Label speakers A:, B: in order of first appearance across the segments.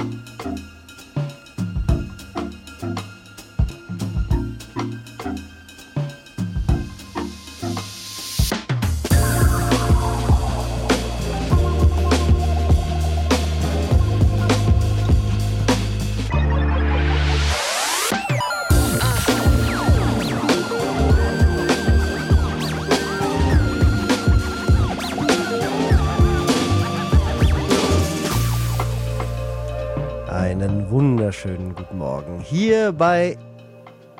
A: Einen Hier bei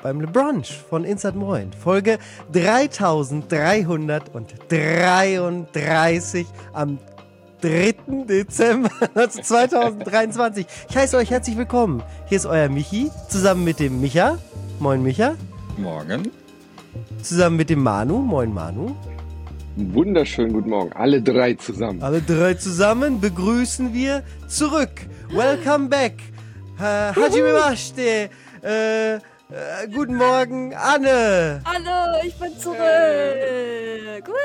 A: beim Le Brunch von Inside Moin. Folge 3333 am 3. Dezember 2023. Ich heiße euch herzlich willkommen. Hier ist euer Michi zusammen mit dem Micha. Moin Micha.
B: Morgen.
A: Zusammen mit dem Manu. Moin Manu.
C: Wunderschönen guten Morgen. Alle drei zusammen.
A: Alle drei zusammen begrüßen wir zurück. Welcome back. Uh, Hajime Mashite. Äh, äh, guten Morgen, Anne.
D: Hallo, ich bin zurück.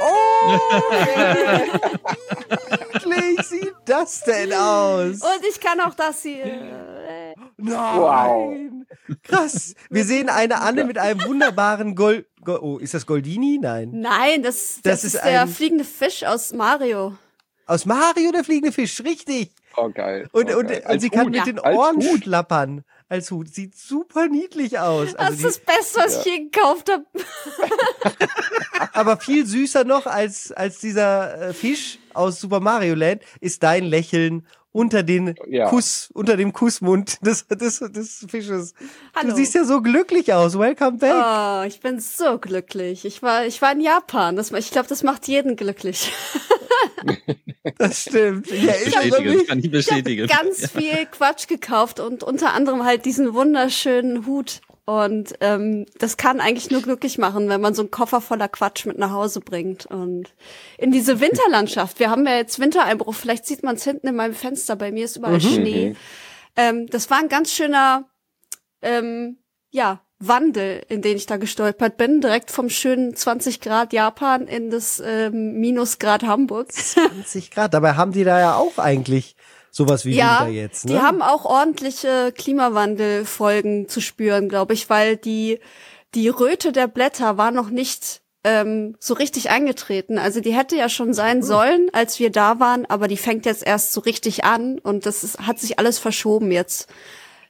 A: Oh! Wie sieht das denn aus?
D: Und ich kann auch das hier.
A: Nein!
C: Wow.
A: Krass. Wir sehen eine Anne mit einem wunderbaren Gold. Go oh, ist das Goldini? Nein.
D: Nein, das, das,
A: Das
D: ist,
A: ist
D: der fliegende Fisch aus Mario.
A: Aus Mario der fliegende Fisch, richtig.
C: Oh, geil.
A: Und,
C: oh,
A: und,
C: geil.
A: und
C: Als
A: sie kann
C: Hut.
A: mit den
C: Als
A: Ohren
C: Hut.
A: schlappern. Als Hut. Sieht super niedlich aus.
D: Das
A: Also
D: ist
A: die,
D: das Beste, was ich je gekauft habe.
A: aber viel süßer noch als, als dieser äh, Fisch aus Super Mario Land ist dein Lächeln unter den
C: Ja.
A: Kuss, unter dem Kussmund des, des, des Fisches.
D: Hallo.
A: Du siehst ja so glücklich aus. Welcome back.
D: Oh, ich bin so glücklich. Ich war, ich war in Japan. Das, ich glaube, das macht jeden glücklich.
A: Das stimmt. Ja,
B: Bestätigen,
A: wirklich?
B: kann ich
D: Ich habe
B: bestätigen.
D: ganz viel Quatsch gekauft und unter anderem halt diesen wunderschönen Hut. Und ähm, das kann eigentlich nur glücklich machen, wenn man so einen Koffer voller Quatsch mit nach Hause bringt. Und in diese Winterlandschaft, wir haben ja jetzt Wintereinbruch, vielleicht sieht man es hinten in meinem Fenster, bei mir ist überall Schnee. Ähm, das war ein ganz schöner, ähm, ja, Wandel, in den ich da gestolpert bin, direkt vom schönen 20 Grad Japan in das ähm, Minusgrad Hamburg.
A: 20 Grad. Dabei haben die da ja auch eigentlich sowas wie
D: ja,
A: Winter jetzt. Ne?
D: die haben auch ordentliche Klimawandelfolgen zu spüren, glaube ich, weil die die Röte der Blätter war noch nicht ähm, so richtig eingetreten. Also die hätte ja schon sein sollen, als wir da waren, aber die fängt jetzt erst so richtig an und das ist, hat sich alles verschoben jetzt.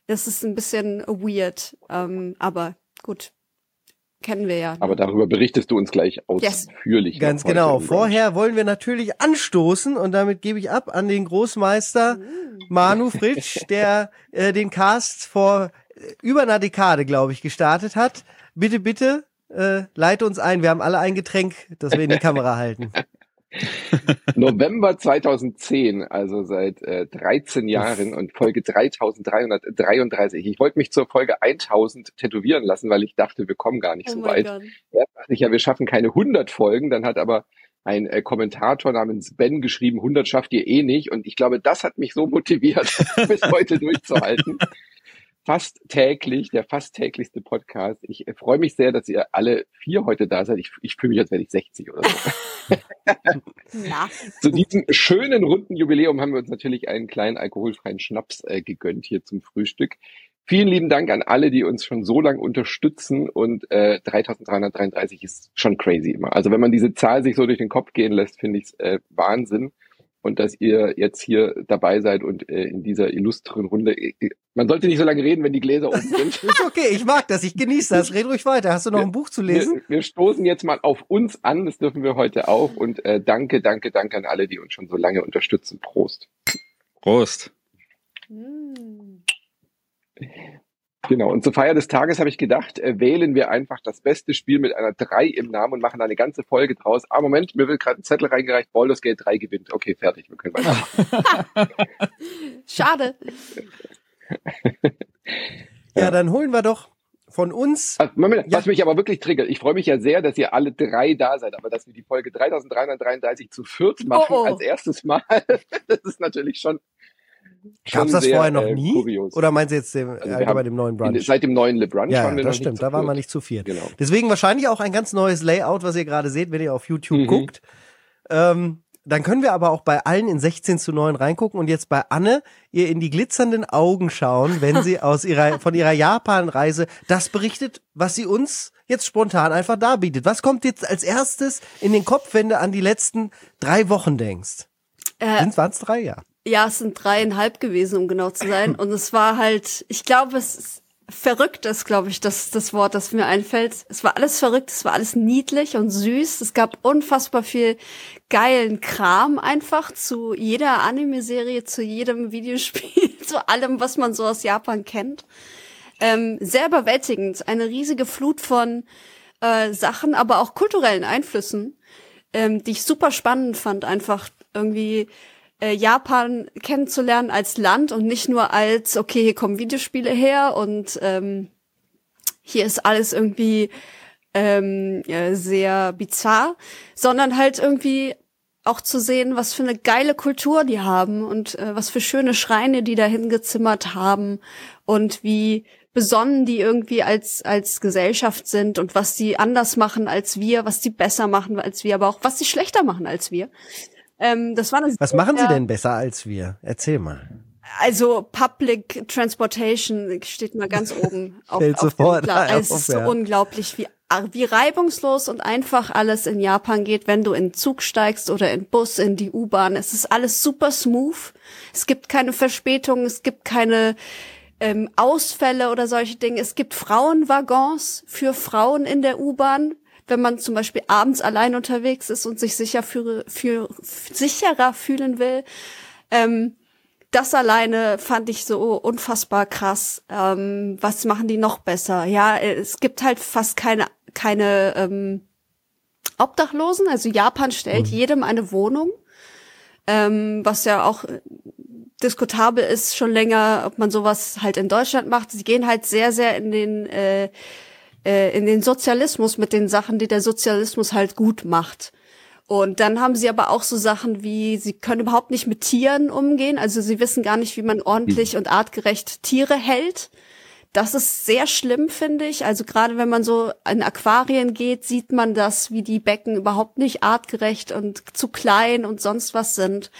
D: Das ist ein bisschen weird, ähm, aber gut, kennen wir ja.
C: Aber darüber berichtest du uns gleich ausführlich.
A: Ganz
C: noch heute
A: genau. Vorher wollen wir natürlich anstoßen und damit gebe ich ab an den Großmeister Manu Fritsch, der äh, den Cast vor äh, über einer Dekade, glaube ich, gestartet hat. Bitte, bitte, äh, leite uns ein. Wir haben alle ein Getränk, das wir in die Kamera halten.
C: November 2010, also seit äh, 13 Jahren und Folge 3333. Ich wollte mich zur Folge 1000 tätowieren lassen, weil ich dachte, wir kommen gar nicht
D: Oh
C: so weit.
D: Gott.
C: Erst dachte ich ja, wir schaffen keine 100 Folgen, dann hat aber ein äh, Kommentator namens Ben geschrieben, 100 schafft ihr eh nicht. Und ich glaube, das hat mich so motiviert, bis heute durchzuhalten. Fast täglich, der fast täglichste Podcast. Ich äh, freue mich sehr, dass ihr alle vier heute da seid. Ich, ich fühle mich, als wäre ich 60 oder so.
D: Na,
C: Zu diesem schönen runden Jubiläum haben wir uns natürlich einen kleinen alkoholfreien Schnaps äh, gegönnt hier zum Frühstück. Vielen lieben Dank an alle, die uns schon so lange unterstützen und äh, 3333 ist schon crazy immer. Also wenn man diese Zahl sich so durch den Kopf gehen lässt, finde ich es äh, Wahnsinn. Und dass ihr jetzt hier dabei seid und äh, in dieser illustren Runde. Man sollte nicht so lange reden, wenn die Gläser oben sind.
A: Ist okay, ich mag das, ich genieße das. Red ruhig weiter. Hast du noch ein Buch zu lesen?
C: Wir, wir stoßen jetzt mal auf uns an, das dürfen wir heute auch. Und äh, danke, danke, danke an alle, die uns schon so lange unterstützen. Prost.
B: Prost.
D: mm.
C: Genau, und zur Feier des Tages habe ich gedacht, äh, wählen wir einfach das beste Spiel mit einer 3 im Namen und machen eine ganze Folge draus. Ah, Moment, mir wird gerade ein Zettel reingereicht, Baldur's Gate 3 gewinnt. Okay, fertig, wir können weiter.
D: schade.
A: Ja, dann holen wir doch von uns.
C: Also, Moment,
A: Ja.
C: was mich aber wirklich triggert, ich freue mich ja sehr, dass ihr alle drei da seid, aber dass wir die Folge 3333 zu viert machen
D: Oh, oh.
C: als erstes Mal, das ist natürlich schon, schon
A: Gab's das
C: sehr,
A: vorher noch
C: äh,
A: nie?
C: kurios.
A: Oder meinst du jetzt dem,
C: wir
A: allgemein
C: haben
A: dem neuen Brunch?
C: seit dem neuen LeBrunch
A: ja,
C: waren wir
A: das
C: noch
A: stimmt, da waren wir
C: viert.
A: nicht zu viel.
C: Genau.
A: Deswegen wahrscheinlich auch ein ganz neues Layout, was ihr gerade seht, wenn ihr auf YouTube
C: Mhm.
A: guckt. Ähm, dann können wir aber auch bei allen in 16 zu 9 reingucken und jetzt bei Anne ihr in die glitzernden Augen schauen, wenn sie aus ihrer, von ihrer Japan-Reise das berichtet, was sie uns jetzt spontan einfach darbietet. Was kommt jetzt als erstes in den Kopf, wenn du an die letzten drei Wochen denkst?
D: Äh,
A: Sind es drei, ja.
D: Ja, es sind dreieinhalb gewesen, um genau zu sein. Und es war halt, ich glaube, es ist verrückt ist, glaube ich, das, das Wort, das mir einfällt. Es war alles verrückt, es war alles niedlich und süß. Es gab unfassbar viel geilen Kram einfach zu jeder Anime-Serie, zu jedem Videospiel, zu allem, was man so aus Japan kennt. Ähm, sehr überwältigend. Eine riesige Flut von äh, Sachen, aber auch kulturellen Einflüssen, ähm, die ich super spannend fand, einfach irgendwie äh, Japan kennenzulernen als Land und nicht nur als, okay, hier kommen Videospiele her und ähm, hier ist alles irgendwie ähm, sehr bizarr, sondern halt irgendwie auch zu sehen, was für eine geile Kultur die haben und äh, was für schöne Schreine die da hingezimmert haben und wie besonnen die irgendwie als als Gesellschaft sind und was die anders machen als wir, was die besser machen als wir, aber auch was die schlechter machen als wir. Ähm, das war eine
A: Was machen Sie denn besser als wir? Erzähl mal.
D: Also Public Transportation steht mal ganz oben auf,
A: Stellt
D: auf
A: sofort
D: dem
A: auf,
D: Es ist so
A: ja.
D: unglaublich, wie, wie reibungslos und einfach alles in Japan geht, wenn du in den Zug steigst oder in den Bus, in die U-Bahn. Es ist alles super smooth. Es gibt keine Verspätungen, es gibt keine ähm, Ausfälle oder solche Dinge. Es gibt Frauenwaggons für Frauen in der U-Bahn, wenn man zum Beispiel abends allein unterwegs ist und sich sicher für, für, sicherer fühlen will. Ähm, das alleine fand ich so unfassbar krass. Ähm, was machen die noch besser? Ja, es gibt halt fast keine keine ähm, Obdachlosen. Also Japan stellt jedem eine Wohnung, ähm, was ja auch äh, diskutabel ist schon länger, ob man sowas halt in Deutschland macht. Sie gehen halt sehr sehr in den äh, äh, in den Sozialismus mit den Sachen, die der Sozialismus halt gut macht. Und dann haben sie aber auch so Sachen wie, sie können überhaupt nicht mit Tieren umgehen. Also sie wissen gar nicht, wie man ordentlich und artgerecht Tiere hält. Das ist sehr schlimm, finde ich. Also gerade wenn man so in Aquarien geht, sieht man das, wie die Becken überhaupt nicht artgerecht und zu klein und sonst was sind.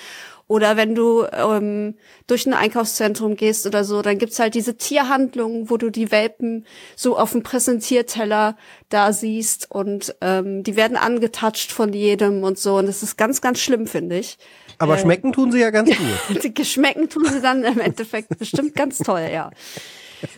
D: Oder wenn du ähm, durch ein Einkaufszentrum gehst oder so, dann gibt's halt diese Tierhandlungen, wo du die Welpen so auf dem Präsentierteller da siehst und ähm, die werden angetatscht von jedem und so. Und das ist ganz, ganz schlimm, finde ich.
A: Aber schmecken tun sie ja ganz gut.
D: Die Geschmecken tun sie dann im Endeffekt bestimmt ganz toll, ja.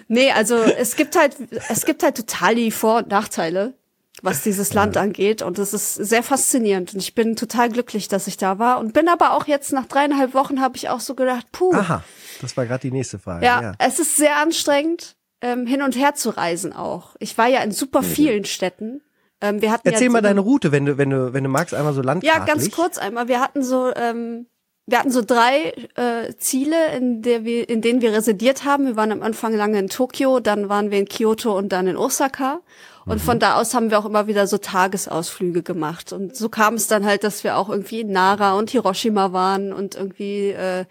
D: Nee, also es gibt halt, es gibt halt total die Vor- und Nachteile, was dieses Land angeht. Und es ist sehr faszinierend. Und ich bin total glücklich, dass ich da war. Und bin aber auch jetzt nach dreieinhalb Wochen habe ich auch so gedacht, puh,
A: Aha, das war gerade die nächste Frage.
D: ja,
A: Ja.
D: es ist sehr anstrengend, ähm, hin und her zu reisen auch. Ich war ja in super vielen Städten. Ähm, wir hatten
A: Erzähl
D: ja
A: mal
D: so
A: deine Route, wenn du, wenn du, wenn du magst, einmal so landkartlich.
D: ja, ganz kurz einmal. Wir hatten so, ähm, wir hatten so drei äh, Ziele, in, der wir, in denen wir residiert haben. Wir waren am Anfang lange in Tokio, dann waren wir in Kyoto und dann in Osaka. Und von da aus haben wir auch immer wieder so Tagesausflüge gemacht. Und so kam es dann halt, dass wir auch irgendwie in Nara und Hiroshima waren und irgendwie äh,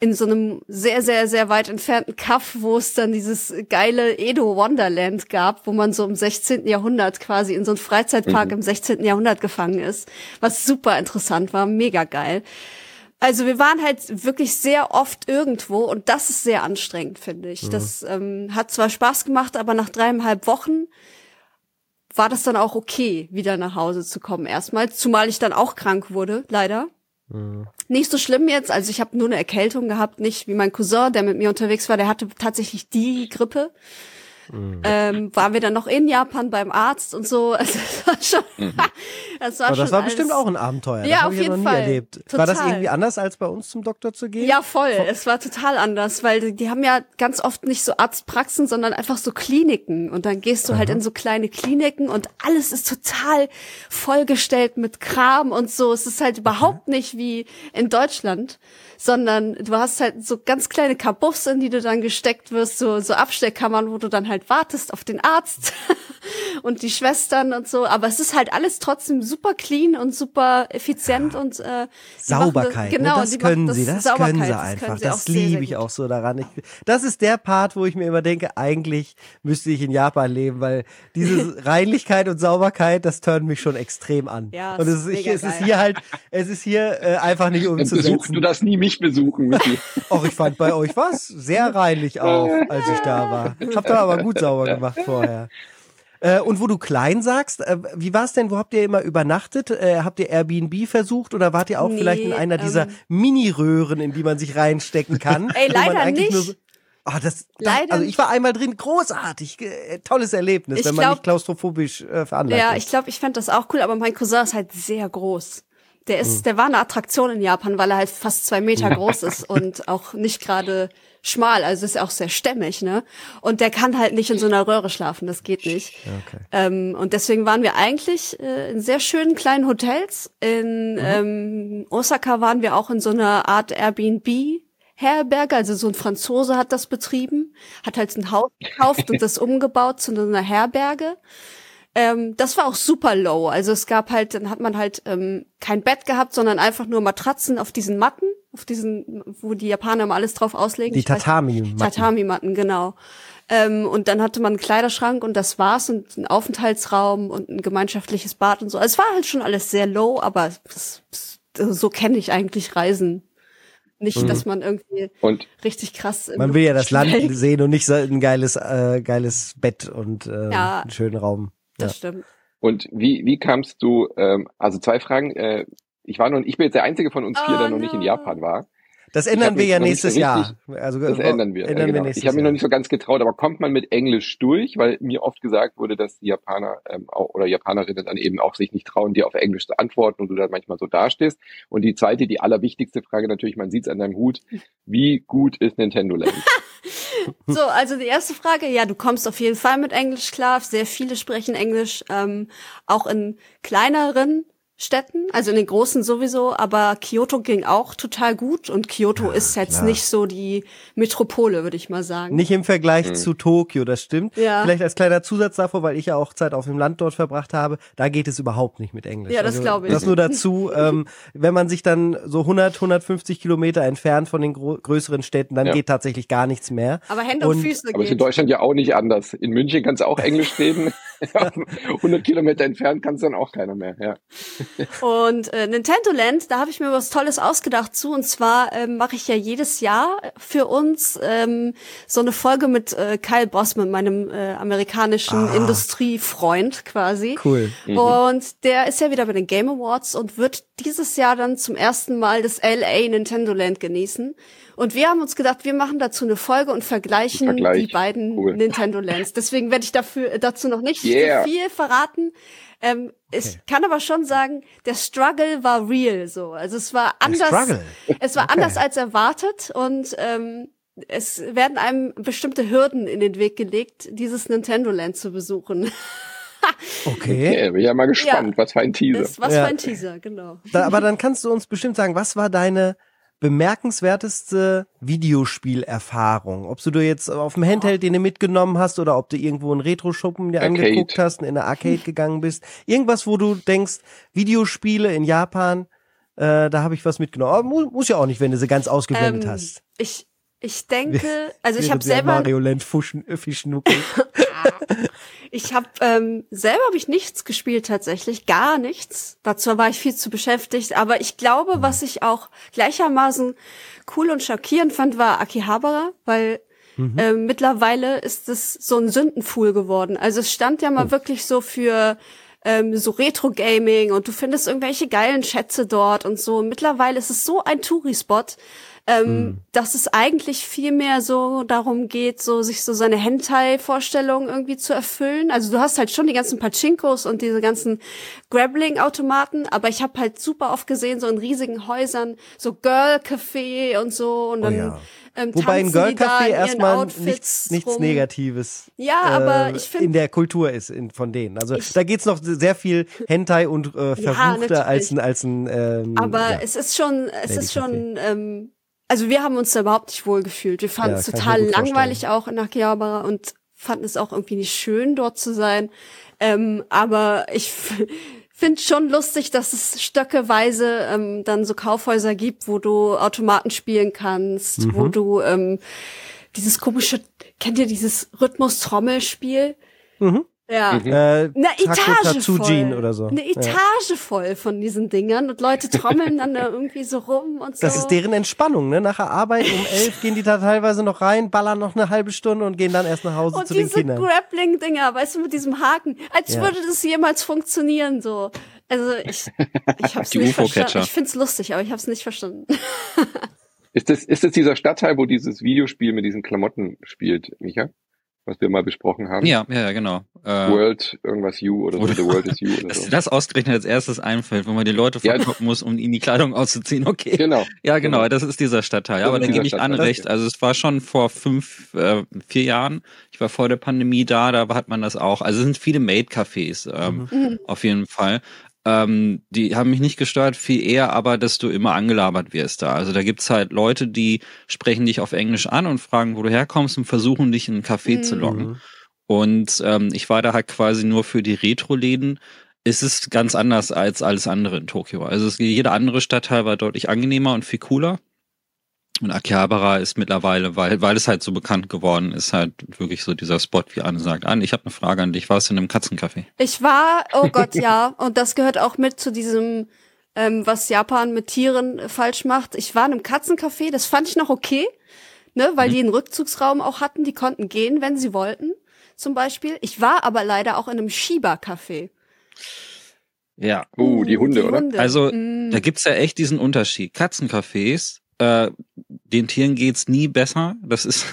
D: in so einem sehr, sehr, sehr weit entfernten Kaff, wo es dann dieses geile Edo Wonderland gab, wo man so im 16. Jahrhundert quasi in so einem Freizeitpark im 16. Jahrhundert gefangen ist, was super interessant war, mega geil. Also wir waren halt wirklich sehr oft irgendwo und das ist sehr anstrengend, finde ich. Das ähm, hat zwar Spaß gemacht, aber nach dreieinhalb Wochen war das dann auch okay, wieder nach Hause zu kommen erstmal, zumal ich dann auch krank wurde, leider. Nicht so schlimm jetzt, also ich habe nur eine Erkältung gehabt, nicht wie mein Cousin, der mit mir unterwegs war, der hatte tatsächlich die Grippe. Ähm, waren wir dann noch in Japan beim Arzt und so. Also das war schon, das war
A: Aber
D: schon
A: das war
D: alles,
A: bestimmt auch ein Abenteuer.
D: Ja,
A: das
D: auf
A: ich ja
D: jeden
A: noch nie
D: Fall.
A: erlebt. War das
D: Total.
A: irgendwie anders als bei uns zum Doktor zu gehen?
D: Ja, voll. Es war total anders, weil die, die haben ja ganz oft nicht so Arztpraxen, sondern einfach so Kliniken. Und dann gehst du halt in so kleine Kliniken und alles ist total vollgestellt mit Kram und so. Es ist halt überhaupt nicht wie in Deutschland, sondern du hast halt so ganz kleine Kabuffs, in die du dann gesteckt wirst, so, so Abstellkammern, wo du dann halt wartest auf den Arzt. und die Schwestern und so. Aber es ist halt alles trotzdem super clean und super effizient und äh,
A: Sauberkeit,
D: das, genau,
A: ne? das
D: die
A: können sie, das
D: Sauberkeit,
A: können sie
D: das
A: einfach.
D: auch
A: das
D: sehr
A: liebe ich auch so daran. Ich, das ist der Part, wo ich mir immer denke, eigentlich müsste ich in Japan leben, weil diese Reinlichkeit und Sauberkeit, das turnt mich schon extrem an.
D: Ja,
A: und es
D: ist
A: ich, es ist hier halt, es ist hier äh, einfach nicht
C: besuchst
A: umzusetzen.
C: du das nie mich besuchen.
A: Och, ich fand bei euch was sehr reinlich auch, als ich da war. Habt ihr aber gut sauber gemacht vorher. Äh, und wo du klein sagst, äh, wie war's denn? Wo habt ihr immer übernachtet? Äh, habt ihr Airbnb versucht oder wart ihr auch
D: Nee,
A: vielleicht in einer dieser
D: ähm,
A: Mini-Röhren, in die man sich reinstecken kann?
D: Ey, leider nicht.
A: So, Ah, das,
D: Leider
A: also ich war einmal drin, großartig, äh, tolles Erlebnis,
D: Ich
A: wenn man
D: glaub-
A: nicht klaustrophobisch äh, veranlagt
D: Ja,
A: ist.
D: ich glaube, ich fände das auch cool, aber mein Cousin ist halt sehr groß. Der
A: Hm.
D: ist, der war eine Attraktion in Japan, weil er halt fast zwei Meter groß ist und auch nicht gerade schmal, also ist auch sehr stämmig, ne? Und der kann halt nicht in so einer Röhre schlafen, das geht nicht.
A: Okay.
D: Ähm, und deswegen waren wir eigentlich äh, in sehr schönen kleinen Hotels. In
A: Mhm.
D: ähm, Osaka waren wir auch in so einer Art Airbnb. Herberge, also so ein Franzose hat das betrieben, hat halt ein Haus gekauft und das umgebaut zu einer Herberge. Ähm, das war auch super low. Also es gab halt, dann hat man halt ähm, kein Bett gehabt, sondern einfach nur Matratzen auf diesen Matten, auf diesen, wo die Japaner immer alles drauf auslegen.
A: Die Tatami-Matten.
D: Tatami-Matten, genau. Ähm, und dann hatte man einen Kleiderschrank und das war's und einen Aufenthaltsraum und ein gemeinschaftliches Bad und so. Also es war halt schon alles sehr low, aber es, es, so kenne ich eigentlich Reisen. Nicht, dass man irgendwie
C: Und
D: richtig krass.
A: Man will ja das Land
D: Luftschwelg-
A: sehen und nicht so ein geiles, äh, geiles Bett und äh,
D: Ja.
A: einen schönen Raum. Ja.
D: Das stimmt.
C: Und wie, wie kamst du, ähm, also zwei Fragen, äh, ich war noch, ich bin jetzt der einzige von uns vier,
D: Oh,
C: der noch nicht in
D: no.
C: Japan war.
A: Das
C: Ich
A: ändern wir ja nächstes Jahr.
C: richtig-
A: Also
C: Das ändern wir.
A: Ändern
C: ja, genau.
A: wir nächstes
C: ich habe mich
A: Jahr.
C: noch nicht so ganz getraut, aber kommt man mit Englisch durch, weil mir oft gesagt wurde, dass die Japaner ähm, auch, oder Japanerinnen dann eben auch sich nicht trauen, dir auf Englisch zu antworten und du dann manchmal so dastehst. Und die zweite, die allerwichtigste Frage natürlich, man sieht es an deinem Hut, wie gut ist Nintendo Land?
D: So, also die erste Frage, ja, du kommst auf jeden Fall mit Englisch klar. Sehr viele sprechen Englisch, ähm, auch in kleineren Städten, also in den großen sowieso, aber Kyoto ging auch total gut und Kyoto ist jetzt
A: klar.
D: nicht so die Metropole, würde ich mal sagen.
A: Nicht im Vergleich
C: Mhm.
A: zu Tokio, das stimmt.
D: Ja.
A: Vielleicht als kleiner Zusatz davor, weil ich ja auch Zeit auf dem Land dort verbracht habe, da geht es überhaupt nicht mit Englisch.
D: Ja, das glaube ich.
A: Das nur dazu, ähm, wenn man sich dann so 100, 150 Kilometer entfernt von den größeren Städten, dann
C: Ja.
A: geht tatsächlich gar nichts mehr.
D: aber Hände und,
A: und-
D: Füße
C: Aber ist in
D: geht.
C: Deutschland ja auch nicht anders. In München kannst du auch Englisch reden. 100 Kilometer entfernt kannst dann auch keiner mehr. Ja.
D: Und äh, Nintendo Land, da habe ich mir was Tolles ausgedacht zu. Und zwar ähm, mache ich ja jedes Jahr für uns ähm, so eine Folge mit äh, Kyle Bossman, meinem äh, amerikanischen
A: Ah.
D: Industriefreund quasi.
A: Cool.
D: Und der ist ja wieder bei den Game Awards und wird dieses Jahr dann zum ersten Mal das LA Nintendo Land genießen. Und wir haben uns gedacht, wir machen dazu eine Folge und vergleichen
C: Vergleich.
D: die beiden
C: Cool.
D: Nintendo Lands. Deswegen werde ich dafür dazu noch nicht
C: Yeah.
D: viel verraten. Ähm, Ich kann aber schon sagen, der Struggle war real so. Also es war anders.
A: Struggle?
D: Es war
A: Okay.
D: anders als erwartet und ähm, es werden einem bestimmte Hürden in den Weg gelegt, dieses Nintendo Land zu besuchen.
A: Okay.
C: Ja, bin ja mal gespannt,
D: Ja.
C: was für ein Teaser.
D: Das, was
A: Ja.
D: für ein Teaser, genau.
A: Da, aber dann kannst du uns bestimmt sagen, was war deine bemerkenswerteste Videospielerfahrung? Ob du jetzt auf dem Handheld den du mitgenommen hast oder ob du irgendwo einen Retro-Schuppen dir
C: Arcade.
A: angeguckt hast und in eine Arcade gegangen bist. Irgendwas, wo du denkst, Videospiele in Japan, äh, da habe ich was mitgenommen. Aber mu muss ja auch nicht, wenn du sie ganz ausgeblendet
D: Ähm,
A: hast.
D: Ich, ich denke, also ich habe selber,
A: Mario Land fuschen, äh, fischnuckeln.
D: ich habe ähm, selber habe ich nichts gespielt tatsächlich, gar nichts. Dazu war ich viel zu beschäftigt. Aber ich glaube, was ich auch gleichermaßen cool und schockierend fand, war Akihabara, weil ähm, mittlerweile ist es so ein Sündenfuhl geworden. Also es stand ja mal wirklich so für ähm, so Retro-Gaming und du findest irgendwelche geilen Schätze dort und so. Und mittlerweile ist es so ein Touri-Spot, ähm, dass es eigentlich viel mehr so darum geht, so sich so seine Hentai-Vorstellungen irgendwie zu erfüllen. Also du hast halt schon die ganzen Pachinkos und diese ganzen Grappling-Automaten, aber ich habe halt super oft gesehen, so in riesigen Häusern, so Girl-Café und so und dann
A: Oh ja.
D: ähm,
A: Wobei ein
D: in ihren
A: erstmal nichts, nichts
D: rum.
A: Negatives
D: Ja, aber
A: äh,
D: ich find-
A: in der Kultur ist in, von denen. Also
D: Ich-
A: da geht's noch sehr viel Hentai und äh, verruchter als ein als ein ähm,
D: Aber
A: ja.
D: es ist schon, es
A: Lady
D: ist schon, ähm, also wir haben uns da überhaupt nicht wohl gefühlt. Wir fanden
A: Ja,
D: es total langweilig auch in Akihabara und fanden es auch irgendwie nicht schön, dort zu sein. Ähm, aber ich finde schon lustig, dass es stöckeweise ähm, dann so Kaufhäuser gibt, wo du Automaten spielen kannst,
A: Mhm.
D: wo du ähm, dieses komische, kennt ihr dieses Rhythmus-Trommelspiel?
A: Mhm.
D: Ja.
C: Mhm.
A: Äh,
D: Eine Etage voll.
A: oder so.
D: Eine
A: Ja.
D: Etage voll von diesen Dingern und Leute trommeln dann da irgendwie so rum und so.
A: Das ist deren Entspannung, ne? Nach der Arbeit um elf gehen die da teilweise noch rein, ballern noch eine halbe Stunde und gehen dann erst nach Hause
D: und
A: zu den
D: diese
A: Kindern.
D: Grappling-Dinger, weißt du, mit diesem Haken, als
A: Ja.
D: würde das jemals funktionieren, so. Also ich, ich hab's
B: Die
D: nicht verstanden. Ich find's lustig, aber ich hab's nicht verstanden.
C: Ist das, ist das dieser Stadtteil, wo dieses Videospiel mit diesen Klamotten spielt, Micha? Was wir mal besprochen haben?
B: Ja, ja, ja, genau. Äh,
C: World, irgendwas You oder so,
B: Oder-
C: The World is You oder
B: dass
C: so.
B: dir das ausgerechnet als erstes einfällt, wo man die Leute
C: Ja.
B: verkloppen muss, um ihnen die Kleidung auszuziehen. Okay.
C: Genau.
B: Ja, genau,
C: Genau.
B: das ist dieser Stadtteil.
C: Das
B: Aber da gebe ich
C: Stadtteil,
B: recht. Also es war schon vor fünf, äh, vier Jahren. Ich war vor der Pandemie da, da hat man das auch. Also es sind viele Maid-Cafés ähm,
D: Mhm.
B: auf jeden Fall. Ähm, die haben mich nicht gestört, viel eher aber, dass du immer angelabert wirst da. Also da gibt's halt Leute, die sprechen dich auf Englisch an und fragen, wo du herkommst und versuchen dich in ein Café zu
D: Mhm.
B: locken.
A: Mhm.
B: Und ähm, ich war da halt quasi nur für die Retro-Läden. Es ist ganz anders als alles andere in Tokio. Also es, jeder andere Stadtteil war deutlich angenehmer und viel cooler. Und Akihabara ist mittlerweile, weil, weil es halt so bekannt geworden ist, halt wirklich so dieser Spot, wie Anne sagt. Anne, ich habe eine Frage an dich. Warst du in einem Katzencafé?
D: Ich war, oh Gott, ja, und das gehört auch mit zu diesem, ähm, was Japan mit Tieren äh, falsch macht. Ich war in einem Katzencafé, das fand ich noch okay, ne, weil
B: Mhm.
D: die einen Rückzugsraum auch hatten, die konnten gehen, wenn sie wollten, zum Beispiel. Ich war aber leider auch in einem Shiba-Café.
B: Ja.
C: Uh, die Hunde, oder?
B: Also,
D: Mm.
B: Da gibt's ja echt diesen Unterschied. Katzencafés, äh, den Tieren geht's nie besser. Das ist,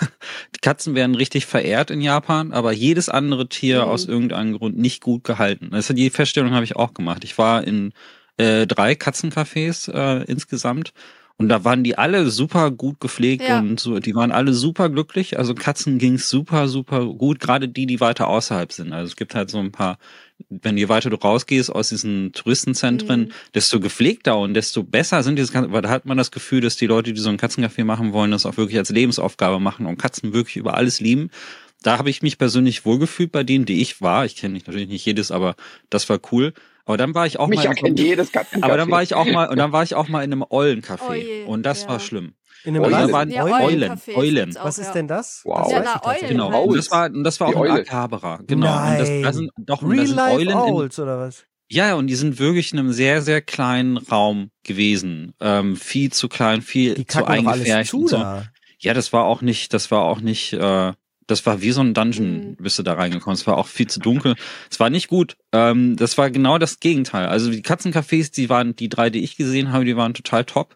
B: die Katzen werden richtig verehrt in Japan, aber jedes andere Tier
D: Mhm.
B: aus irgendeinem Grund nicht gut gehalten. Das die Feststellung habe ich auch gemacht. Ich war in äh, drei Katzencafés äh, insgesamt. Und da waren die alle super gut gepflegt
D: Ja.
B: und so, die waren alle super glücklich. Also Katzen ging's super, super gut, gerade die, die weiter außerhalb sind. Also es gibt halt so ein paar, wenn je weiter du rausgehst aus diesen Touristenzentren,
D: Mhm.
B: desto gepflegter und desto besser sind diese Katzen, weil da hat man das Gefühl, dass die Leute, die so ein Katzencafé machen wollen, das auch wirklich als Lebensaufgabe machen und Katzen wirklich über alles lieben. Da habe ich mich persönlich wohlgefühlt bei denen, die ich war. Ich kenne natürlich nicht jedes, aber das war cool. Aber dann war ich auch
C: Micha
B: mal.
C: kennt jedes
B: aber dann war ich auch mal, und dann war ich auch mal in einem Eulencafé.
D: Oh je,
B: und das
D: ja.
B: war schlimm.
A: In einem
C: Eulen.
B: waren
D: Ja,
B: Eulen. Eulen.
D: auch,
A: Was ist
D: ja.
A: denn das?
C: Wow.
A: Das
C: Ja,
D: Eulen
B: Genau.
A: nicht.
D: halt.
B: Und das war, und das war
C: Die
B: auch in
C: Eule.
B: Akihabara. Genau. Und das, da sind doch
A: Real
B: sind
A: Life
B: Eulen in,
A: Owls oder was?
B: Ja, ja, und die sind wirklich in einem sehr, sehr kleinen Raum gewesen. Ähm, viel zu klein, viel
A: Die
B: zu
A: kacken doch alles
B: eingefärbt.
A: zu
B: so.
A: da.
B: Ja, das war auch nicht, das war auch nicht, äh, das war wie so ein Dungeon,
D: Mhm.
B: bist du da reingekommen. Es war auch viel zu dunkel. Es war nicht gut. Ähm, das war genau das Gegenteil. Also die Katzencafés, die waren, die drei, die ich gesehen habe, die waren total top.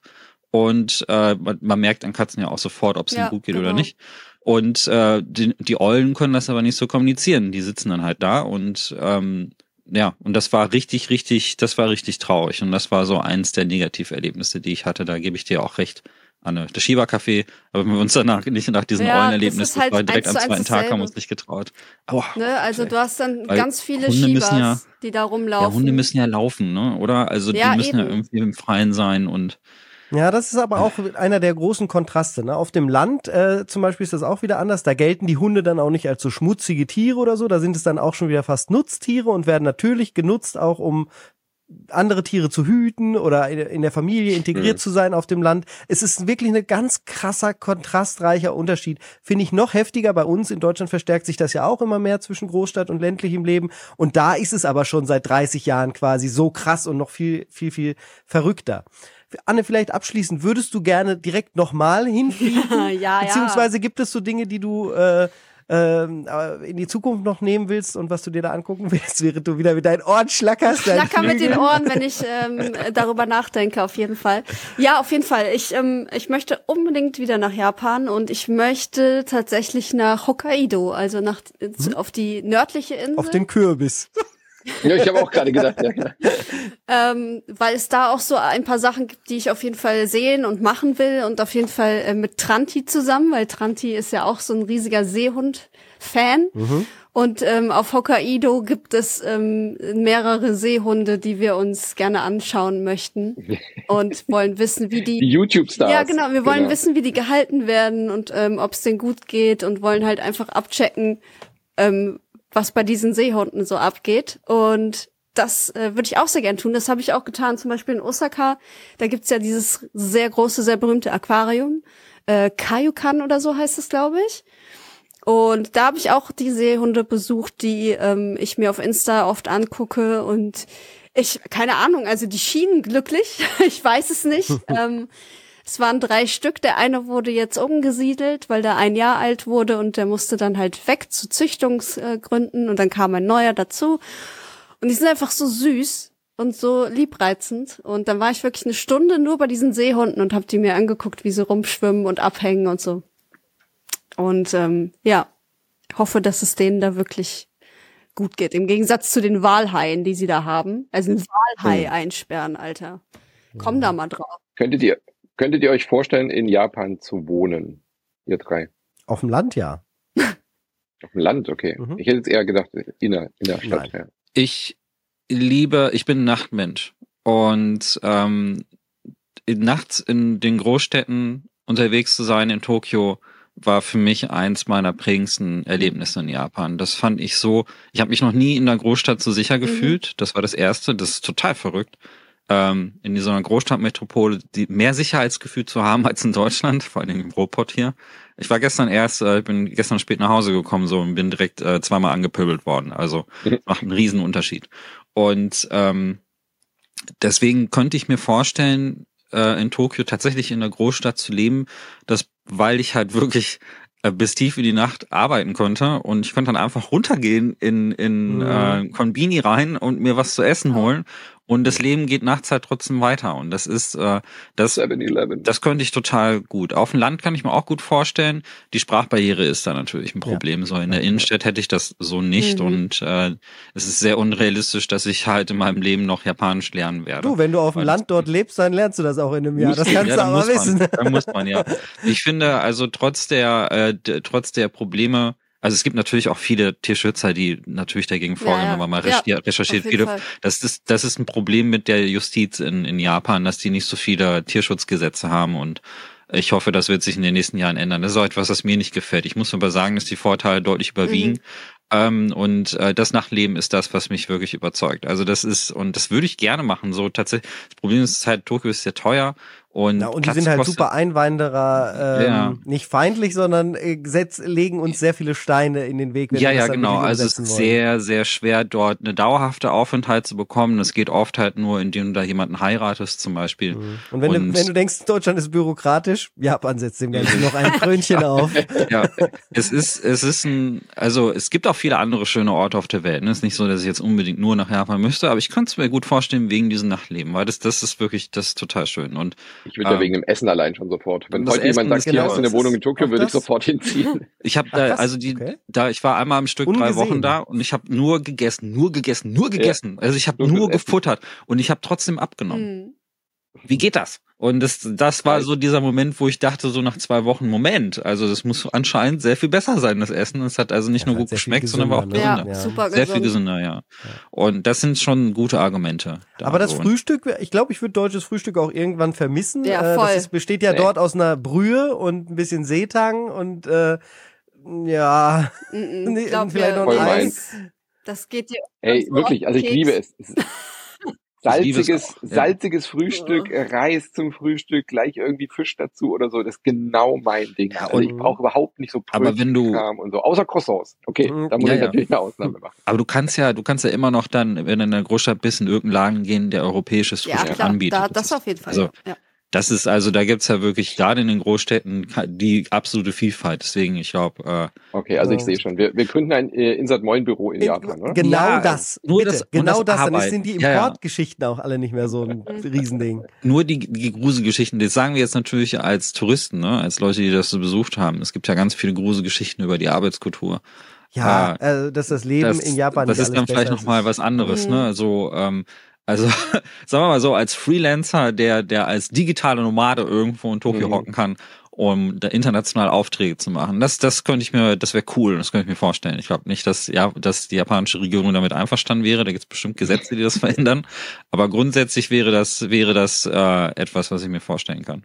B: Und äh, man, man merkt an Katzen ja auch sofort, ob es
D: Ja,
B: ihnen gut geht oder
D: genau.
B: nicht. Und äh, die, die Eulen können das aber nicht so kommunizieren. Die sitzen dann halt da und ähm, ja, und das war richtig, richtig, das war richtig traurig. Und das war so eins der Negativerlebnisse, die ich hatte. Da gebe ich dir auch recht. Anne, das Shiba-Café, aber wir uns danach nicht nach diesem
D: Ja,
B: Eulenerlebnis,
D: das halt
B: war direkt am zweiten Tag, haben wir uns nicht getraut. Aua.
D: Ne, also du hast dann
B: Weil
D: ganz viele
B: Hunde
D: Shibas,
B: ja-
D: die da
B: Ja,
D: rumlaufen.
B: Hunde müssen ja laufen, ne? Oder? Also
D: Ja,
B: die müssen ja
D: eben.
B: irgendwie im Freien sein und
A: Ja, das ist aber auch einer der großen Kontraste. Ne? Auf dem Land äh, zum Beispiel ist das auch wieder anders. Da gelten die Hunde dann auch nicht als so schmutzige Tiere oder so. Da sind es dann auch schon wieder fast Nutztiere und werden natürlich genutzt, auch um andere Tiere zu hüten oder in- der Familie integriert
C: Mhm.
A: zu sein auf dem Land. Es ist wirklich ein ganz krasser, kontrastreicher Unterschied. Finde ich noch heftiger. Bei uns in Deutschland verstärkt sich das ja auch immer mehr zwischen Großstadt und ländlichem Leben. Und da ist es aber schon seit 30 Jahren quasi so krass und noch viel, viel, viel verrückter. Anne, vielleicht abschließend, würdest du gerne direkt nochmal hinfliegen?
D: ja, ja.
A: Beziehungsweise gibt es so Dinge, die du äh, ähm, äh, in die Zukunft noch nehmen willst und was du dir da angucken willst, während du wieder mit deinen Ohren schlackerst? deinen
D: Flacker mit den? Ohren, wenn ich ähm, darüber nachdenke, auf jeden Fall. Ja, auf jeden Fall. Ich, ähm, ich möchte unbedingt wieder nach Japan und ich möchte tatsächlich nach Hokkaido, also nach zu, auf die nördliche Insel.
A: Auf den Kürbis.
C: Ja, ich habe auch gerade gedacht. Ja.
D: ähm, weil es da auch so ein paar Sachen gibt, die ich auf jeden Fall sehen und machen will und auf jeden Fall äh, mit Tranti zusammen, weil Tranti ist ja auch so ein riesiger Seehund-Fan. Und ähm, auf Hokkaido gibt es ähm, mehrere Seehunde, die wir uns gerne anschauen möchten und wollen wissen, wie
C: Die
D: die
C: YouTube-Stars.
D: ja, genau. Wir wollen
C: Genau.
D: wissen, wie die gehalten werden und ähm, ob es denen gut geht und wollen halt einfach abchecken, ähm, was bei diesen Seehunden so abgeht. Und das äh, würde ich auch sehr gern tun. Das habe ich auch getan, zum Beispiel in Osaka. Da gibt's ja dieses sehr große, sehr berühmte Aquarium. Äh, Kayukan oder so heißt es, glaube ich. Und da habe ich auch die Seehunde besucht, die ähm, ich mir auf Insta oft angucke. Und ich, keine Ahnung, also die schienen glücklich. ich weiß es nicht. ähm, es waren drei Stück. Der eine wurde jetzt umgesiedelt, weil der ein Jahr alt wurde und der musste dann halt weg zu Züchtungsgründen und dann kam ein neuer dazu. Und die sind einfach so süß und so liebreizend. Und dann war ich wirklich eine Stunde nur bei diesen Seehunden und habe die mir angeguckt, wie sie rumschwimmen und abhängen und so. Und ähm, ja, hoffe, dass es denen da wirklich gut geht. Im Gegensatz zu den Walhaien, die sie da haben. Also ein Walhai
C: Hm.
D: einsperren, Alter. Komm da mal drauf.
C: Könntet ihr, könntet ihr euch vorstellen, in Japan zu wohnen? Ihr drei.
A: Auf dem Land ja.
C: Auf dem Land, okay.
A: Mhm.
C: Ich hätte jetzt eher gedacht, in der, in der Stadt. Ja.
B: Ich liebe, ich bin ein Nachtmensch und ähm, nachts in den Großstädten unterwegs zu sein in Tokio war für mich eins meiner prägendsten Erlebnisse in Japan. Das fand ich so, ich habe mich noch nie in der Großstadt so sicher gefühlt. Das war das erste, das ist total verrückt. Ähm, in so einer Großstadtmetropole die mehr Sicherheitsgefühl zu haben als in Deutschland, vor allem im Ruhrpott hier. Ich war gestern erst, äh, ich bin gestern spät nach Hause gekommen so und bin direkt äh, zweimal angepöbelt worden. Also
C: Mhm.
B: macht einen riesen Unterschied. Und ähm, deswegen könnte ich mir vorstellen, äh, in Tokio tatsächlich in der Großstadt zu leben, dass weil ich halt wirklich äh, bis tief in die Nacht arbeiten konnte und ich konnte dann einfach runtergehen in in
A: Mhm.
B: äh, Konbini rein und mir was zu essen holen und das Leben geht nachts halt trotzdem weiter und das ist äh, das
C: 7-Eleven.
B: das könnte ich total gut. Auf dem Land kann ich mir auch gut vorstellen. Die Sprachbarriere ist da natürlich ein Problem. So in der Innenstadt hätte ich das so nicht
D: Mhm.
B: und äh, es ist sehr unrealistisch, dass ich halt in meinem Leben noch Japanisch lernen werde.
A: Du, wenn du auf dem Land dort lebst, dann lernst du das auch in einem Jahr. Das kannst
B: ja,
A: du aber
B: muss
A: wissen.
B: Man, dann muss man, ja. Ich finde, also trotz der, äh, trotz der Probleme, also es gibt natürlich auch viele Tierschützer, die natürlich dagegen vorgehen,
D: ja.
B: wenn man mal
D: Ja,
B: recherchiert, viele, das ist, das ist ein Problem mit der Justiz in, in Japan, dass die nicht so viele Tierschutzgesetze haben und ich hoffe, das wird sich in den nächsten Jahren ändern. Das ist auch etwas, was mir nicht gefällt. Ich muss aber sagen, dass die Vorteile deutlich überwiegen.
D: Mhm.
B: Ähm, und äh, das Nachleben ist das, was mich wirklich überzeugt. Also das ist, und das würde ich gerne machen. So tatsächlich. Das Problem ist halt, Tokio ist sehr teuer und,
A: Ja, und die sind halt
B: kostet-
A: super Einwanderer, ähm,
B: Ja.
A: nicht feindlich, sondern äh, setz, legen uns sehr viele Steine in den Weg. wenn
B: Ja,
A: wir
B: ja, genau. Also es ist
A: wollen.
B: sehr, sehr schwer, dort eine dauerhafte Aufenthalt zu bekommen. Das geht oft halt nur, indem du da jemanden heiratest, zum Beispiel.
A: Mhm. Und wenn,
B: Und-
A: du, wenn du denkst, Deutschland ist bürokratisch, Japan setzt dem Ganzen noch ein Krönchen auf.
B: Ja, es ist, es ist ein, also es gibt auch viele andere schöne Orte auf der Welt. Ne? Es ist nicht so, dass ich jetzt unbedingt nur nach Japan müsste, aber ich könnte es mir gut vorstellen wegen diesem Nachtleben, weil das, das ist wirklich, das ist total schön. Und
C: Ich würde ja
B: Ähm,
C: wegen dem Essen allein schon sofort. Wenn
B: das
C: heute jemand
B: Essen
C: sagt,
B: ist
C: hier
B: genau,
C: hast du eine Wohnung
A: ist
C: in Tokio, würde ich sofort hinziehen.
B: ich habe da,
A: krass,
B: also die,
A: okay.
B: da, ich war einmal am Stück drei
A: Ungesehen.
B: Wochen da und ich habe nur gegessen, nur gegessen, nur gegessen. Also ich habe
C: Nur
B: nur gefuttert und ich habe trotzdem abgenommen.
D: Mhm.
B: wie geht das? Und das, das war so dieser Moment, wo ich dachte, so nach zwei Wochen, Moment, also das muss anscheinend sehr viel besser sein, das Essen. Es hat also nicht
A: Ja,
B: nur gut geschmeckt, sondern war auch
A: gesünder, ne?
B: gesünder.
D: Ja,
A: Ja.
D: super
B: Sehr viel
D: gesund.
B: gesünder, ja. Und das sind schon gute Argumente. da
A: Aber das
B: so.
A: Frühstück, ich glaube, ich würde deutsches Frühstück auch irgendwann vermissen.
D: Ja,
A: Äh,
D: voll.
A: Das ist, besteht ja
C: Nee.
A: dort aus einer Brühe und ein bisschen Seetang und äh, ja,
D: Mhm.
A: Nee,
D: Glaub
A: vielleicht noch
C: ein Eis.
D: das, geht dir.
C: Ey, wirklich, also ich liebe es. Salziges,
B: ja.
C: salziges Frühstück, äh, Reis zum Frühstück, gleich irgendwie Fisch dazu oder so, das ist genau mein Ding.
A: Ja,
C: also ich brauche überhaupt nicht so
B: Aber wenn du-
C: und so, außer Croissants. Okay,
A: Mhm.
C: da muss
B: Ja,
C: ich
B: ja.
C: natürlich eine Ausnahme machen.
B: Aber du kannst ja, du kannst ja immer noch dann, wenn du in der Großstadt bist, in irgendeinen Laden gehen, der europäisches
D: Ja,
B: Frühstück
D: klar,
B: anbietet.
D: da, das auf jeden Fall.
B: Also,
D: ja.
B: Das ist also, da gibt's ja wirklich gerade in den Großstädten die absolute Vielfalt. Deswegen, ich glaube, äh,
C: Okay, also ich
A: Ja.
C: sehe schon. Wir, wir gründen ein äh, Insert Moin Büro in
A: In-
C: Japan, oder?
A: Genau
B: Ja,
A: das.
B: nur
A: Bitte,
B: das-
A: genau
B: das
A: das. Dann sind die
B: Ja, ja.
A: Importgeschichten auch alle nicht mehr so ein Riesending.
B: nur die, die Gruselgeschichten, das sagen wir jetzt natürlich als Touristen, ne, als Leute, die das so besucht haben. Es gibt ja ganz viele Gruselgeschichten über die Arbeitskultur.
A: Ja,
B: Ah,
A: also, dass das Leben
B: das,
A: in Japan
B: das
A: nicht
B: ist dann vielleicht
A: besser
B: noch mal
A: ist.
B: was anderes,
D: Mhm.
B: ne? So, ähm, also sagen wir mal so, als Freelancer, der der als digitale Nomade irgendwo in Tokio
C: Mhm.
B: hocken kann um da international Aufträge zu machen. Das, das könnte ich mir, das wäre cool, das könnte ich mir vorstellen. Ich glaube nicht, dass ja, dass die japanische Regierung damit einverstanden wäre. Da gibt es bestimmt Gesetze, die das verhindern. Aber grundsätzlich wäre das, wäre das äh, etwas, was ich mir vorstellen kann.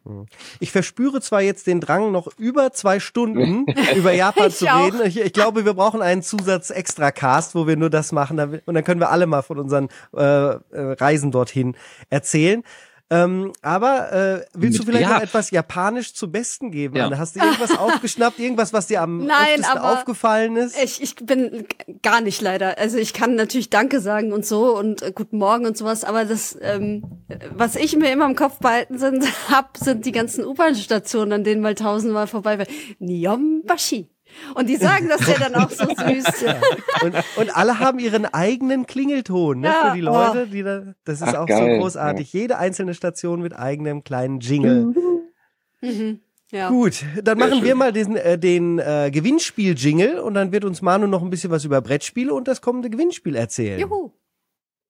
A: Ich verspüre zwar jetzt den Drang, noch über zwei Stunden über Japan zu reden. Ich, ich, glaube, wir brauchen einen Zusatz extra Cast, wo wir nur das machen. Und dann können wir alle mal von unseren äh, äh Reisen dorthin erzählen. Ähm, aber äh, willst du vielleicht ja. noch etwas Japanisch zu Besten geben? Ja. Hast du irgendwas aufgeschnappt, irgendwas, was dir am Nein, aufgefallen ist?
D: Ich, ich bin gar nicht leider. Also ich kann natürlich Danke sagen und so und äh, Guten Morgen und sowas, aber das, ähm, was ich mir immer im Kopf behalten sind, hab, sind die ganzen U-Bahn-Stationen, an denen mal tausendmal vorbei war. Nyombashi. Und die sagen das ja dann auch so süß. Ja.
A: Und, und alle haben ihren eigenen Klingelton ne, ja, für die Leute. Die da, das ist Ach, auch geil. so großartig. Jede einzelne Station mit eigenem kleinen Jingle. Mhm. Ja. Gut, dann Sehr machen schön. wir mal diesen, äh, den äh, Gewinnspiel-Jingle und dann wird uns Manu noch ein bisschen was über Brettspiele und das kommende Gewinnspiel erzählen. Juhu.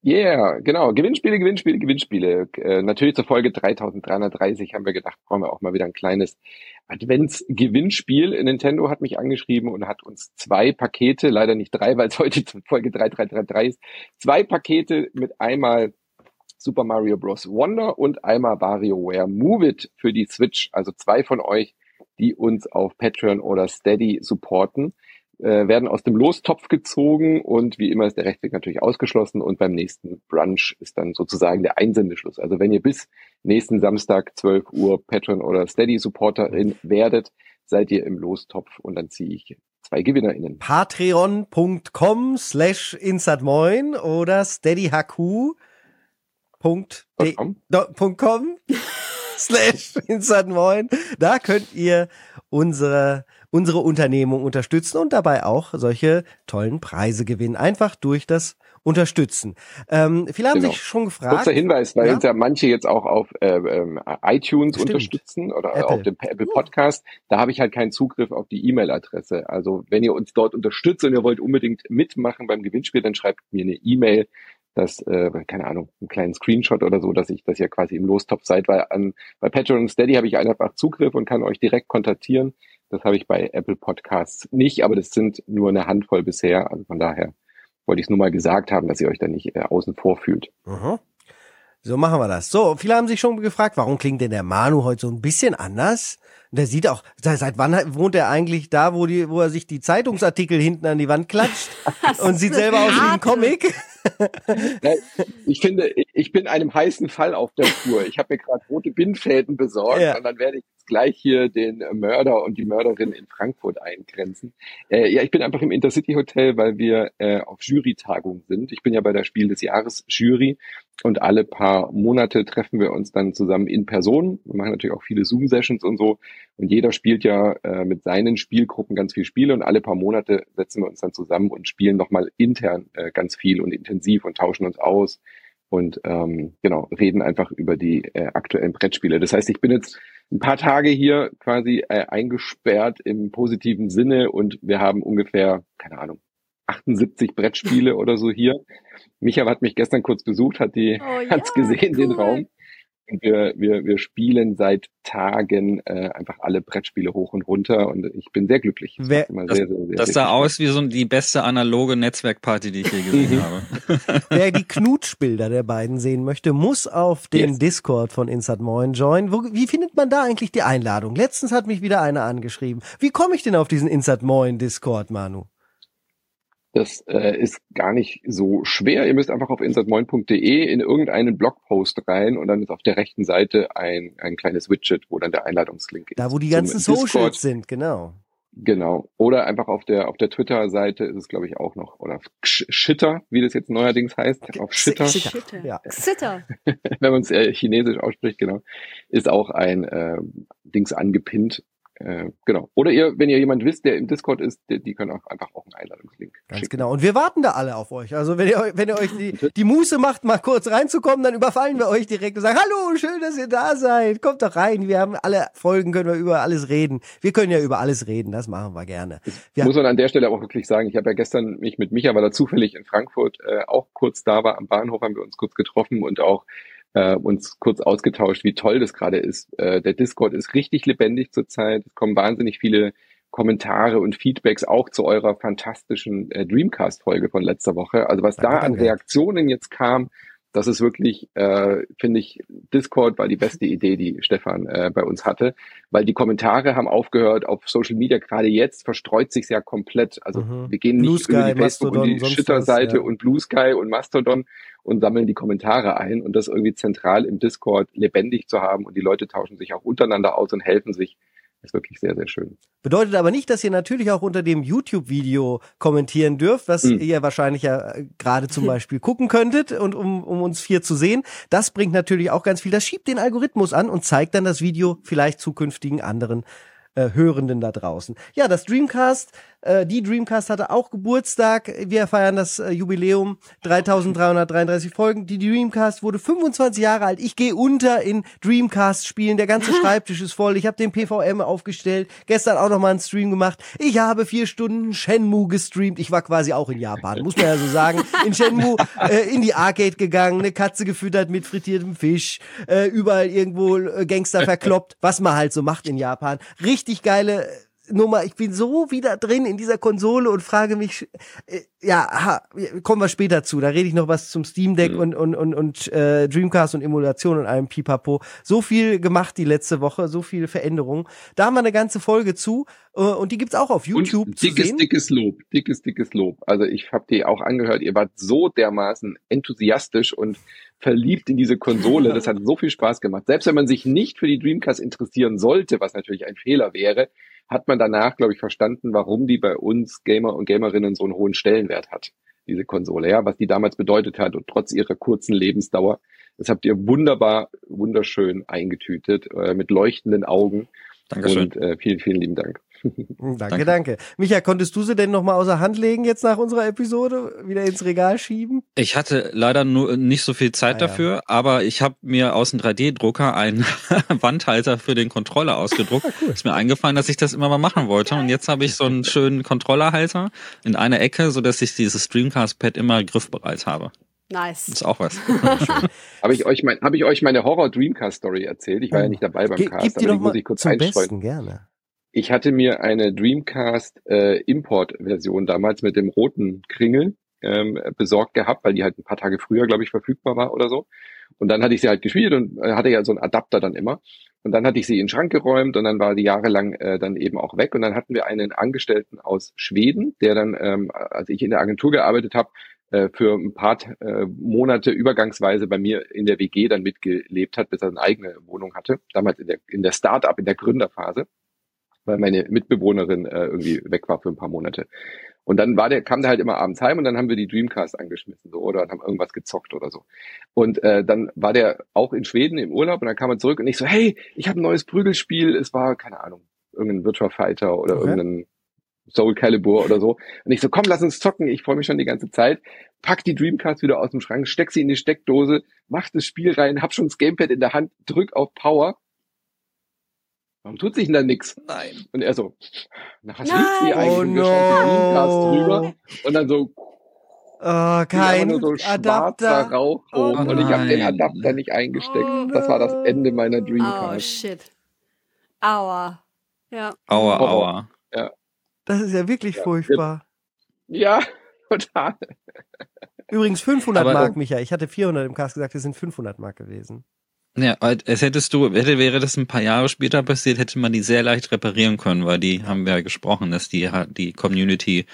C: Yeah, genau. Gewinnspiele, Gewinnspiele, Gewinnspiele. Äh, natürlich zur Folge 3330 haben wir gedacht, brauchen wir auch mal wieder ein kleines Adventsgewinnspiel. Nintendo hat mich angeschrieben und hat uns zwei Pakete, leider nicht drei, weil es heute Folge 3333 ist, zwei Pakete mit einmal Super Mario Bros. Wonder und einmal WarioWare Move It für die Switch. Also zwei von euch, die uns auf Patreon oder Steady supporten äh, werden aus dem Lostopf gezogen und wie immer ist der Rechtsweg natürlich ausgeschlossen und beim nächsten Brunch ist dann sozusagen der Einsendeschluss. Also wenn ihr bis nächsten Samstag 12 Uhr Patreon oder Steady Supporterin werdet, seid ihr im Lostopf und dann ziehe ich zwei GewinnerInnen.
A: Patreon.com slash insatmoin oder steadyhq.com slash insatmoin. Da könnt ihr unsere unsere Unternehmung unterstützen und dabei auch solche tollen Preise gewinnen. Einfach durch das Unterstützen. Ähm, viele haben genau. sich schon gefragt.
C: Kurzer Hinweis, weil ja? uns ja manche jetzt auch auf äh, iTunes Stimmt. unterstützen oder Apple. auf dem Apple Podcast. Da habe ich halt keinen Zugriff auf die E-Mail-Adresse. Also wenn ihr uns dort unterstützt und ihr wollt unbedingt mitmachen beim Gewinnspiel, dann schreibt mir eine E-Mail dass, äh, keine Ahnung, einen kleinen Screenshot oder so, dass ich, dass ihr quasi im Lostopf seid, weil an, bei Patreon und Steady habe ich einfach Zugriff und kann euch direkt kontaktieren. Das habe ich bei Apple Podcasts nicht, aber das sind nur eine Handvoll bisher. Also von daher wollte ich es nur mal gesagt haben, dass ihr euch da nicht äh, außen vor fühlt.
A: Mhm. So machen wir das. So, viele haben sich schon gefragt, warum klingt denn der Manu heute so ein bisschen anders? Der sieht auch, seit wann wohnt er eigentlich da, wo, die, wo er sich die Zeitungsartikel hinten an die Wand klatscht und sieht selber aus wie ein Comic?
C: ich finde, ich bin einem heißen Fall auf der Tour. Ich habe mir gerade rote Bindfäden besorgt ja. und dann werde ich gleich hier den Mörder und die Mörderin in Frankfurt eingrenzen. Äh, ja, ich bin einfach im Intercity Hotel, weil wir äh, auf Jurytagung sind. Ich bin ja bei der Spiel des Jahres Jury und alle paar Monate treffen wir uns dann zusammen in Person. Wir machen natürlich auch viele Zoom-Sessions und so. Und jeder spielt ja äh, mit seinen Spielgruppen ganz viel Spiele und alle paar Monate setzen wir uns dann zusammen und spielen nochmal intern äh, ganz viel und intensiv und tauschen uns aus und ähm, genau, reden einfach über die äh, aktuellen Brettspiele. Das heißt, ich bin jetzt ein paar Tage hier quasi äh, eingesperrt im positiven Sinne und wir haben ungefähr, keine Ahnung, 78 Brettspiele oder so hier. Micha hat mich gestern kurz besucht, hat die, oh, hat's ja, gesehen, cool. den Raum. Und wir, wir, wir spielen seit Tagen äh, einfach alle Brettspiele hoch und runter und ich bin sehr glücklich.
B: Das, Wer, das, sehr, sehr, sehr, das sah aus wie so die beste analoge Netzwerkparty, die ich je gesehen mhm. habe.
A: Wer die Knutschbilder der beiden sehen möchte, muss auf den yes. Discord von Insert Moin joinen. Wo, wie findet man da eigentlich die Einladung? Letztens hat mich wieder einer angeschrieben. Wie komme ich denn auf diesen Insert Moin Discord, Manu?
C: Das äh, ist gar nicht so schwer. Ihr müsst einfach auf insertmoin.de in irgendeinen Blogpost rein und dann ist auf der rechten Seite ein, ein kleines Widget, wo dann der Einladungslink ist.
A: Da, wo die ganzen Socials sind, genau.
C: Genau. Oder einfach auf der auf der Twitter-Seite ist es, glaube ich, auch noch. Oder Shitter, wie das jetzt neuerdings heißt. Auf Shitter. Shitter. Ja. Shitter. Wenn man es äh, chinesisch ausspricht, genau. Ist auch ein äh, Dings angepinnt äh, genau. Oder ihr, wenn ihr jemand wisst, der im Discord ist, die, die können auch einfach auch einen Einladungslink.
A: Ganz schicken. genau. Und wir warten da alle auf euch. Also wenn ihr, wenn ihr euch die, die Muße macht, mal kurz reinzukommen, dann überfallen wir euch direkt und sagen, hallo, schön, dass ihr da seid. Kommt doch rein. Wir haben alle Folgen, können wir über alles reden. Wir können ja über alles reden. Das machen wir gerne.
C: Wir muss man an der Stelle auch wirklich sagen, ich habe ja gestern mich mit Micha, weil er zufällig in Frankfurt äh, auch kurz da war, am Bahnhof haben wir uns kurz getroffen und auch äh, uns kurz ausgetauscht, wie toll das gerade ist. Äh, der Discord ist richtig lebendig zurzeit. Es kommen wahnsinnig viele Kommentare und Feedbacks auch zu eurer fantastischen äh, Dreamcast-Folge von letzter Woche. Also was da an Reaktionen jetzt kam, das ist wirklich, äh, finde ich, Discord war die beste Idee, die Stefan äh, bei uns hatte, weil die Kommentare haben aufgehört auf Social Media. Gerade jetzt verstreut sich ja komplett. Also mhm. wir gehen nicht Sky, über die Facebook Mastodon, und die Shitter-Seite ja. und Blue Sky und Mastodon und sammeln die Kommentare ein und das irgendwie zentral im Discord lebendig zu haben und die Leute tauschen sich auch untereinander aus und helfen sich ist wirklich sehr, sehr schön.
A: Bedeutet aber nicht, dass ihr natürlich auch unter dem YouTube-Video kommentieren dürft, was mhm. ihr wahrscheinlich ja äh, gerade zum Beispiel gucken könntet und um, um uns vier zu sehen. Das bringt natürlich auch ganz viel. Das schiebt den Algorithmus an und zeigt dann das Video vielleicht zukünftigen anderen äh, Hörenden da draußen. Ja, das Dreamcast äh, die Dreamcast hatte auch Geburtstag. Wir feiern das äh, Jubiläum 3333 Folgen. Die Dreamcast wurde 25 Jahre alt. Ich gehe unter in Dreamcast-Spielen. Der ganze Schreibtisch ist voll. Ich habe den PVM aufgestellt. Gestern auch noch mal einen Stream gemacht. Ich habe vier Stunden Shenmue gestreamt. Ich war quasi auch in Japan, muss man ja so sagen. In Shenmue äh, in die Arcade gegangen, eine Katze gefüttert mit frittiertem Fisch, äh, überall irgendwo äh, Gangster verkloppt, was man halt so macht in Japan. Richtig geile Nummer, ich bin so wieder drin in dieser Konsole und frage mich, äh, ja, ha, kommen wir später zu. Da rede ich noch was zum Steam Deck mhm. und und und und äh, Dreamcast und Emulation und allem Pipapo. So viel gemacht die letzte Woche, so viele Veränderungen. Da haben wir eine ganze Folge zu äh, und die gibt's auch auf YouTube und
C: dickes,
A: zu sehen.
C: Dickes Lob, dickes dickes Lob. Also ich habe die auch angehört. Ihr wart so dermaßen enthusiastisch und verliebt in diese Konsole. Das hat so viel Spaß gemacht. Selbst wenn man sich nicht für die Dreamcast interessieren sollte, was natürlich ein Fehler wäre, hat man danach, glaube ich, verstanden, warum die bei uns Gamer und Gamerinnen so einen hohen Stellenwert hat, diese Konsole, ja, was die damals bedeutet hat und trotz ihrer kurzen Lebensdauer. Das habt ihr wunderbar, wunderschön eingetütet, äh, mit leuchtenden Augen. Dankeschön. Und äh, vielen, vielen lieben Dank.
A: danke, danke, danke. Micha, konntest du sie denn noch mal außer Hand legen jetzt nach unserer Episode? Wieder ins Regal schieben?
B: Ich hatte leider nur nicht so viel Zeit ah, dafür, ja. aber ich habe mir aus dem 3D-Drucker einen Wandhalter für den Controller ausgedruckt. Ah, cool. Ist mir eingefallen, dass ich das immer mal machen wollte. Und jetzt habe ich so einen schönen Controllerhalter in einer Ecke, so dass ich dieses Streamcast-Pad immer griffbereit habe.
D: Nice.
B: Das ist auch was.
C: habe ich euch mein, habe ich euch meine Horror Dreamcast Story erzählt? Ich war ja nicht dabei beim Ge Cast,
A: aber die muss ich kurz zum Besten, gerne.
C: Ich hatte mir eine Dreamcast äh, Import-Version damals mit dem roten Kringel ähm, besorgt gehabt, weil die halt ein paar Tage früher, glaube ich, verfügbar war oder so. Und dann hatte ich sie halt gespielt und äh, hatte ja so einen Adapter dann immer. Und dann hatte ich sie in den Schrank geräumt und dann war die jahrelang äh, dann eben auch weg. Und dann hatten wir einen Angestellten aus Schweden, der dann, ähm, als ich in der Agentur gearbeitet habe, äh, für ein paar äh, Monate übergangsweise bei mir in der WG dann mitgelebt hat, bis er eine eigene Wohnung hatte. Damals in der, in der Start-up, in der Gründerphase weil meine Mitbewohnerin äh, irgendwie weg war für ein paar Monate. Und dann war der, kam der halt immer abends heim und dann haben wir die Dreamcast angeschmissen so oder haben irgendwas gezockt oder so. Und äh, dann war der auch in Schweden im Urlaub und dann kam er zurück und ich so, hey, ich habe ein neues Prügelspiel. Es war, keine Ahnung, irgendein Virtual Fighter oder okay. irgendein Soul Calibur oder so. Und ich so, komm, lass uns zocken. Ich freue mich schon die ganze Zeit. Pack die Dreamcast wieder aus dem Schrank, steck sie in die Steckdose, mach das Spiel rein, hab schon das Gamepad in der Hand, drück auf Power Warum tut sich denn da nix?
B: Nein.
C: Und er so, na, was liegt sie eigentlich? Oh no. drüber. Und dann so,
A: Oh, kein
C: so Adapter. Rauch oh, und ich habe den Adapter nicht eingesteckt. Oh, das war das Ende meiner Dreamcast.
D: Oh shit. Aua. Ja.
B: Aua, aua.
C: Ja.
A: Das ist ja wirklich ja. furchtbar.
C: Ja, total.
A: Übrigens 500 Aber, Mark, Micha. Ich hatte 400 im Cast gesagt, es sind 500 Mark gewesen.
B: Ja, es hättest du, hätte, wäre das ein paar Jahre später passiert, hätte man die sehr leicht reparieren können, weil die haben wir ja gesprochen, dass die, die Community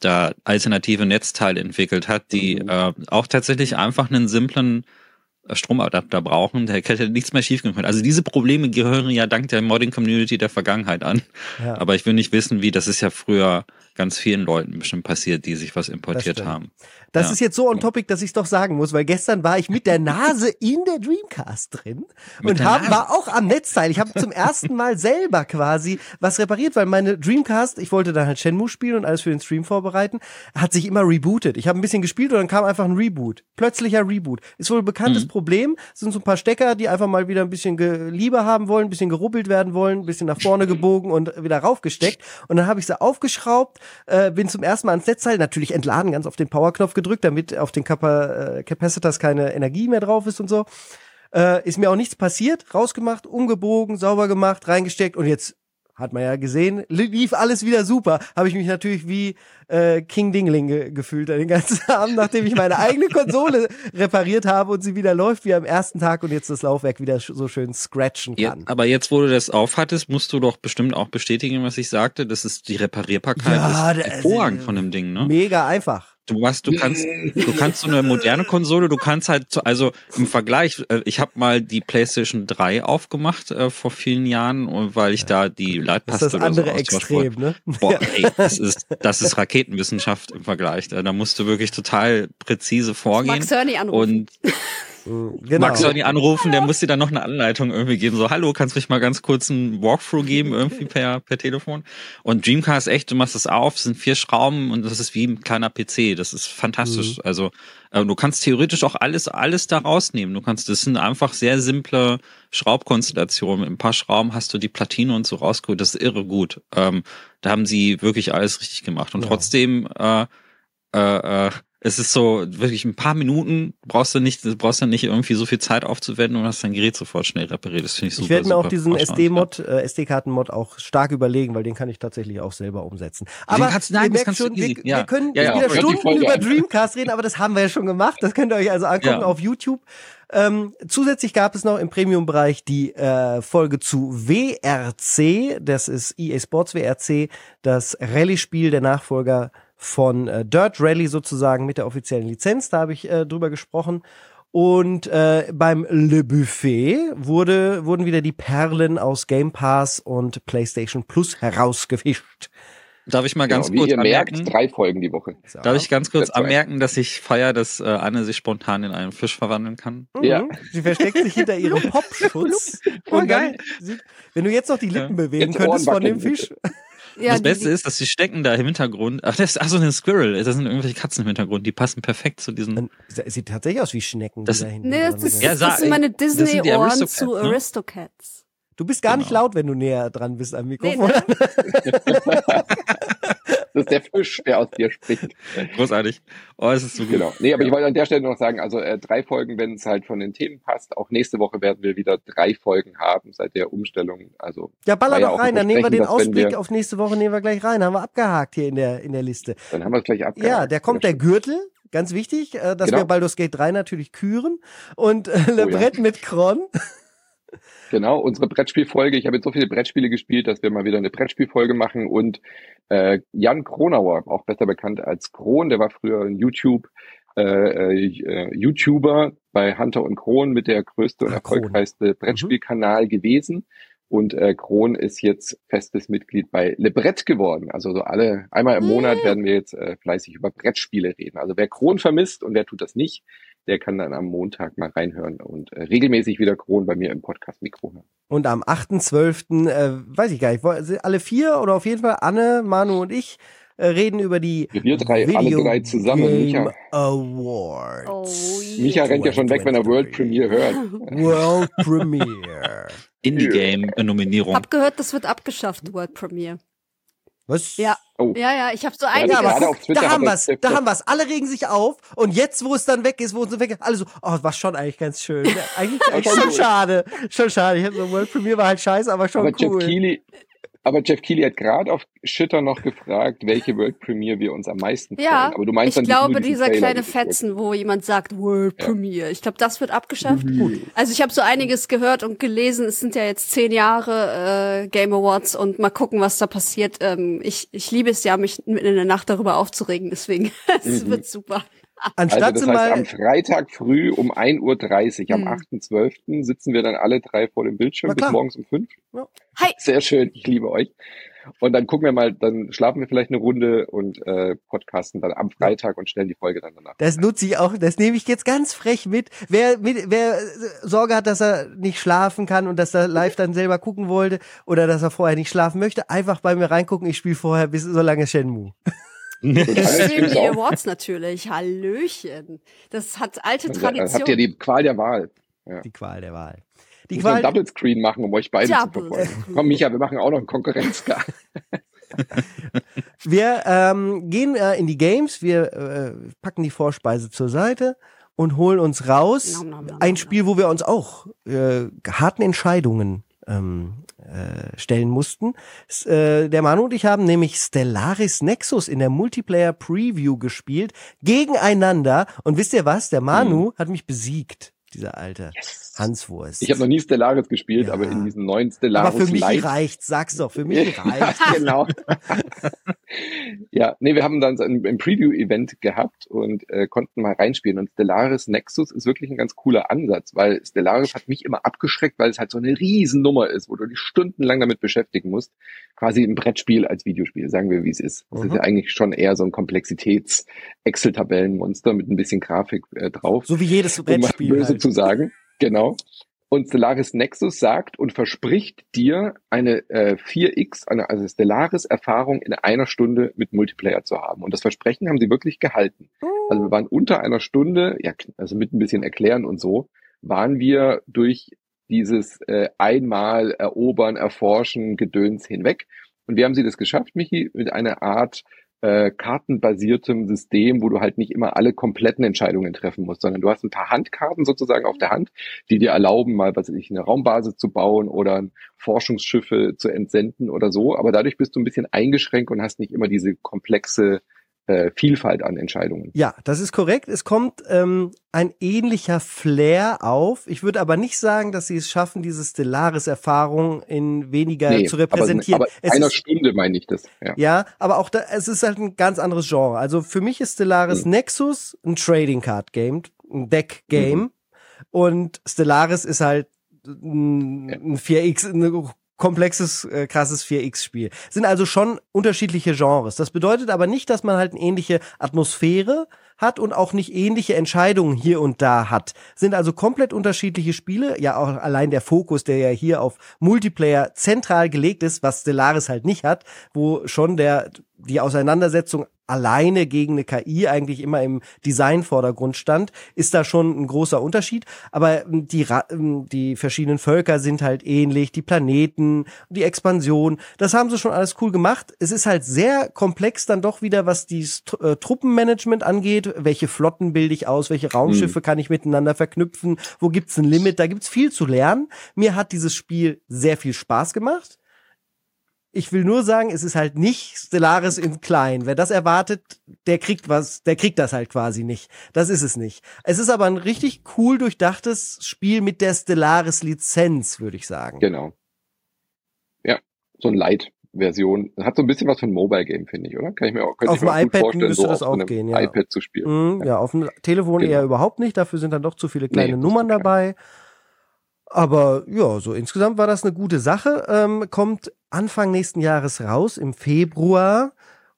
B: da alternative Netzteile entwickelt hat, die mhm. äh, auch tatsächlich einfach einen simplen Stromadapter brauchen, der hätte nichts mehr schief gehen können. Also diese Probleme gehören ja dank der Modding Community der Vergangenheit an. Ja. Aber ich will nicht wissen, wie, das ist ja früher ganz vielen Leuten bestimmt passiert, die sich was importiert haben.
A: Das ja. ist jetzt so on topic, dass ich es doch sagen muss, weil gestern war ich mit der Nase in der Dreamcast drin und hab, war auch am Netzteil. Ich habe zum ersten Mal selber quasi was repariert, weil meine Dreamcast, ich wollte dann halt Shenmue spielen und alles für den Stream vorbereiten, hat sich immer rebootet. Ich habe ein bisschen gespielt und dann kam einfach ein Reboot. Plötzlicher Reboot. Ist wohl ein bekanntes mhm. Problem. Es sind so ein paar Stecker, die einfach mal wieder ein bisschen Liebe haben wollen, ein bisschen gerubbelt werden wollen, ein bisschen nach vorne gebogen und wieder raufgesteckt. Und dann habe ich sie aufgeschraubt, äh, bin zum ersten Mal ans Netzteil, natürlich entladen, ganz auf den Powerknopf gedrückt, damit auf den Kapa äh, Capacitors keine Energie mehr drauf ist und so. Äh, ist mir auch nichts passiert. Rausgemacht, umgebogen, sauber gemacht, reingesteckt und jetzt hat man ja gesehen, lief alles wieder super. Habe ich mich natürlich wie äh, King Dingling ge gefühlt den ganzen Abend, nachdem ich meine eigene Konsole repariert habe und sie wieder läuft wie am ersten Tag und jetzt das Laufwerk wieder so schön scratchen kann.
B: Ja, aber jetzt, wo du das aufhattest, musst du doch bestimmt auch bestätigen, was ich sagte. Das ist die Reparierbarkeit
A: Ja,
B: ist hervorragend von dem Ding, ne?
A: Mega einfach.
B: Du hast, du kannst, du kannst so eine moderne Konsole, du kannst halt, so- also im Vergleich, äh, ich habe mal die PlayStation 3 aufgemacht äh, vor vielen Jahren, und weil ich da die
A: Das
B: Leitpaste
A: ist das
B: oder so
A: andere
B: wollte.
A: Extrem, ne?
B: Boah, ey, das ist, das ist Raketenwissenschaft im Vergleich. Da da musst du wirklich total präzise vorgehen.
D: Max Hörni anrufen.
B: Und
A: Genau.
B: Max soll die anrufen, der muss dir dann noch eine Anleitung irgendwie geben. So, hallo, kannst du mich mal ganz kurz einen Walkthrough geben, irgendwie per, per Telefon? Und Dreamcast echt, du machst das auf, es sind vier Schrauben und das ist wie ein kleiner PC. Das ist fantastisch. Also, äh, du kannst theoretisch auch alles, alles da rausnehmen. Du kannst, das sind einfach sehr simple Schraubkonstellationen. Mit ein paar Schrauben hast du die Platine und so rausgeholt. Das ist irre gut. Ähm, da haben sie wirklich alles richtig gemacht. Und
A: Ja.
B: trotzdem, äh, äh, äh, es ist so wirklich ein paar Minuten brauchst du nicht, brauchst du nicht irgendwie so viel Zeit aufzuwenden und hast dein Gerät sofort schnell repariert. Das finde ich super.
A: Ich werde mir auch diesen SD-Mod, äh, SD-Karten-Mod auch stark überlegen, weil den kann ich tatsächlich auch selber umsetzen. Aber
B: kannst- nein, das kannst du
A: schon, wir,
B: easy. Ja.
A: wir können
B: Ja, ja,
A: wieder Stunden über. Dreamcast reden, aber das haben wir ja schon gemacht. Das könnt ihr euch also angucken auf YouTube. Ähm, zusätzlich gab es noch im Premium-Bereich die äh, Folge zu WRC. Das ist EA Sports WRC, das Rallye-Spiel, der Nachfolger von äh, Dirt Rally sozusagen mit der offiziellen Lizenz. Da habe ich äh, drüber gesprochen. Und äh, beim Le Buffet wurde, wurden wieder die Perlen aus Game Pass und PlayStation Plus herausgefischt.
B: Darf ich mal ganz
C: genau,
B: kurz
C: ihr merkt,
B: anmerken?
C: drei Folgen die Woche.
A: So.
B: Darf ich ganz kurz
C: right.
B: anmerken, dass ich feier, dass äh, Anne sich spontan in einen Fisch verwandeln kann?
A: Mhm.
C: Ja.
A: Sie versteckt sich hinter ihrem Popschutz.
B: Oh,
A: Und dann
B: geil.
A: sieht, wenn du jetzt noch die Lippen
B: Ja.
A: bewegen
C: Jetzt
A: könntest von dem Fisch.
D: Ja,
B: das
D: die-
B: Beste ist, dass die stecken da im Hintergrund. Ach, das ist ach so ein Squirrel. Das sind irgendwelche Katzen im Hintergrund. Die passen perfekt zu diesen.
A: Sieht tatsächlich aus wie Schnecken,
B: Das-
A: die da hinten
D: Nee, das, ist,
A: sind.
B: Ja,
D: das sind meine
B: die
D: Disney-Ohren
B: Aristocats,
D: zu
B: ne?
D: Aristocats.
A: Du bist gar nicht
B: Genau.
A: laut, wenn du näher dran bist am
D: Nee,
A: Mikrofon.
D: ne?
C: Das ist der Fisch, der aus dir spricht.
B: Großartig. Oh, es ist so gut.
C: Genau. Nee, aber ich wollte an der Stelle noch sagen, also äh, drei Folgen, wenn es halt von den Themen passt. Auch nächste Woche werden wir wieder drei Folgen haben seit der Umstellung. Also
A: Ja, baller
C: ja
A: doch
C: ein
A: rein, dann nehmen wir den Ausblick
C: wir-
A: auf nächste Woche nehmen wir gleich rein. Haben wir abgehakt hier in der, in der Liste.
C: dann haben wir es gleich abgehakt.
A: Ja, der kommt der Gürtel, ganz wichtig, äh, dass
C: Genau.
A: wir Baldur's Gate 3 natürlich küren und äh, Le
C: Oh ja.
A: Brett mit Kron.
C: Genau, unsere Brettspielfolge. Ich habe jetzt so viele Brettspiele gespielt, dass wir mal wieder eine Brettspielfolge machen. Und äh, Jan Kronauer, auch besser bekannt als Kron, der war früher ein YouTube, äh, äh, YouTuber bei Hunter und Kron mit der größte und
A: Kron.
C: erfolgreichste Brettspielkanal gewesen. Und äh, Kron ist jetzt festes Mitglied bei Le Brett geworden. Also so alle einmal im Monat werden wir jetzt äh, fleißig über Brettspiele reden. Also wer Kron vermisst und wer tut das nicht, der kann dann am Montag mal reinhören und äh, regelmäßig wieder Kron bei mir im Podcast Mikro hören.
A: Und am 8.12., äh, weiß ich gar nicht, alle vier oder auf jeden Fall Anne, Manu und ich äh, reden über die
C: Wir drei, alle
A: Video
C: drei zusammen,
A: Game
C: Micha.
A: Awards.
D: Oh.
C: Micha rennt ja schon weg, wenn er World
A: 2023.
C: Premiere hört.
A: World Premiere.
B: Indie-Game-Nominierung.
D: Hab gehört, das wird abgeschafft, World Premiere.
A: Was?
D: Ja.
C: Oh,
D: Ja, ja, ich habe so
C: Ja,
D: einige.
A: Ja, aber guck, da haben wir's, da haben wir's. Alle regen sich auf und jetzt, wo es dann weg ist, wo es weg ist, alle so, oh, war schon eigentlich ganz schön. Eigentlich, eigentlich
C: schon
A: schade. Schon schade. Ich hab so World Premiere war halt scheiße, aber schon
C: aber Jeff
A: cool.
C: Aber Jeff Keighley hat gerade auf Shitter noch gefragt, welche World Premiere wir uns am meisten freuen.
D: Ja,
C: aber du meinst
D: ich
C: dann
D: glaube, dieser
C: Trailer,
D: kleine Fetzen, wo jemand sagt World
C: Ja.
D: Premiere. Ich glaube, das wird abgeschafft.
A: Gut.
D: Also ich habe so einiges gehört und gelesen. Es sind ja jetzt zehn Jahre äh, Game Awards und mal gucken, was da passiert. Ähm, ich, ich liebe es ja, mich mitten in der Nacht darüber aufzuregen. Deswegen, es
C: Mhm.
D: wird super.
A: Anstatt
C: Also das
A: sie
C: heißt,
A: mal,
C: am Freitag früh um 1.30 Uhr, am
D: Hm.
C: 8.12. sitzen wir dann alle drei vor dem Bildschirm bis morgens um 5.
D: Hi.
C: Sehr schön, ich liebe euch. Und dann gucken wir mal, dann schlafen wir vielleicht eine Runde und äh, podcasten dann am Freitag und stellen die Folge dann danach.
A: das nutze ich auch, das nehme ich jetzt ganz frech mit. Wer, mit, wer Sorge hat, dass er nicht schlafen kann und dass er live dann selber gucken wollte oder dass er vorher nicht schlafen möchte, einfach bei mir reingucken. Ich spiele vorher bis so lange Shenmue.
C: Und
D: Ich
C: Anne,
D: stream
C: stimmt's
D: die? Awards natürlich. Hallöchen. Das hat alte
C: Also,
D: Tradition.
C: habt ihr die Qual der Wahl.
A: Die Qual der Wahl. Die
C: Muss man
A: Qual,
C: Double Screen machen, um euch beide
D: Double
C: zu verfolgen. Komm, Micha, wir machen auch noch einen Konkurrenzgar.
A: Wir ähm, gehen äh, in die Games, wir äh, packen die Vorspeise zur Seite und holen uns raus.
D: Nom, nom, nom,
A: Ein
D: nom,
A: Spiel, wo wir uns auch äh, harten Entscheidungen ähm, äh, stellen mussten. S äh, der Manu und ich haben nämlich Stellaris Nexus in der Multiplayer Preview gespielt, gegeneinander. Und wisst ihr was? Der Manu hat mich besiegt, dieser alte Hanswurst.
C: Ich habe noch nie Stellaris gespielt,
A: Ja.
C: aber in diesem neuen Stellaris
A: Aber für mich
C: Light
A: reicht's, sag's doch, für mich
C: Ja,
A: reicht's.
C: genau. ja, nee, wir haben dann so ein, ein Preview-Event gehabt und äh, konnten mal reinspielen. Und Stellaris Nexus ist wirklich ein ganz cooler Ansatz, weil Stellaris hat mich immer abgeschreckt, weil es halt so eine Riesennummer ist, wo du dich stundenlang damit beschäftigen musst. Quasi ein Brettspiel als Videospiel, sagen wir, wie es ist. Das
A: Mhm.
C: ist ja eigentlich schon eher so ein Komplexitäts-Excel-Tabellenmonster mit ein bisschen Grafik äh, drauf
A: So wie jedes
C: um
A: Brettspiel.
C: böse
A: Halt.
C: zu sagen. Genau. Und Stellaris Nexus sagt und verspricht dir eine äh, 4x, eine also Stellaris-Erfahrung in einer Stunde mit Multiplayer zu haben. Und das Versprechen haben sie wirklich gehalten. Also wir waren unter einer Stunde, ja, also mit ein bisschen Erklären und so, waren wir durch dieses äh, einmal erobern, erforschen, Gedöns hinweg. Und wie haben sie das geschafft, Michi? Mit einer Art äh, kartenbasiertem System, wo du halt nicht immer alle kompletten Entscheidungen treffen musst, sondern du hast ein paar Handkarten sozusagen auf der Hand, die dir erlauben, mal was weiß ich, eine Raumbasis zu bauen oder Forschungsschiffe zu entsenden oder so. Aber dadurch bist du ein bisschen eingeschränkt und hast nicht immer diese komplexe äh, Vielfalt an Entscheidungen.
A: Ja, das ist korrekt. Es kommt ähm, ein ähnlicher Flair auf. Ich würde aber nicht sagen, dass sie es schaffen, diese Stellaris-Erfahrung in weniger
C: Nee,
A: zu repräsentieren.
C: Aber, aber einer
A: ist,
C: Stunde meine ich das. Ja.
A: ja, aber auch da, es ist halt ein ganz anderes Genre. Also für mich ist Stellaris
C: Mhm.
A: Nexus ein Trading Card Game, ein Deck Game.
C: Mhm.
A: Und Stellaris ist halt ein, ein 4X, ein komplexes, äh, krasses 4X-Spiel. Sind also schon unterschiedliche Genres. Das bedeutet aber nicht, dass man halt eine ähnliche Atmosphäre hat und auch nicht ähnliche Entscheidungen hier und da hat. Sind also komplett unterschiedliche Spiele. Ja, auch allein der Fokus, der ja hier auf Multiplayer zentral gelegt ist, was Stellaris halt nicht hat, wo schon der, die Auseinandersetzung alleine gegen eine KI eigentlich immer im Designvordergrund stand, ist da schon ein großer Unterschied. Aber ähm, die, ähm, die verschiedenen Völker sind halt ähnlich, die Planeten, die Expansion, das haben sie schon alles cool gemacht. Es ist halt sehr komplex dann doch wieder, was die äh, Truppenmanagement angeht. Welche Flotten bilde ich aus? Welche Raumschiffe kann ich miteinander verknüpfen? Wo gibt's ein Limit? Da gibt's viel zu lernen. Mir hat dieses Spiel sehr viel Spaß gemacht. Ich will nur sagen, es ist halt nicht Stellaris in klein. Wer das erwartet, der kriegt was, der kriegt das halt quasi nicht. Das ist es nicht. Es ist aber ein richtig cool durchdachtes Spiel mit der Stellaris Lizenz, würde ich sagen.
C: Genau. Ja, so ein Light-Version. Hat so ein bisschen was von Mobile Game, finde ich, oder? Kann ich mir auch, könnte
A: Auf
C: ich mir
A: dem iPad
C: vorstellen,
A: müsste
C: so
A: das
C: auf
A: auch
C: einem
A: gehen, ja.
C: iPad zu spielen.
A: Mhm, ja. auf dem Telefon
C: Genau.
A: eher überhaupt nicht. Dafür sind dann doch zu viele kleine
C: Nee,
A: Nummern
C: ja.
A: dabei. Aber ja, so insgesamt war das eine gute Sache. Ähm, kommt Anfang nächsten Jahres raus, im Februar.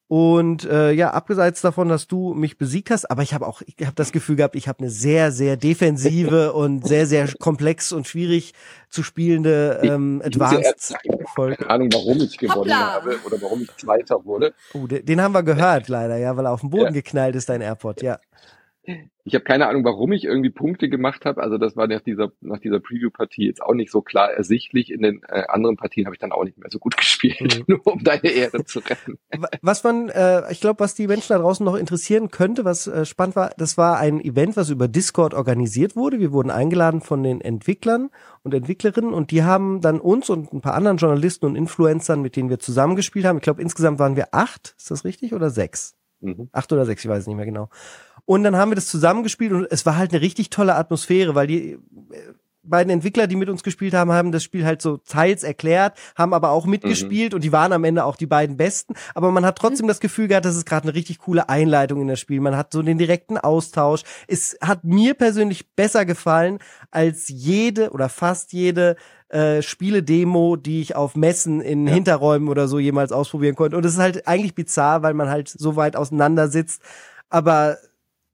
A: Und äh, ja, abgeseits davon, dass du mich besiegt hast, aber ich habe auch, ich habe das Gefühl gehabt, ich habe eine sehr, sehr defensive und sehr, sehr komplex und schwierig zu spielende ähm,
C: Ich
A: Advanced
C: sagen,
A: Folge.
C: Keine Ahnung, warum ich gewonnen
D: Hoppla.
C: habe oder warum ich Zweiter wurde.
A: Oh, den, den haben wir gehört leider, ja, weil er auf den Boden
C: Ja.
A: geknallt ist, dein AirPod, ja.
C: Ich habe keine Ahnung, warum ich irgendwie Punkte gemacht habe. Also das war nach dieser nach dieser Preview-Partie jetzt auch nicht so klar ersichtlich. In den äh, anderen Partien habe ich dann auch nicht mehr so gut gespielt,
A: Mhm.
C: nur um deine Ehre zu retten.
A: Wa- Was man, äh, ich glaube, was die Menschen da draußen noch interessieren könnte, was äh, spannend war, das war ein Event, was über Discord organisiert wurde. Wir wurden eingeladen von den Entwicklern und Entwicklerinnen und die haben dann uns und ein paar anderen Journalisten und Influencern, mit denen wir zusammengespielt haben, ich glaube, insgesamt waren wir acht, ist das richtig, oder sechs?
C: Mhm.
A: acht oder sechs, ich weiß es nicht mehr genau. Und dann haben wir das zusammengespielt und es war halt eine richtig tolle Atmosphäre, weil die äh, beiden Entwickler, die mit uns gespielt haben, haben das Spiel halt so teils erklärt, haben aber auch mitgespielt und die waren am Ende auch die beiden Besten. Aber man hat trotzdem das Gefühl gehabt, das ist gerade eine richtig coole Einleitung in das Spiel. Man hat so den direkten Austausch. Es hat mir persönlich besser gefallen als jede oder fast jede äh, Spiele-Demo, die ich auf Messen in
C: Ja.
A: Hinterräumen oder so jemals ausprobieren konnte. Und es ist halt eigentlich bizarr, weil man halt so weit auseinander sitzt. Aber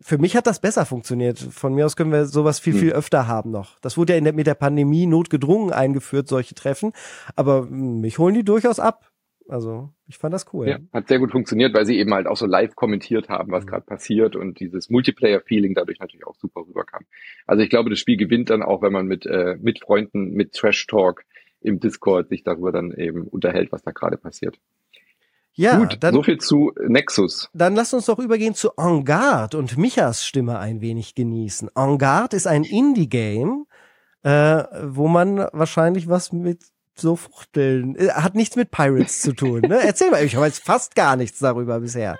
A: für mich hat das besser funktioniert. Von mir aus können wir sowas viel,
C: Hm.
A: viel öfter haben noch. Das wurde ja der, mit der Pandemie notgedrungen eingeführt, solche Treffen. Aber mm, mich holen die durchaus ab. Also, ich fand das cool.
C: Ja, hat sehr gut funktioniert, weil sie eben halt auch so live kommentiert haben, was
A: Mhm.
C: gerade passiert und dieses Multiplayer-Feeling dadurch natürlich auch super rüberkam. Also ich glaube, das Spiel gewinnt dann auch, wenn man mit, äh, mit Freunden, mit Trash Talk im Discord sich darüber dann eben unterhält, was da gerade passiert.
A: Ja,
C: Gut,
A: dann,
C: so viel zu Nexus.
A: dann lasst uns doch übergehen zu En Garde und Michas Stimme ein wenig genießen. En Garde ist ein Indie-Game, äh, wo man wahrscheinlich was mit so Fuchteln, äh, hat nichts mit Pirates zu tun. Ne? Erzähl mal, ich weiß fast gar nichts darüber bisher.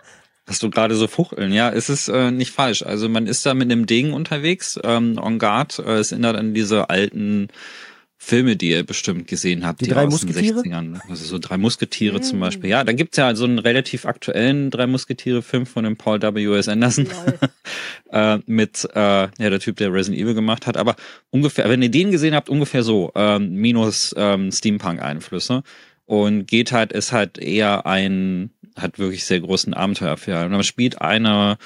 B: Hast du gerade so Fuchteln? Ja, es ist äh, nicht falsch. Also man ist da mit einem Degen unterwegs. Ähm, En Garde, äh, es erinnert an diese alten Filme, die ihr bestimmt gesehen habt.
A: Die drei
B: aus den
A: Musketiere?
B: 60ern. Also so drei Musketiere zum Beispiel. Ja, da gibt's ja so einen relativ aktuellen drei Musketiere-Film von dem Paul W.S. Anderson. äh, mit äh, ja der Typ, der Resident Evil gemacht hat. Aber ungefähr, wenn ihr den gesehen habt, ungefähr so ähm, minus ähm, Steampunk-Einflüsse und geht halt ist halt eher ein hat wirklich sehr großen Abenteuerfehler. Und man spielt eine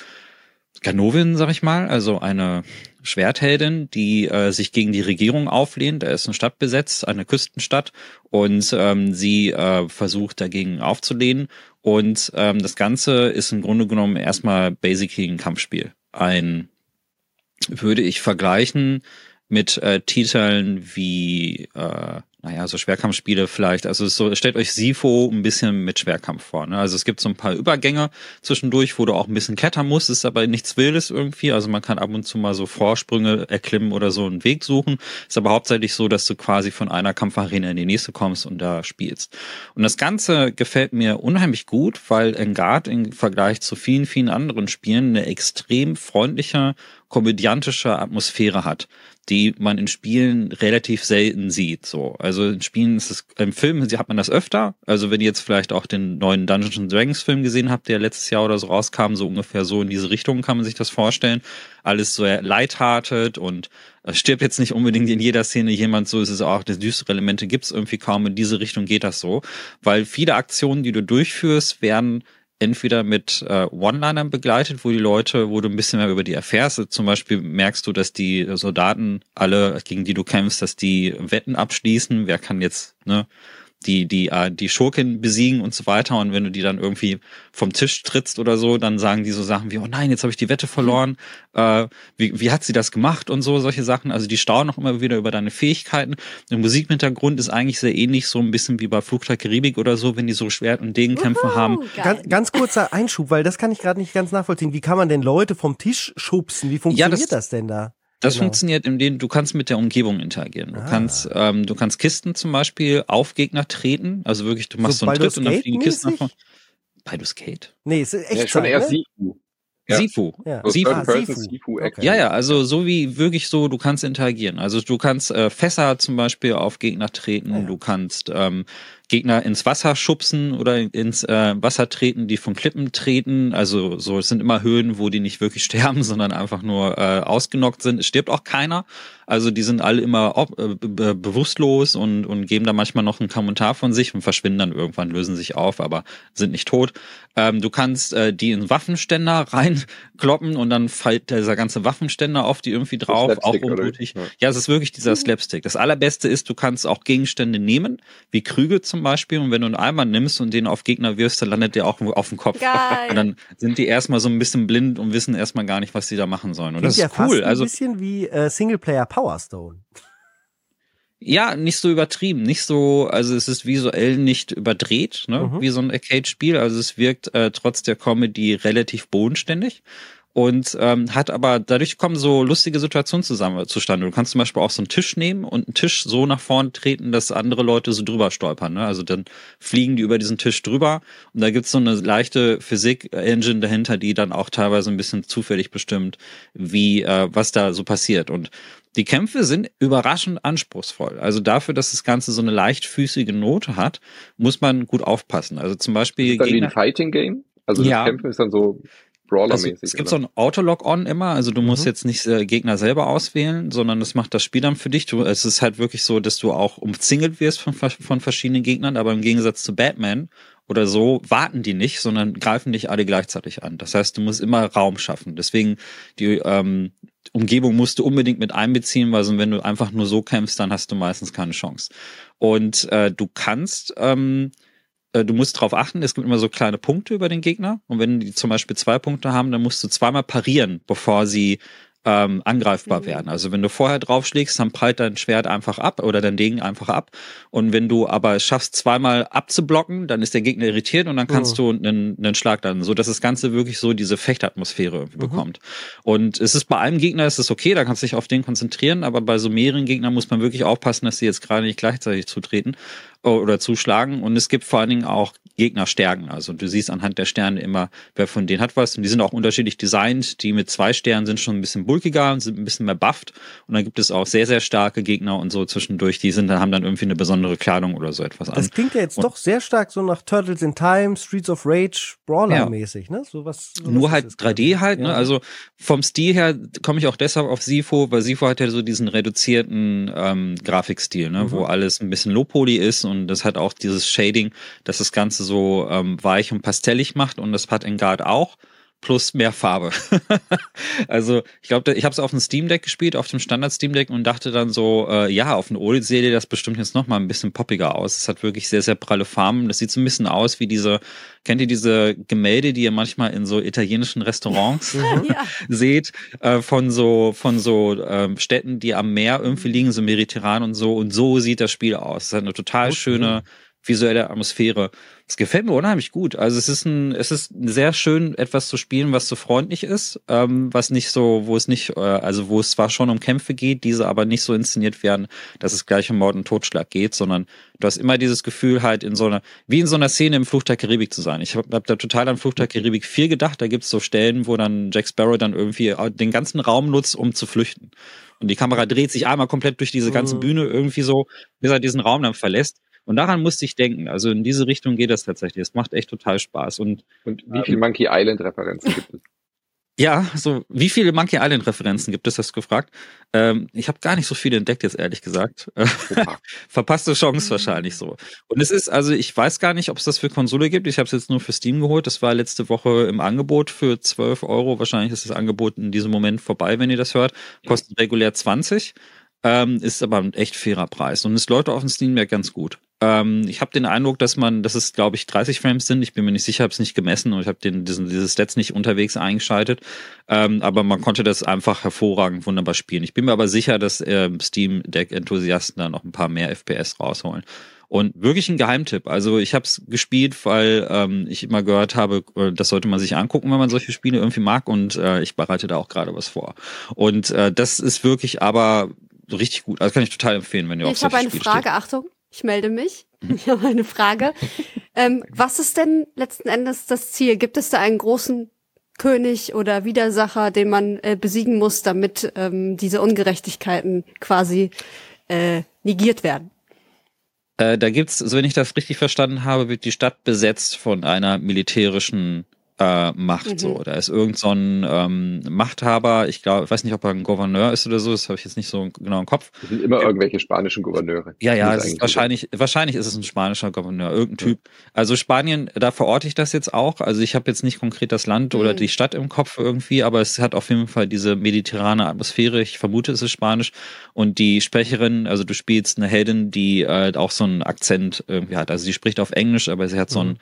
B: Ganovin, sag ich mal, also eine Schwertheldin, die äh, sich gegen die Regierung auflehnt. Da ist eine Stadt besetzt, eine Küstenstadt, und ähm, sie äh, versucht dagegen aufzulehnen. Und ähm, das Ganze ist im Grunde genommen erstmal basically ein Kampfspiel. Ein würde ich vergleichen mit äh, Titeln wie äh, naja, so Schwerkampfspiele vielleicht. Also so, stellt euch Sifo ein bisschen mit Schwerkampf vor. Ne? Also es gibt so ein paar Übergänge zwischendurch, wo du auch ein bisschen klettern musst, ist aber nichts Wildes irgendwie. Also man kann ab und zu mal so Vorsprünge erklimmen oder so einen Weg suchen. Ist aber hauptsächlich so, dass du quasi von einer Kampfarena in die nächste kommst und da spielst. Und das Ganze gefällt mir unheimlich gut, weil Engard im Vergleich zu vielen, vielen anderen Spielen eine extrem freundliche, komödiantische Atmosphäre hat die man in Spielen relativ selten sieht. So, also in Spielen ist es, im Film hat man das öfter. Also wenn ihr jetzt vielleicht auch den neuen Dungeons and Dragons Film gesehen habt, der letztes Jahr oder so rauskam, so ungefähr so in diese Richtung kann man sich das vorstellen. Alles so lighthearted und es stirbt jetzt nicht unbedingt in jeder Szene jemand, so ist es auch, die düstere Elemente gibt es irgendwie kaum. In diese Richtung geht das so, weil viele Aktionen, die du durchführst, werden entweder mit äh, One-Linern begleitet, wo die Leute, wo du ein bisschen mehr über die erfährst. Zum Beispiel merkst du, dass die Soldaten alle, gegen die du kämpfst, dass die Wetten abschließen. Wer kann jetzt, ne, die, die, äh, die Schurkin besiegen und so weiter. Und wenn du die dann irgendwie vom Tisch trittst oder so, dann sagen die so Sachen wie, oh nein, jetzt habe ich die Wette verloren. Äh, wie, wie hat sie das gemacht und so, solche Sachen. Also die staunen auch immer wieder über deine Fähigkeiten. Der Musikhintergrund ist eigentlich sehr ähnlich, so ein bisschen wie bei Flugzeug Karibik oder so, wenn die so Schwert- und Degenkämpfe
D: Wuhu,
B: haben.
A: Ganz, ganz kurzer Einschub, weil das kann ich gerade nicht ganz nachvollziehen. Wie kann man denn Leute vom Tisch schubsen? Wie funktioniert
B: das-
A: das, denn da?
B: Das
A: Genau.
B: funktioniert, indem du kannst mit der Umgebung interagieren. Du
A: Ah.
B: kannst, ähm, du kannst Kisten zum Beispiel auf Gegner treten. Also wirklich, du machst
A: So
B: so, einen Tritt und dann fliegen Kisten nach vorne. Baldur's Gate?
A: Nee, ist echt
C: Ja, schon eher
A: ne?
C: Sifu. Ja.
B: Sifu.
A: Ja.
C: So
B: Sifu.
A: Ah, Sifu. Okay.
B: Ja, ja, also so wie wirklich so, du kannst interagieren. Also du kannst äh, Fässer zum Beispiel auf Gegner treten,
A: Ah, ja.
B: du kannst ähm, Gegner ins Wasser schubsen oder ins äh, Wasser treten, die von Klippen treten. Also so, es sind immer Höhen, wo die nicht wirklich sterben, sondern einfach nur äh, ausgenockt sind. Es stirbt auch keiner. Also die sind alle immer ob, äh, be bewusstlos und, und geben da manchmal noch einen Kommentar von sich und verschwinden dann irgendwann, lösen sich auf, aber sind nicht tot. Ähm, du kannst äh, die in Waffenständer reinkloppen und dann fällt dieser ganze Waffenständer auf die irgendwie drauf, auch.
C: Ja.
B: Ja, es ist wirklich dieser Slapstick. Das allerbeste ist, du kannst auch Gegenstände nehmen, wie Krüge zum Beispiel, und wenn du einen Eimer nimmst und den auf Gegner wirfst, dann landet der auch auf dem Kopf.
D: Geil.
B: Und dann sind die erstmal so ein bisschen blind und wissen erstmal gar nicht, was sie da machen sollen. Und
A: Klingt
B: das
A: ja
B: ist
A: fast
B: cool.
A: ein
B: Also
A: bisschen wie äh, Singleplayer Power Stone.
B: ja, nicht so übertrieben, nicht so, also es ist visuell nicht überdreht, ne,
A: Mhm.
B: wie so ein Arcade-Spiel. Also es wirkt äh, trotz der Comedy relativ bodenständig. Und ähm, hat aber, dadurch kommen so lustige Situationen zusammen zustande. Du kannst zum Beispiel auch so einen Tisch nehmen und einen Tisch so nach vorne treten, dass andere Leute so drüber stolpern. Ne? Also dann fliegen die über diesen Tisch drüber und da gibt's so eine leichte Physik-Engine dahinter, die dann auch teilweise ein bisschen zufällig bestimmt, wie äh, was da so passiert. Und die Kämpfe sind überraschend anspruchsvoll. Also dafür, dass das Ganze so eine leichtfüßige Note hat, muss man gut aufpassen. Also zum Beispiel
C: Ist dann wie ein Fighting Game? Also
B: Ja.
C: das Kämpfen ist dann so
B: also,
C: Brawler-mäßig.
B: es gibt
C: oder?
B: so ein Autolog-On immer, also du musst
A: Mhm.
B: jetzt nicht äh, Gegner selber auswählen, sondern das macht das Spiel dann für dich. Du, es ist halt wirklich so, dass du auch umzingelt wirst von, von verschiedenen Gegnern, aber im Gegensatz zu Batman oder so warten die nicht, sondern greifen dich alle gleichzeitig an. Das heißt, du musst immer Raum schaffen. Deswegen die ähm, Umgebung musst du unbedingt mit einbeziehen, weil so, wenn du einfach nur so kämpfst, dann hast du meistens keine Chance. Und äh, du kannst ähm, äh, du musst darauf achten, es gibt immer so kleine Punkte über den Gegner. Und wenn die zum Beispiel zwei Punkte haben, dann musst du zweimal parieren, bevor sie ähm, angreifbar werden. Also wenn du vorher draufschlägst, dann prallt dein Schwert einfach ab oder dein Degen einfach ab. Und wenn du aber es schaffst, zweimal abzublocken, dann ist der Gegner irritiert und dann kannst du einen, einen Schlag dann, so dass das Ganze wirklich so diese Fechtatmosphäre mhm. bekommt. Und es ist bei einem Gegner ist es okay, da kannst du dich auf den konzentrieren, aber bei so mehreren Gegnern muss man wirklich aufpassen, dass sie jetzt gerade nicht gleichzeitig zutreten oder zuschlagen. Und es gibt vor allen Dingen auch Gegnerstärken. Also du siehst anhand der Sterne immer, wer von denen hat was. Und die sind auch unterschiedlich designt. Die mit zwei Sternen sind schon ein bisschen bulkiger und sind ein bisschen mehr bufft. Und dann gibt es auch sehr, sehr starke Gegner und so zwischendurch. Die sind, dann haben dann irgendwie eine besondere Kleidung oder so etwas
A: an. Das klingt ja jetzt und doch sehr stark so nach Turtles in Time, Streets of Rage, Brawler-mäßig, ja. ne? So was,
B: so Nur halt 3D halt, ne? ja. ne? Also vom Stil her komme ich auch deshalb auf Sifo, weil Sifo hat ja so diesen reduzierten ähm, Grafikstil, ne? Mhm. Wo alles ein bisschen Low-Poly ist und das hat auch dieses Shading, dass das Ganze so ähm, weich und pastellig macht. Und das hat in Guard auch plus mehr Farbe. also ich glaube, ich habe es auf dem Steam Deck gespielt, auf dem Standard Steam Deck und dachte dann so, äh, ja, auf dem OLED sehe das bestimmt jetzt noch mal ein bisschen poppiger aus. Es hat wirklich sehr, sehr pralle Farben. Das sieht so ein bisschen aus wie diese, kennt ihr diese Gemälde, die ihr manchmal in so italienischen Restaurants ja. seht, äh, von so, von so ähm, Städten, die am Meer irgendwie liegen, so mediterran und so. Und so sieht das Spiel aus. Es hat eine total okay. schöne visuelle Atmosphäre. Es gefällt mir unheimlich gut. Also es ist ein, es ist sehr schön, etwas zu spielen, was so freundlich ist, ähm, was nicht so, wo es nicht, äh, also wo es zwar schon um Kämpfe geht, diese aber nicht so inszeniert werden, dass es gleich um Mord und Totschlag geht, sondern du hast immer dieses Gefühl halt in so einer, wie in so einer Szene im Fluch der Karibik zu sein. Ich habe hab da total an Fluch der Karibik 4 gedacht. Da gibt's so Stellen, wo dann Jack Sparrow dann irgendwie den ganzen Raum nutzt, um zu flüchten. Und die Kamera dreht sich einmal komplett durch diese ganze mhm. Bühne irgendwie so, bis er diesen Raum dann verlässt. Und daran musste ich denken. Also in diese Richtung geht das tatsächlich. Es macht echt total Spaß. Und,
C: und wie viele Monkey Island Referenzen gibt es?
B: Ja, so wie viele Monkey Island Referenzen gibt es, hast du gefragt? Ähm, ich habe gar nicht so viele entdeckt jetzt ehrlich gesagt. Verpasste Chance wahrscheinlich so. Und es ist also, ich weiß gar nicht, ob es das für Konsole gibt. Ich habe es jetzt nur für Steam geholt. Das war letzte Woche im Angebot für 12 Euro. Wahrscheinlich ist das Angebot in diesem Moment vorbei, wenn ihr das hört. Kostet regulär 20. Ähm, ist aber ein echt fairer Preis. Und es läuft auf dem Steam ja ganz gut. Ähm, ich habe den Eindruck, dass man, dass es, glaube ich, 30 Frames sind. Ich bin mir nicht sicher, habe es nicht gemessen und ich habe den diesen, dieses Stats nicht unterwegs eingeschaltet. Ähm, aber man konnte das einfach hervorragend wunderbar spielen. Ich bin mir aber sicher, dass äh, Steam Deck-Enthusiasten da noch ein paar mehr FPS rausholen. Und wirklich ein Geheimtipp. Also ich habe es gespielt, weil ähm, ich immer gehört habe, äh, das sollte man sich angucken, wenn man solche Spiele irgendwie mag. Und äh, ich bereite da auch gerade was vor. Und äh, das ist wirklich aber richtig gut. Also kann ich total empfehlen, wenn ihr
D: ich
B: auf
D: Ich habe eine Frage, steht. Achtung ich melde mich. Mhm. Ich habe eine Frage. ähm, was ist denn letzten Endes das Ziel? Gibt es da einen großen König oder Widersacher, den man äh, besiegen muss, damit ähm, diese Ungerechtigkeiten quasi äh, negiert werden?
B: Äh, da gibt's, so wenn ich das richtig verstanden habe, wird die Stadt besetzt von einer militärischen äh, macht. Mhm. So, da ist irgend so ein ähm, Machthaber. Ich glaube, ich weiß nicht, ob er ein Gouverneur ist oder so. Das habe ich jetzt nicht so genau im Kopf.
C: Das sind immer irgendwelche spanischen Gouverneure.
B: Ja, ja, ist wahrscheinlich, wahrscheinlich ist es ein spanischer Gouverneur, irgendein ja. Typ. Also Spanien, da verorte ich das jetzt auch. Also ich habe jetzt nicht konkret das Land mhm. oder die Stadt im Kopf irgendwie, aber es hat auf jeden Fall diese mediterrane Atmosphäre. Ich vermute, es ist Spanisch. Und die Sprecherin, also du spielst eine Heldin, die äh, auch so einen Akzent irgendwie hat. Also sie spricht auf Englisch, aber sie hat so einen mhm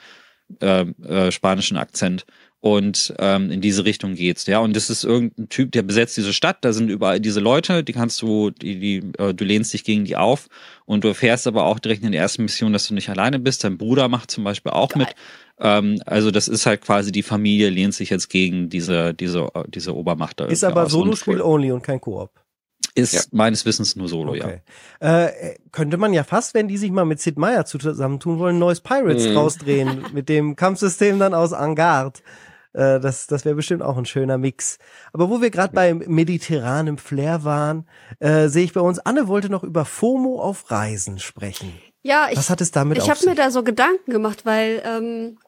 B: äh, äh, spanischen Akzent. Und ähm, in diese Richtung geht's. Ja, und das ist irgendein Typ, der besetzt diese Stadt. Da sind überall diese Leute, die kannst du, die, die, äh, du lehnst dich gegen die auf und du erfährst aber auch direkt in der ersten Mission, dass du nicht alleine bist. Dein Bruder macht zum Beispiel auch Geil. mit. Ähm, also das ist halt quasi die Familie lehnt sich jetzt gegen diese diese diese Obermacht. Da
A: ist aber Solo-Spiel only und kein Koop.
B: Ist ja. meines Wissens nur Solo, okay.
A: ja. Äh, könnte man ja fast, wenn die sich mal mit Sid Meier zusammentun wollen, neues Pirates mhm. rausdrehen mit dem Kampfsystem dann aus Angard. Äh, das das wäre bestimmt auch ein schöner Mix. Aber wo wir gerade ja. beim mediterranen Flair waren, äh, sehe ich bei uns, Anne wollte noch über FOMO auf Reisen sprechen.
D: Ja, ich, Was hat es damit ich habe mir da so Gedanken gemacht, weil ähm,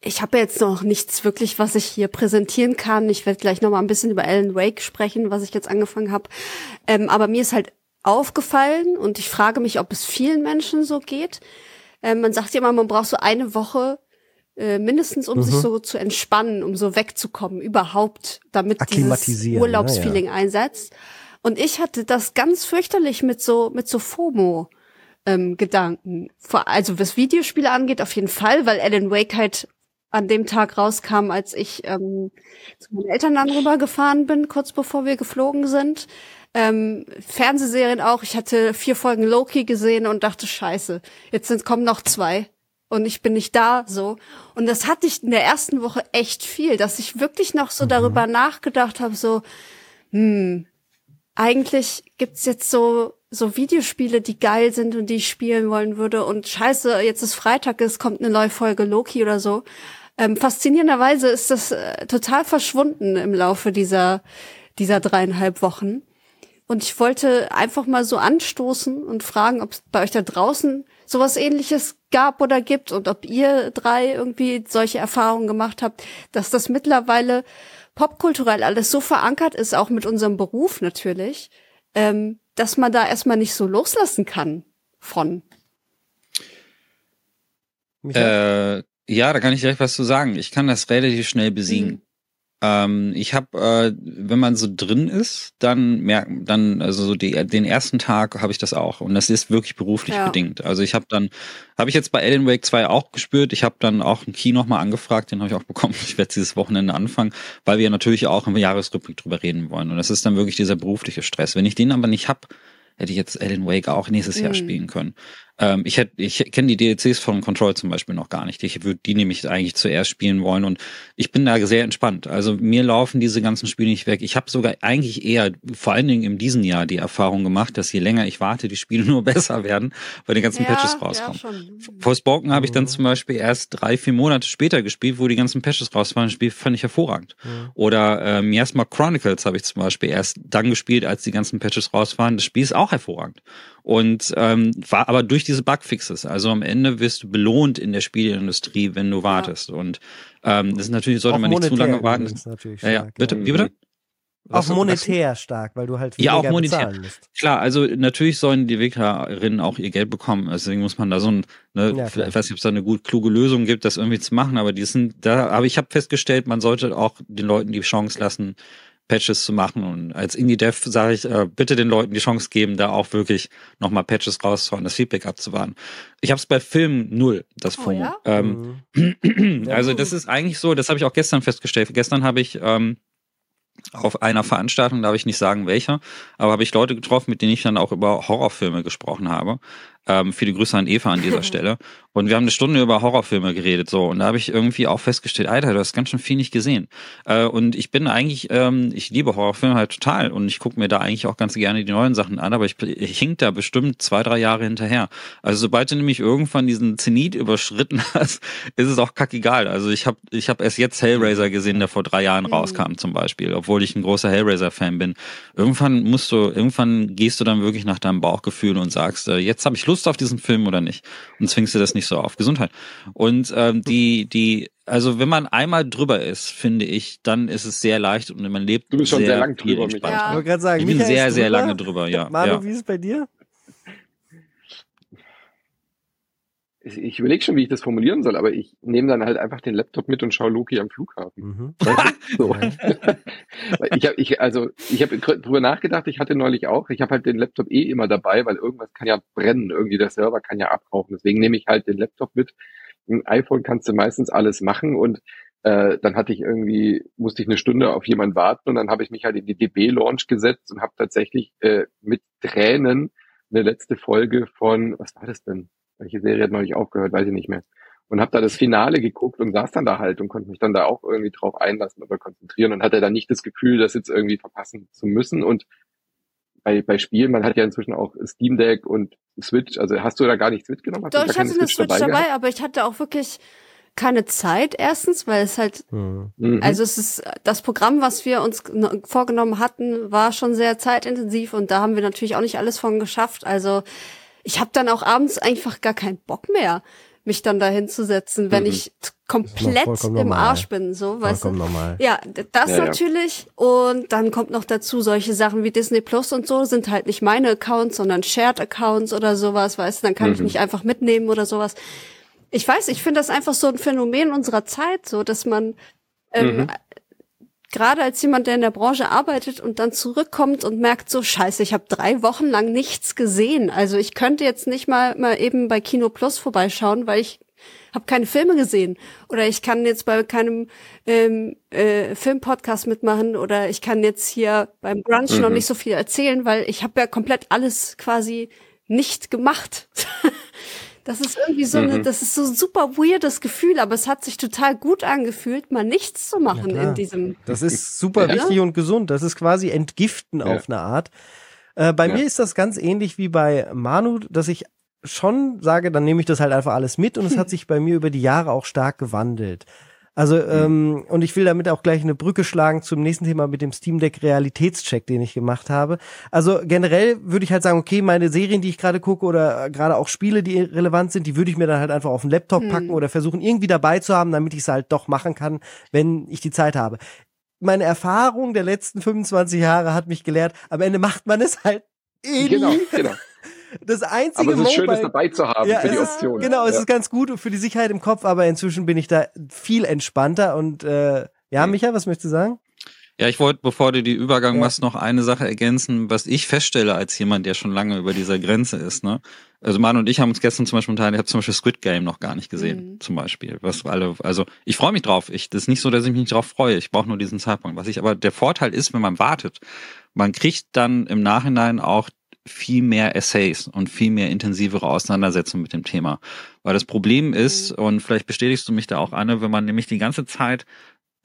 D: ich habe jetzt noch nichts wirklich, was ich hier präsentieren kann. Ich werde gleich noch mal ein bisschen über Alan Wake sprechen, was ich jetzt angefangen habe. Ähm, aber mir ist halt aufgefallen und ich frage mich, ob es vielen Menschen so geht. Ähm, man sagt ja immer, man braucht so eine Woche äh, mindestens, um mhm. sich so zu entspannen, um so wegzukommen, überhaupt, damit dieses Urlaubsfeeling ja, einsetzt. Und ich hatte das ganz fürchterlich mit so mit so FOMO. Ähm, Gedanken. Also was Videospiele angeht, auf jeden Fall, weil Alan Wake halt an dem Tag rauskam, als ich ähm, zu meinen Eltern dann rübergefahren bin, kurz bevor wir geflogen sind. Ähm, Fernsehserien auch. Ich hatte vier Folgen Loki gesehen und dachte, scheiße, jetzt sind, kommen noch zwei und ich bin nicht da so. Und das hatte ich in der ersten Woche echt viel, dass ich wirklich noch so mhm. darüber nachgedacht habe, so, hm, eigentlich gibt's jetzt so so Videospiele, die geil sind und die ich spielen wollen würde und scheiße, jetzt ist Freitag, es kommt eine neue Folge Loki oder so. Ähm, faszinierenderweise ist das äh, total verschwunden im Laufe dieser dieser dreieinhalb Wochen. Und ich wollte einfach mal so anstoßen und fragen, ob es bei euch da draußen sowas ähnliches gab oder gibt und ob ihr drei irgendwie solche Erfahrungen gemacht habt, dass das mittlerweile popkulturell alles so verankert ist, auch mit unserem Beruf natürlich, ähm, dass man da erstmal nicht so loslassen kann von.
B: Äh, ja, da kann ich direkt was zu sagen. Ich kann das relativ schnell besiegen. Mhm. Ähm, ich habe, äh, wenn man so drin ist, dann merkt, dann also so die, den ersten Tag habe ich das auch und das ist wirklich beruflich ja. bedingt. Also ich habe dann, habe ich jetzt bei Ellen Wake 2 auch gespürt. Ich habe dann auch einen Key nochmal angefragt, den habe ich auch bekommen. Ich werde dieses Wochenende anfangen, weil wir natürlich auch im Jahresrückblick drüber reden wollen und das ist dann wirklich dieser berufliche Stress. Wenn ich den aber nicht hab, hätte ich jetzt Alan Wake auch nächstes mhm. Jahr spielen können. Ähm, ich hätte, ich kenne die DLCs von Control zum Beispiel noch gar nicht. Ich würde die nämlich eigentlich zuerst spielen wollen und ich bin da sehr entspannt. Also mir laufen diese ganzen Spiele nicht weg. Ich habe sogar eigentlich eher, vor allen Dingen in diesem Jahr, die Erfahrung gemacht, dass je länger ich warte, die Spiele nur besser werden, weil die ganzen ja, Patches rauskommen. Ja, Forspoken habe ich dann mhm. zum Beispiel erst drei, vier Monate später gespielt, wo die ganzen Patches raus waren. Das Spiel fand ich hervorragend. Mhm. Oder äh, Miasma Chronicles habe ich zum Beispiel erst dann gespielt, als die ganzen Patches raus waren. Das Spiel ist auch hervorragend. Und ähm, war aber durch diese Bugfixes. Also am Ende wirst du belohnt in der Spieleindustrie, wenn du wartest. Ja. Und ähm, das ist natürlich, sollte auch man nicht zu lange warten. Ja, ja, bitte, wie bitte?
A: auch monetär was? stark, weil du halt
B: ja auch monetär. Klar, also natürlich sollen die Entwicklerinnen auch ihr Geld bekommen. Deswegen muss man da so ein, ne, ja, ich weiß nicht, ob es da eine gut kluge Lösung gibt, das irgendwie zu machen. Aber die sind da. Aber ich habe festgestellt, man sollte auch den Leuten die Chance lassen, Patches zu machen. Und als Indie-Dev sage ich, äh, bitte den Leuten die Chance geben, da auch wirklich nochmal Patches rauszuhauen, das Feedback abzuwarten. Ich habe es bei Filmen null, das FOMO. Oh, ja? ähm, mhm. also das ist eigentlich so, das habe ich auch gestern festgestellt. Gestern habe ich ähm, auf einer Veranstaltung, darf ich nicht sagen welcher, aber habe ich Leute getroffen, mit denen ich dann auch über Horrorfilme gesprochen habe. Ähm, viele Grüße an Eva an dieser Stelle. Und wir haben eine Stunde über Horrorfilme geredet, so. Und da habe ich irgendwie auch festgestellt, Alter, du hast ganz schön viel nicht gesehen. Äh, und ich bin eigentlich, ähm, ich liebe Horrorfilme halt total. Und ich gucke mir da eigentlich auch ganz gerne die neuen Sachen an, aber ich, ich hink da bestimmt zwei, drei Jahre hinterher. Also sobald du nämlich irgendwann diesen Zenit überschritten hast, ist es auch kackegal. Also ich habe ich hab erst jetzt Hellraiser gesehen, der vor drei Jahren mhm. rauskam zum Beispiel, obwohl ich ein großer Hellraiser-Fan bin. Irgendwann musst du, irgendwann gehst du dann wirklich nach deinem Bauchgefühl und sagst, äh, jetzt habe ich Lust Lust auf diesen Film oder nicht? Und zwingst du das nicht so auf. Gesundheit. Und ähm, die, die, also wenn man einmal drüber ist, finde ich, dann ist es sehr leicht und man lebt
C: Du bist schon sehr, sehr lang drüber,
A: Michael. Ja. Ich wollte gerade sagen,
B: ich bin sehr, sehr lange drüber, ja.
A: Manu,
B: ja.
A: wie ist es bei dir?
C: Ich überlege schon, wie ich das formulieren soll, aber ich nehme dann halt einfach den Laptop mit und schaue Loki am Flughafen. Mhm. so. ich habe, ich, also ich habe drüber nachgedacht. Ich hatte neulich auch. Ich habe halt den Laptop eh immer dabei, weil irgendwas kann ja brennen. Irgendwie der Server kann ja abrauchen. Deswegen nehme ich halt den Laptop mit. Ein iPhone kannst du meistens alles machen und äh, dann hatte ich irgendwie musste ich eine Stunde auf jemanden warten und dann habe ich mich halt in die DB Launch gesetzt und habe tatsächlich äh, mit Tränen eine letzte Folge von was war das denn? Welche Serie hat neulich aufgehört, weiß ich nicht mehr. Und habe da das Finale geguckt und saß dann da halt und konnte mich dann da auch irgendwie drauf einlassen oder konzentrieren und hatte dann nicht das Gefühl, das jetzt irgendwie verpassen zu müssen. Und bei, bei Spielen, man hat ja inzwischen auch Steam Deck und Switch, also hast du da gar nichts mitgenommen?
D: Hast Doch, ich hatte eine Switch, Switch dabei, dabei aber ich hatte auch wirklich keine Zeit erstens, weil es halt, mhm. also es ist das Programm, was wir uns vorgenommen hatten, war schon sehr zeitintensiv und da haben wir natürlich auch nicht alles von geschafft. Also ich habe dann auch abends einfach gar keinen Bock mehr, mich dann da hinzusetzen, wenn mhm. ich komplett im Arsch bin, so, weißt du? Normal. Ja, das ja, natürlich. Ja. Und dann kommt noch dazu, solche Sachen wie Disney Plus und so sind halt nicht meine Accounts, sondern Shared Accounts oder sowas, weißt du? Dann kann mhm. ich mich einfach mitnehmen oder sowas. Ich weiß, ich finde das einfach so ein Phänomen unserer Zeit, so, dass man ähm, mhm gerade als jemand, der in der Branche arbeitet und dann zurückkommt und merkt so, scheiße, ich habe drei Wochen lang nichts gesehen. Also ich könnte jetzt nicht mal, mal eben bei Kino Plus vorbeischauen, weil ich habe keine Filme gesehen oder ich kann jetzt bei keinem ähm, äh, Filmpodcast mitmachen oder ich kann jetzt hier beim Brunch mhm. noch nicht so viel erzählen, weil ich habe ja komplett alles quasi nicht gemacht. Das ist irgendwie so eine, mhm. das ist so ein super weirdes Gefühl, aber es hat sich total gut angefühlt, mal nichts zu machen ja, in diesem.
A: Das ist super ja. wichtig und gesund. Das ist quasi Entgiften ja. auf eine Art. Äh, bei mir ist das ganz ähnlich wie bei Manu, dass ich schon sage, dann nehme ich das halt einfach alles mit und es hat sich bei mir über die Jahre auch stark gewandelt. Also, mhm. ähm, und ich will damit auch gleich eine Brücke schlagen zum nächsten Thema mit dem Steam Deck Realitätscheck, den ich gemacht habe. Also generell würde ich halt sagen, okay, meine Serien, die ich gerade gucke oder gerade auch Spiele, die relevant sind, die würde ich mir dann halt einfach auf den Laptop mhm. packen oder versuchen irgendwie dabei zu haben, damit ich es halt doch machen kann, wenn ich die Zeit habe. Meine Erfahrung der letzten 25 Jahre hat mich gelehrt, am Ende macht man es halt eh
C: Genau, genau
A: das einzige
C: Aber es ist schön, das dabei zu haben ja, für die Option.
A: Genau, es ja. ist ganz gut für die Sicherheit im Kopf, aber inzwischen bin ich da viel entspannter und äh, ja, Micha, was möchtest du sagen?
B: Ja, ich wollte, bevor du die Übergang ja. machst, noch eine Sache ergänzen, was ich feststelle als jemand, der schon lange über dieser Grenze ist. Ne? Also Manu und ich haben uns gestern zum Beispiel unterhalten, ich habe zum Beispiel Squid Game noch gar nicht gesehen, mhm. zum Beispiel. Was alle, also ich freue mich drauf. Ich, das ist nicht so, dass ich mich nicht drauf freue. Ich brauche nur diesen Zeitpunkt. Was ich aber der Vorteil ist, wenn man wartet, man kriegt dann im Nachhinein auch viel mehr Essays und viel mehr intensivere Auseinandersetzungen mit dem Thema. Weil das Problem ist, mhm. und vielleicht bestätigst du mich da auch, Anne, wenn man nämlich die ganze Zeit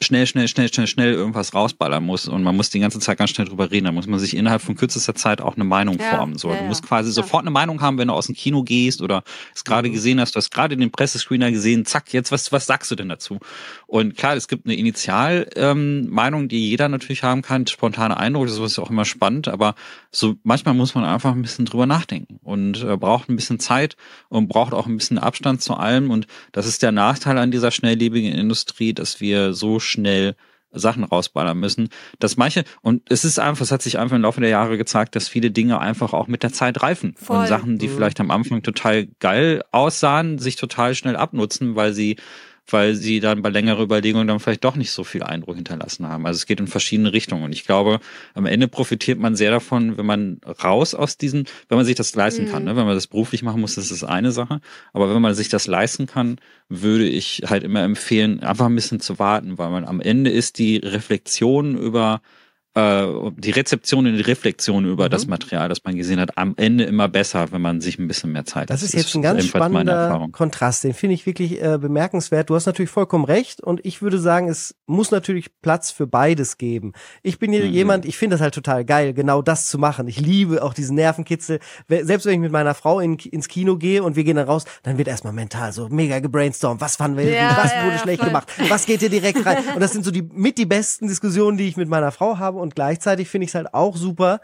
B: schnell, schnell, schnell, schnell, schnell irgendwas rausballern muss und man muss die ganze Zeit ganz schnell drüber reden. Da muss man sich innerhalb von kürzester Zeit auch eine Meinung ja, formen. So, ja, du musst quasi ja. sofort eine Meinung haben, wenn du aus dem Kino gehst oder es gerade mhm. gesehen hast, du hast gerade den Pressescreener gesehen, zack, jetzt was, was sagst du denn dazu? Und klar, es gibt eine Initialmeinung, ähm, die jeder natürlich haben kann, spontane Eindruck, das ist auch immer spannend, aber so manchmal muss man einfach ein bisschen drüber nachdenken und äh, braucht ein bisschen Zeit und braucht auch ein bisschen Abstand zu allem. Und das ist der Nachteil an dieser schnelllebigen Industrie, dass wir so schnell Sachen rausballern müssen, dass manche, und es ist einfach, es hat sich einfach im Laufe der Jahre gezeigt, dass viele Dinge einfach auch mit der Zeit reifen. Voll. Und Sachen, die mhm. vielleicht am Anfang total geil aussahen, sich total schnell abnutzen, weil sie weil sie dann bei längerer Überlegung dann vielleicht doch nicht so viel Eindruck hinterlassen haben. Also es geht in verschiedene Richtungen. Und ich glaube, am Ende profitiert man sehr davon, wenn man raus aus diesen, wenn man sich das leisten mhm. kann. Ne? Wenn man das beruflich machen muss, das ist eine Sache. Aber wenn man sich das leisten kann, würde ich halt immer empfehlen, einfach ein bisschen zu warten, weil man am Ende ist die Reflexion über die Rezeption und die Reflexion über mhm. das Material, das man gesehen hat, am Ende immer besser, wenn man sich ein bisschen mehr Zeit
A: hat. Das ist jetzt ein ganz spannender Kontrast, den finde ich wirklich äh, bemerkenswert. Du hast natürlich vollkommen recht und ich würde sagen, es muss natürlich Platz für beides geben. Ich bin hier mhm. jemand, ich finde das halt total geil, genau das zu machen. Ich liebe auch diesen Nervenkitzel. Selbst wenn ich mit meiner Frau in, ins Kino gehe und wir gehen dann raus, dann wird erstmal mental so mega gebrainstormt. Was fanden wir, ja, was wurde ja, schlecht voll. gemacht, was geht hier direkt rein? Und das sind so die mit die besten Diskussionen, die ich mit meiner Frau habe und gleichzeitig finde ich es halt auch super,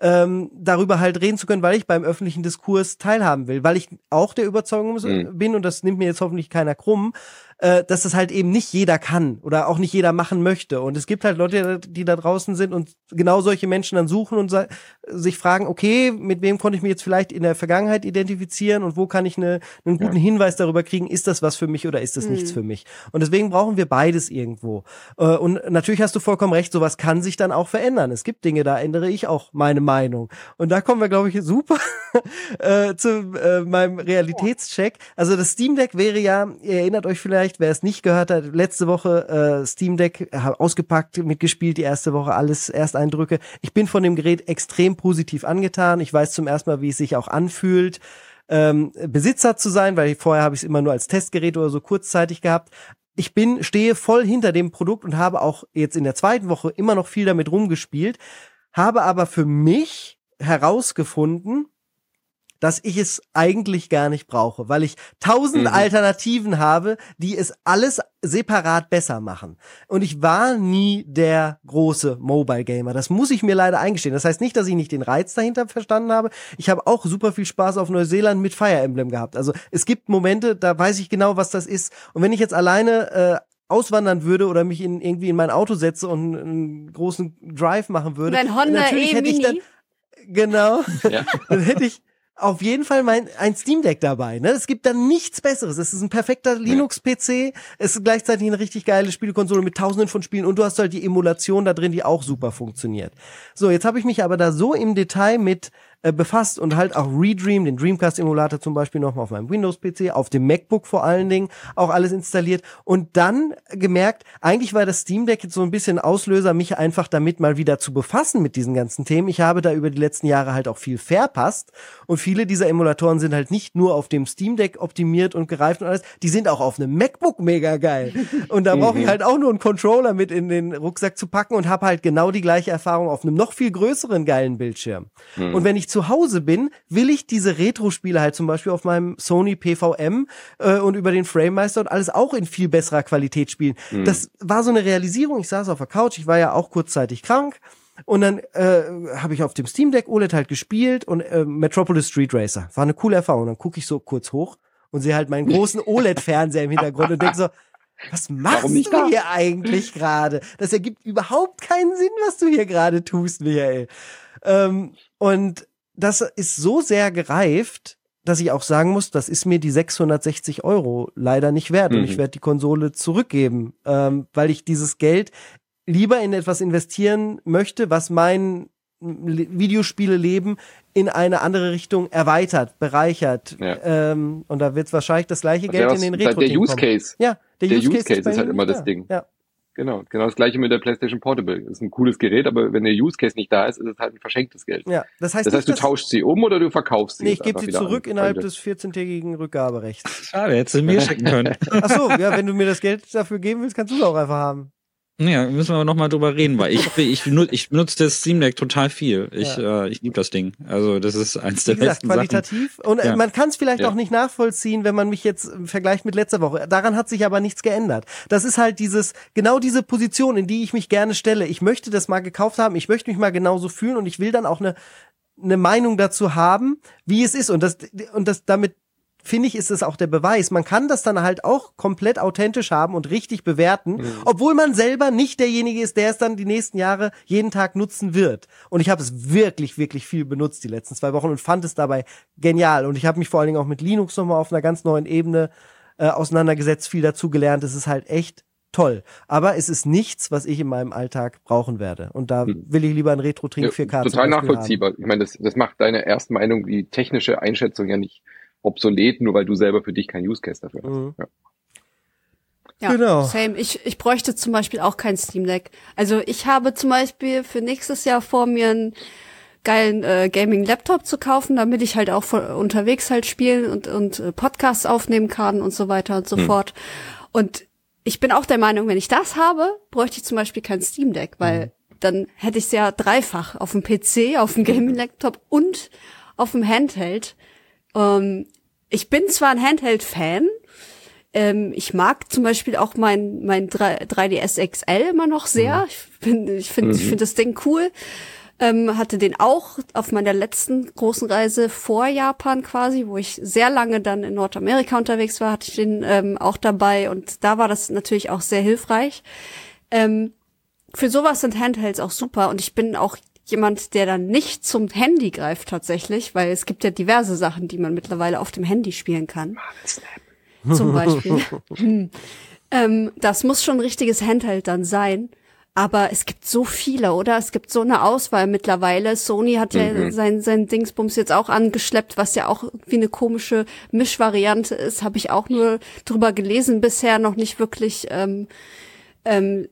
A: ähm, darüber halt reden zu können, weil ich beim öffentlichen Diskurs teilhaben will, weil ich auch der Überzeugung mhm. bin, und das nimmt mir jetzt hoffentlich keiner krumm, äh, dass das halt eben nicht jeder kann oder auch nicht jeder machen möchte. Und es gibt halt Leute, die da draußen sind und genau solche Menschen dann suchen und sich fragen, okay, mit wem konnte ich mich jetzt vielleicht in der Vergangenheit identifizieren und wo kann ich eine, einen guten ja. Hinweis darüber kriegen, ist das was für mich oder ist das mhm. nichts für mich? Und deswegen brauchen wir beides irgendwo. Äh, und natürlich hast du vollkommen recht, sowas kann sich dann auch verändern. Es gibt Dinge, da ändere ich auch meine Meinung. Und da kommen wir, glaube ich, super äh, zu äh, meinem Realitätscheck. Also das Steam Deck wäre ja, ihr erinnert euch vielleicht, vielleicht, wer es nicht gehört hat, letzte Woche äh, Steam Deck äh, ausgepackt, mitgespielt, die erste Woche alles Ersteindrücke. Ich bin von dem Gerät extrem positiv angetan. Ich weiß zum ersten Mal, wie es sich auch anfühlt. Ähm, Besitzer zu sein, weil vorher habe ich es immer nur als Testgerät oder so kurzzeitig gehabt. Ich bin, stehe voll hinter dem Produkt und habe auch jetzt in der zweiten Woche immer noch viel damit rumgespielt, habe aber für mich herausgefunden, dass ich es eigentlich gar nicht brauche, weil ich tausend mhm. Alternativen habe, die es alles separat besser machen. Und ich war nie der große Mobile Gamer. Das muss ich mir leider eingestehen. Das heißt nicht, dass ich nicht den Reiz dahinter verstanden habe. Ich habe auch super viel Spaß auf Neuseeland mit Fire Emblem gehabt. Also es gibt Momente, da weiß ich genau, was das ist. Und wenn ich jetzt alleine äh, auswandern würde oder mich in, irgendwie in mein Auto setze und einen großen Drive machen würde,
D: Dein Honda
A: natürlich
D: e
A: hätte ich dann genau, ja. dann hätte ich auf jeden Fall mein, ein Steam Deck dabei. Ne? Es gibt da nichts Besseres. Es ist ein perfekter Linux-PC. Es ist gleichzeitig eine richtig geile Spielekonsole mit tausenden von Spielen und du hast halt die Emulation da drin, die auch super funktioniert. So, jetzt habe ich mich aber da so im Detail mit äh, befasst und halt auch Redream, den Dreamcast-Emulator zum Beispiel nochmal auf meinem Windows-PC, auf dem MacBook vor allen Dingen auch alles installiert und dann gemerkt, eigentlich war das Steam Deck jetzt so ein bisschen Auslöser, mich einfach damit mal wieder zu befassen mit diesen ganzen Themen. Ich habe da über die letzten Jahre halt auch viel verpasst und viele dieser Emulatoren sind halt nicht nur auf dem Steam Deck optimiert und gereift und alles, die sind auch auf einem MacBook mega geil. Und da brauche ich halt auch nur einen Controller mit in den Rucksack zu packen und habe halt genau die gleiche Erfahrung auf einem noch viel größeren geilen Bildschirm. Mhm. Und wenn ich zu Hause bin, will ich diese Retro-Spiele halt zum Beispiel auf meinem Sony PVM äh, und über den Framemeister und alles auch in viel besserer Qualität spielen. Mhm. Das war so eine Realisierung. Ich saß auf der Couch, ich war ja auch kurzzeitig krank. Und dann äh, habe ich auf dem Steam Deck OLED halt gespielt und äh, Metropolis Street Racer. War eine coole Erfahrung. dann gucke ich so kurz hoch und sehe halt meinen großen OLED-Fernseher im Hintergrund und denke so, was machst du da? hier eigentlich gerade? Das ergibt überhaupt keinen Sinn, was du hier gerade tust, Michael. Ähm, und das ist so sehr gereift, dass ich auch sagen muss, das ist mir die 660 Euro leider nicht wert. Mhm. Und ich mhm. werde die Konsole zurückgeben, ähm, weil ich dieses Geld lieber in etwas investieren möchte, was mein Videospiele-Leben in eine andere Richtung erweitert, bereichert. Ja. Ähm, und da wird es wahrscheinlich das gleiche Geld in den Retro
C: Der Use Case.
A: Ja,
C: der, der Use, Case, Case ist, ist halt immer das Ding. Ja. Genau, genau das gleiche mit der PlayStation Portable. Das ist ein cooles Gerät, aber wenn der Use Case nicht da ist, ist es halt ein verschenktes Geld.
A: Ja, das heißt,
C: das heißt, nicht, du tauschst sie um oder du verkaufst sie.
A: Nee, ich gebe sie zurück innerhalb des 14-tägigen Rückgaberechts.
B: Schade, hättest du mir schicken können.
A: Ach so, ja, wenn du mir das Geld dafür geben willst, kannst du es auch einfach haben.
B: Ja, müssen wir aber nochmal drüber reden, weil ich, ich, ich benutze das Steam Deck total viel. Ich, ja. äh, ich liebe das Ding. Also das ist eins der Wie gesagt, besten
A: qualitativ.
B: Sachen.
A: Und äh, ja. man kann es vielleicht ja. auch nicht nachvollziehen, wenn man mich jetzt vergleicht mit letzter Woche. Daran hat sich aber nichts geändert. Das ist halt dieses, genau diese Position, in die ich mich gerne stelle. Ich möchte das mal gekauft haben, ich möchte mich mal genauso fühlen und ich will dann auch eine, eine Meinung dazu haben, wie es ist. Und das, und das damit finde ich, ist es auch der Beweis. Man kann das dann halt auch komplett authentisch haben und richtig bewerten, mhm. obwohl man selber nicht derjenige ist, der es dann die nächsten Jahre jeden Tag nutzen wird. Und ich habe es wirklich, wirklich viel benutzt die letzten zwei Wochen und fand es dabei genial. Und ich habe mich vor allen Dingen auch mit Linux nochmal auf einer ganz neuen Ebene äh, auseinandergesetzt, viel dazu gelernt. Es ist halt echt toll. Aber es ist nichts, was ich in meinem Alltag brauchen werde. Und da hm. will ich lieber ein Retro-Trink ja, 4K
C: Total nachvollziehbar. Haben. Ich meine, das, das macht deine erste Meinung, die technische Einschätzung ja nicht obsolet, nur weil du selber für dich kein Use Case dafür hast. Mhm. Ja.
D: Ja, genau. same. Ich, ich bräuchte zum Beispiel auch kein Steam Deck. Also ich habe zum Beispiel für nächstes Jahr vor mir einen geilen äh, Gaming-Laptop zu kaufen, damit ich halt auch von, unterwegs halt spielen und, und äh, Podcasts aufnehmen kann und so weiter und so hm. fort. Und ich bin auch der Meinung, wenn ich das habe, bräuchte ich zum Beispiel kein Steam Deck, weil hm. dann hätte ich es ja dreifach auf dem PC, auf dem Gaming-Laptop und auf dem Handheld. Ähm, ich bin zwar ein Handheld-Fan, ähm, ich mag zum Beispiel auch mein, mein 3, 3DS XL immer noch sehr. Mhm. Ich finde ich finde, mhm. ich finde das Ding cool. Ähm, hatte den auch auf meiner letzten großen Reise vor Japan quasi, wo ich sehr lange dann in Nordamerika unterwegs war, hatte ich den ähm, auch dabei und da war das natürlich auch sehr hilfreich. Ähm, für sowas sind Handhelds auch super und ich bin auch jemand, der dann nicht zum Handy greift tatsächlich, weil es gibt ja diverse Sachen, die man mittlerweile auf dem Handy spielen kann. Zum Beispiel. hm. ähm, das muss schon ein richtiges Handheld dann sein. Aber es gibt so viele, oder? Es gibt so eine Auswahl mittlerweile. Sony hat ja mhm. sein, sein Dingsbums jetzt auch angeschleppt, was ja auch wie eine komische Mischvariante ist. Habe ich auch nur drüber gelesen, bisher noch nicht wirklich ähm, ähm,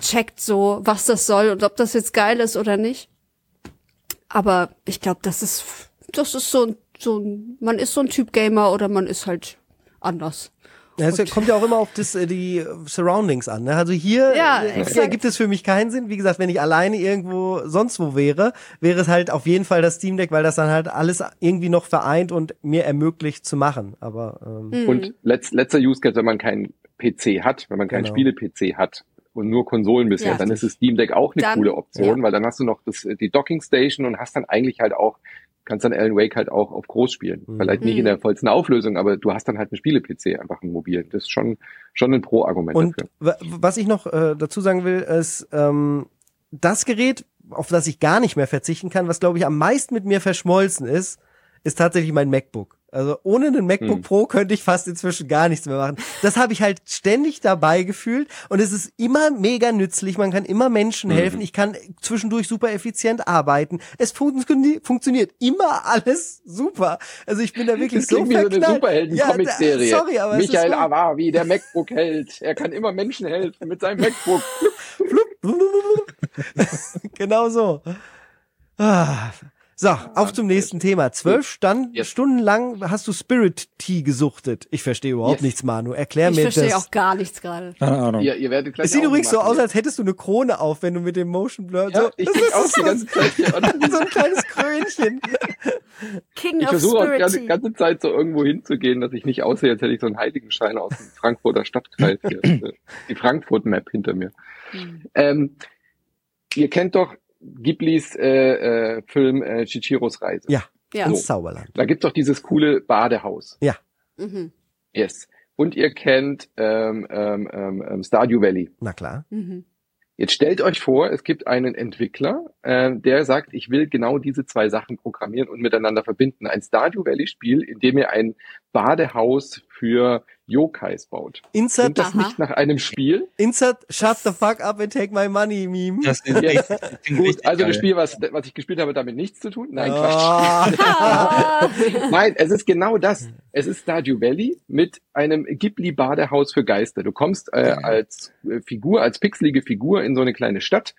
D: checkt so, was das soll und ob das jetzt geil ist oder nicht. Aber ich glaube, das ist, das ist so, so ein, man ist so ein Typ Gamer oder man ist halt anders.
A: Ja, es kommt ja auch immer auf das, äh, die Surroundings an. Ne? Also hier,
D: ja,
A: äh, hier gibt es für mich keinen Sinn. Wie gesagt, wenn ich alleine irgendwo sonst wo wäre, wäre es halt auf jeden Fall das Steam Deck, weil das dann halt alles irgendwie noch vereint und mir ermöglicht zu machen. Aber ähm
C: mhm. und letz, letzter Use Case, wenn man keinen PC hat, wenn man keinen genau. Spiele-PC hat, und nur Konsolen bisher, ja, dann ist das Steam Deck auch eine dann, coole Option, ja. weil dann hast du noch das, die Docking Station und hast dann eigentlich halt auch, kannst dann Alan Wake halt auch auf groß spielen. Mhm. Vielleicht nicht in der vollsten Auflösung, aber du hast dann halt einen Spiele-PC, einfach ein mobil. Das ist schon, schon ein Pro-Argument
A: Und dafür. was ich noch äh, dazu sagen will, ist, ähm, das Gerät, auf das ich gar nicht mehr verzichten kann, was glaube ich am meisten mit mir verschmolzen ist, ist tatsächlich mein MacBook. Also ohne einen MacBook
C: Hm.
A: Pro könnte ich fast inzwischen gar nichts mehr machen. Das habe ich halt ständig dabei gefühlt und es ist immer mega nützlich. Man kann immer Menschen
C: Mhm.
A: helfen. Ich kann zwischendurch super effizient arbeiten. Es funktioni funktioniert immer alles super. Also ich bin da wirklich
C: Das
A: so
C: wie so eine
A: verknallt.
C: Superhelden-Comic-Serie.
A: Ja, sorry, aber
C: Michael. Awawi, der MacBook-Held. Er kann immer Menschen helfen mit seinem MacBook.
A: genau so. Ah. So, auf zum nächsten Thema. Zwölf Stand
C: Yes.
A: Stunden lang hast du Spirit Tea gesuchtet. Ich verstehe überhaupt
C: Yes.
A: nichts, Manu. Erklär
D: Ich
A: mir
D: verstehe
A: das.
D: auch gar nichts gerade.
B: Keine Ahnung.
C: Ihr, ihr werdet gleich
A: Es sieht übrigens so aus, als hättest du eine Krone auf, wenn du mit dem Motion Blur
C: Ja,
A: so.
C: ich
A: das ist
C: auch
A: so,
C: die ganze Zeit hier.
A: So ein kleines Krönchen.
D: King
C: ich versuche auch die ganze, ganze Zeit so irgendwo hinzugehen, dass ich nicht aussehe, als hätte ich so einen Heiligenschein aus dem Frankfurter Stadtkreis hier. die Frankfurt-Map hinter mir.
D: Hm.
C: Ähm, ihr kennt doch Ghiblis äh, äh, Film äh, Chichiros Reise.
A: Ja,
D: Ja.
A: ins Zauberland.
C: Da gibt's doch dieses coole Badehaus.
D: Mhm.
C: Yes. Und ihr kennt ähm, ähm, ähm, ähm, Stardew Valley.
A: Na klar.
D: Mhm.
C: Jetzt stellt euch vor, es gibt einen Entwickler, äh, der sagt, ich will genau diese zwei Sachen programmieren und miteinander verbinden. Ein Stardew Valley Spiel, in dem ihr ein Badehaus für Yokais baut.
A: Insert,
C: Klingt das
D: Aha.
C: nicht nach einem Spiel?
A: insert, shut the fuck up and take my money, Meme.
B: Das ist
C: Ja.
B: echt,
C: Gut, also
B: geil.
C: das Spiel, was, was ich gespielt habe, hat damit nichts zu tun? Nein, Quatsch.
A: Ah.
C: Nein, es ist genau das. Es ist Stardew Valley mit einem Ghibli-Badehaus für Geister. Du kommst äh,
B: Ja.
C: als äh, Figur, als pixelige Figur in so eine kleine Stadt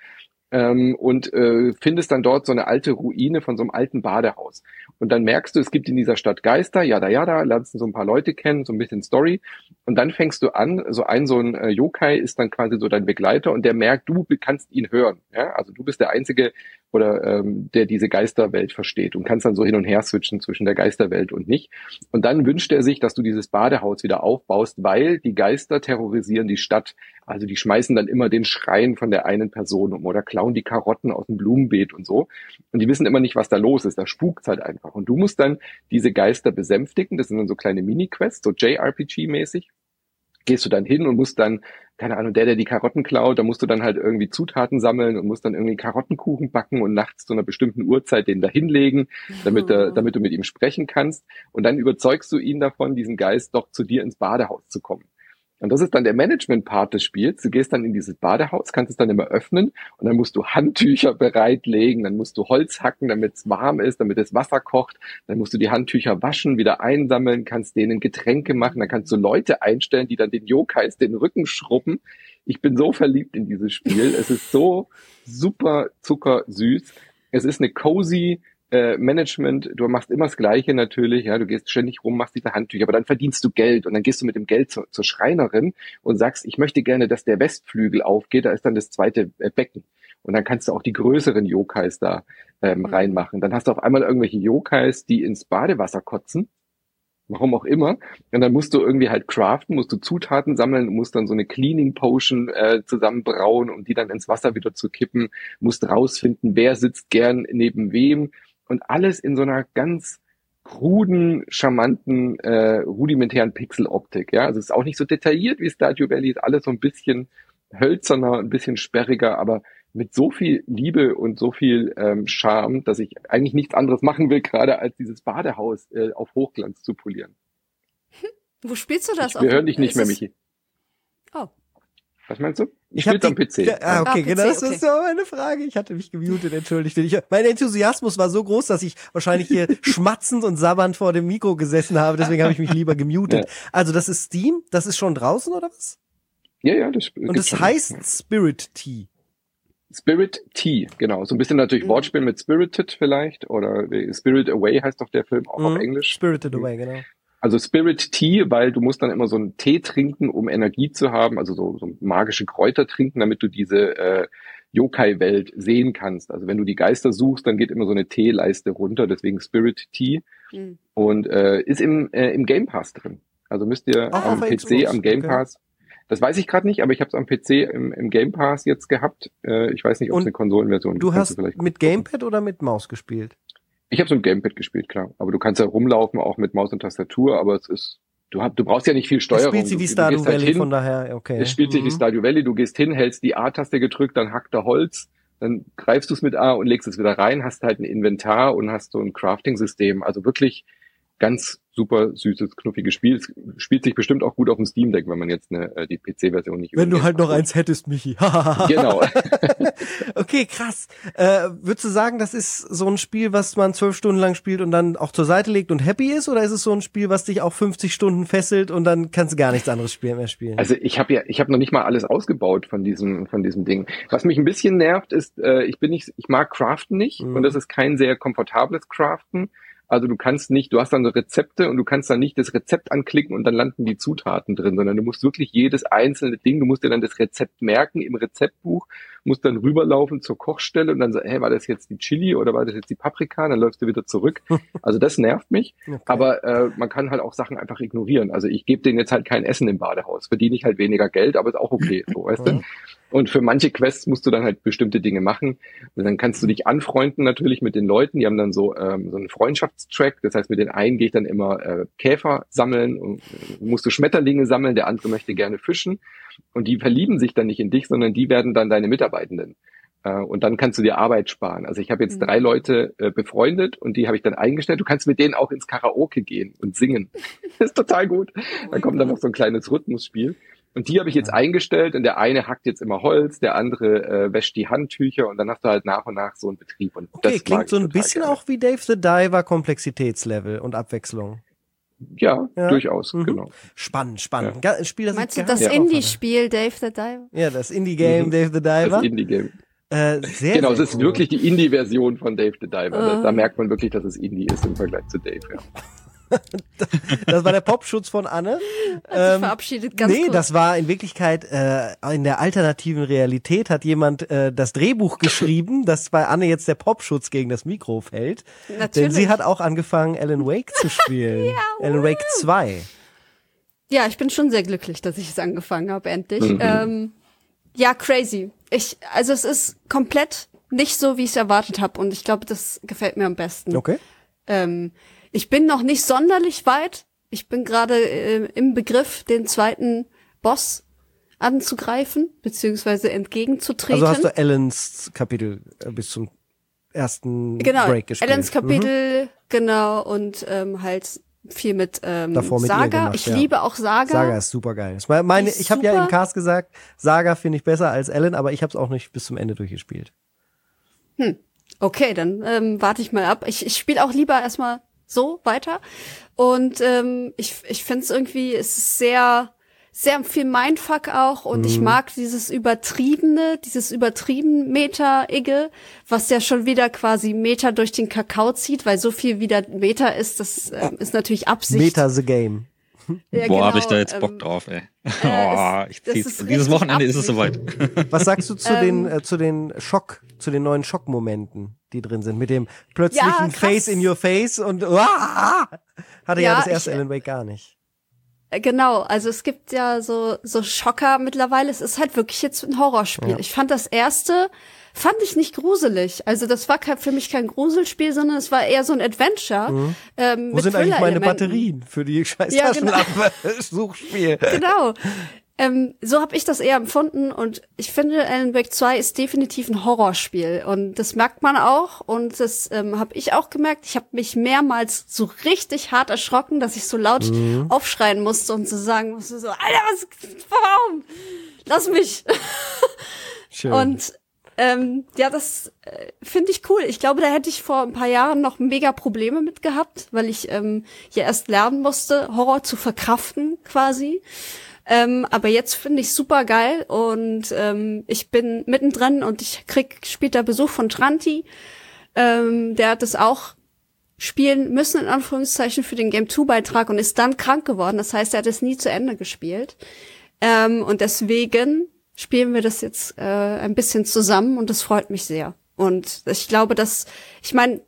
C: ähm, und äh, findest dann dort so eine alte Ruine von so einem alten Badehaus. Und dann merkst du, es gibt in dieser Stadt Geister, jada jada, lernst du so ein paar Leute kennen, so ein bisschen Story. Und dann fängst du an, so ein so ein äh, Yokai ist dann quasi so dein Begleiter und der merkt, du kannst ihn hören. Ja? Also du bist der Einzige, oder ähm, der diese Geisterwelt versteht und kannst dann so hin und her switchen zwischen der Geisterwelt und nicht. Und dann wünscht er sich, dass du dieses Badehaus wieder aufbaust, weil die Geister terrorisieren die Stadt. Also die schmeißen dann immer den Schrein von der einen Person um oder klauen die Karotten aus dem Blumenbeet und so. Und die wissen immer nicht, was da los ist. Da spukt's halt einfach. Und du musst dann diese Geister besänftigen. Das sind dann so kleine Mini-Quests, so JRPG-mäßig gehst du dann hin und musst dann, keine Ahnung, der, der die Karotten klaut, da musst du dann halt irgendwie Zutaten sammeln und musst dann irgendwie Karottenkuchen backen und nachts zu einer bestimmten Uhrzeit den da hinlegen, damit, er, damit du mit ihm sprechen kannst. Und dann überzeugst du ihn davon, diesen Geist doch zu dir ins Badehaus zu kommen. Und das ist dann der Management-Part des Spiels. Du gehst dann in dieses Badehaus, kannst es dann immer öffnen und dann musst du Handtücher bereitlegen, dann musst du Holz hacken, damit es warm ist, damit das Wasser kocht. Dann musst du die Handtücher waschen, wieder einsammeln, kannst denen Getränke machen, dann kannst du Leute einstellen, die dann den Yokais den Rücken schrubben. Ich bin so verliebt in dieses Spiel. Es ist so super zuckersüß. Es ist eine cozy äh, Management, du machst immer das Gleiche natürlich, ja, du gehst ständig rum, machst diese Handtücher, aber dann verdienst du Geld und dann gehst du mit dem Geld zur, zur Schreinerin und sagst, ich möchte gerne, dass der Westflügel aufgeht, da ist dann das zweite äh, Becken. Und dann kannst du auch die größeren Yokais da ähm,
D: Mhm.
C: reinmachen. Dann hast du auf einmal irgendwelche Yokais, die ins Badewasser kotzen. Warum auch immer. Und dann musst du irgendwie halt craften, musst du Zutaten sammeln, musst dann so eine Cleaning Potion äh, zusammenbrauen, um die dann ins Wasser wieder zu kippen, musst rausfinden, wer sitzt gern neben wem und alles in so einer ganz kruden, charmanten, äh, rudimentären Pixeloptik. Ja, also es ist auch nicht so detailliert wie Stardew Valley, ist alles so ein bisschen hölzerner, ein bisschen sperriger, aber mit so viel Liebe und so viel ähm, Charme, dass ich eigentlich nichts anderes machen will, gerade als dieses Badehaus äh, auf Hochglanz zu polieren.
D: Wo spielst du das?
C: Ich, wir hören dich nicht mehr, Michi.
D: Oh.
C: Was meinst du? Ich, spiel's am PC.
A: Ja, ah, okay,
D: Ah,
A: genau,
D: PC,
A: das
D: okay.
A: ist so meine Frage. Ich hatte mich gemutet, entschuldigt. Ich, mein Enthusiasmus war so groß, dass ich wahrscheinlich hier schmatzend und sabbernd vor dem Mikro gesessen habe, deswegen habe ich mich lieber gemutet.
C: Ja.
A: Also das ist Steam, das ist schon draußen oder was?
C: Ja, ja, das
A: Und es
C: schon.
A: heißt Spirit Tea.
C: Spirit Tea, genau. So ein bisschen natürlich
D: Mhm.
C: Wortspiel mit Spirited vielleicht oder Spirit Away heißt doch der Film auch auf
A: Mhm.
C: Englisch.
A: Spirited Away, genau.
C: Also Spirit Tea, weil du musst dann immer so einen Tee trinken, um Energie zu haben, also so, so magische Kräuter trinken, damit du diese äh, Yokai-Welt sehen kannst. Also wenn du die Geister suchst, dann geht immer so eine Teeleiste runter, deswegen Spirit Tea
D: Hm.
C: und äh, ist im, äh, im Game Pass drin. Also müsst ihr
A: Auch
C: am PC, am Game
A: okay.
C: Pass. Das weiß ich gerade nicht, aber ich habe es am PC im, im Game Pass jetzt gehabt. Äh, ich weiß nicht, ob es eine Konsolenversion ist.
A: Du hast
C: vielleicht
A: mit. Gamepad oder mit Maus gespielt?
C: Ich habe so ein Gamepad gespielt, klar. Aber du kannst ja rumlaufen, auch mit Maus und Tastatur, aber es ist, du, hab, du brauchst ja nicht viel Steuerung.
A: spielt sie
C: Du-
A: wie Stardew
C: halt
A: Valley,
C: hin,
A: von daher, okay.
C: Es spielt sich wie
A: Mhm.
C: Stardew Valley, du gehst hin, hältst die A-Taste gedrückt, dann hackt er Holz, dann greifst du es mit A und legst es wieder rein, hast halt ein Inventar und hast so ein Crafting-System. Also wirklich ganz super süßes, knuffiges Spiel. Es spielt sich bestimmt auch gut auf dem Steam Deck, wenn man jetzt eine, äh, die PC-Version nicht
A: Wenn du halt noch eins hättest, Michi.
C: Genau.
A: okay, krass. Äh, würdest du sagen, das ist so ein Spiel, was man zwölf Stunden lang spielt und dann auch zur Seite legt und happy ist? Oder ist es so ein Spiel, was dich auch 50 Stunden fesselt und dann kannst du gar nichts anderes spielen, mehr spielen?
C: Also ich habe ja, ich habe noch nicht mal alles ausgebaut von diesem, von diesem Ding. Was mich ein bisschen nervt, ist, äh, ich bin nicht, ich mag Craften nicht
A: Mhm.
C: und das ist kein sehr komfortables Craften. Also du kannst nicht, du hast dann so Rezepte und du kannst dann nicht das Rezept anklicken und dann landen die Zutaten drin, sondern du musst wirklich jedes einzelne Ding, du musst dir dann das Rezept merken im Rezeptbuch, musst dann rüberlaufen zur Kochstelle und dann so, hey, war das jetzt die Chili oder war das jetzt die Paprika? Dann läufst du wieder zurück. Also das nervt mich.
A: Okay.
C: Aber äh, man kann halt auch Sachen einfach ignorieren. Also ich gebe denen jetzt halt kein Essen im Badehaus. Verdiene ich halt weniger Geld, aber ist auch okay, so, weißt du? Und für manche Quests musst du dann halt bestimmte Dinge machen. Und dann kannst du dich anfreunden natürlich mit den Leuten. Die haben dann so, ähm, so einen Freundschaftstrack. Das heißt, mit den einen gehe ich dann immer äh, Käfer sammeln und äh, musst du Schmetterlinge sammeln. Der andere möchte gerne fischen. Und die verlieben sich dann nicht in dich, sondern die werden dann deine Mitarbeitenden. Äh, Und dann kannst du dir Arbeit sparen. Also ich habe jetzt
D: Mhm.
C: drei Leute äh, befreundet und die habe ich dann eingestellt. Du kannst mit denen auch ins Karaoke gehen und singen. Das ist total gut. Da kommt dann noch so ein kleines Rhythmusspiel. Und die habe ich jetzt eingestellt und der eine hackt jetzt immer Holz, der andere äh, wäscht die Handtücher und dann hast du halt nach und nach so einen Betrieb. Und
A: Okay,
C: das
A: klingt so ein bisschen
C: gerne.
A: auch wie Dave the Diver Komplexitätslevel und Abwechslung.
C: Ja,
A: Ja.
C: durchaus,
A: Mhm.
C: genau.
A: Spannend, spannend. Ein Spiel, das
D: Meinst du das
C: Ja.
D: Indie-Spiel Dave the Diver?
A: Ja, das Indie-Game
C: Mhm.
A: Dave the
C: Das
A: Diver.
C: Indie-Game.
A: Äh, sehr,
C: Genau, es
A: sehr
C: ist
A: cool.
C: wirklich die Indie-Version von Dave the Diver. Da,
D: Ah.
C: da merkt man wirklich, dass es Indie ist im Vergleich zu Dave. Ja.
A: Das war der Popschutz von Anne.
D: Hat sich
A: Ähm,
D: verabschiedet, ganz
A: nee,
D: kurz.
A: das war in Wirklichkeit äh, in der alternativen Realität hat jemand äh, das Drehbuch geschrieben, dass bei Anne jetzt der Popschutz gegen das Mikro fällt. Denn
D: Natürlich.
A: sie hat auch angefangen, Alan Wake zu spielen. Alan Wake 2.
D: Ja, ich bin schon sehr glücklich, dass ich es angefangen habe, endlich.
C: Mhm.
D: Ähm, ja, crazy. Ich, also es ist komplett nicht so, wie ich es erwartet habe und ich glaube, das gefällt mir am besten.
A: Okay.
D: Ähm, ich bin noch nicht sonderlich weit. Ich bin gerade äh, im Begriff, den zweiten Boss anzugreifen, beziehungsweise entgegenzutreten.
A: Also hast du Alans Kapitel äh, bis zum ersten
D: genau,
A: Break gespielt.
D: Alans
A: Mhm.
D: Kapitel, genau, und ähm, halt viel mit, ähm,
A: Davor mit
D: Saga.
A: gemacht,
D: ich
A: ja.
D: liebe auch Saga.
A: Saga ist super geil. Ich meine, ich habe ja im Cast gesagt, Saga finde ich besser als Alan, aber ich habe es auch nicht bis zum Ende durchgespielt.
D: Okay, dann ähm, warte ich mal ab. Ich, ich spiele auch lieber erstmal so weiter. Und ähm, ich, ich finde es irgendwie, es ist sehr, sehr viel Mindfuck auch. Und
A: Mhm.
D: ich mag dieses übertriebene, dieses übertrieben Meta-Igge, was ja schon wieder quasi Meter durch den Kakao zieht, weil so viel wieder Meta ist, das ähm, ist natürlich Absicht.
A: Meta the Game.
D: Ja,
B: Boah, habe
D: genau,
B: ich da jetzt Bock
D: ähm,
B: drauf, ey.
D: äh,
B: oh, ich
D: das
B: zieh's.
D: ist
B: Dieses Wochenende ist es soweit.
A: Was sagst du zu
D: Ähm,
A: den äh, zu den Schock, zu den neuen Schockmomenten, die drin sind, mit dem plötzlichen
D: Ja.
A: Face in your Face und uah, hatte ja,
D: Ja,
A: das erste
D: ich-
A: Alan Wake gar nicht.
D: Äh, Genau, also es gibt ja so so Schocker mittlerweile. Es ist halt wirklich jetzt ein Horrorspiel.
A: Ja.
D: Ich fand das erste fand ich nicht gruselig. Also das war kein, für mich kein Gruselspiel, sondern es war eher so ein Adventure. Ähm,
A: Wo sind eigentlich meine. Batterien für die scheiß
D: Ja, genau.
A: Taschenlampe-Suchspiel?
D: Genau. Ähm, so habe ich das eher empfunden und ich finde, Alan Wake 2 ist definitiv ein Horrorspiel und das merkt man auch und das ähm, habe ich auch gemerkt. Ich habe mich mehrmals so richtig hart erschrocken, dass ich so laut
A: Mhm.
D: aufschreien musste und zu sagen musste so, Alter, was, warum? Lass mich.
A: Schön.
D: Und ähm, ja, das äh, finde ich cool. Ich glaube, da hätte ich vor ein paar Jahren noch mega Probleme mit gehabt, weil ich ähm, ja erst lernen musste, Horror zu verkraften quasi. Ähm, aber jetzt finde ich super geil und ähm, ich bin mittendrin und ich krieg später Besuch von Tranti. Ähm, der hat es auch spielen müssen, in Anführungszeichen, für den Game 2 Beitrag und ist dann krank geworden. Das heißt, er hat es nie zu Ende gespielt. Ähm, und deswegen spielen wir das jetzt äh, ein bisschen zusammen und das freut mich sehr. Und ich glaube, dass, ich meine,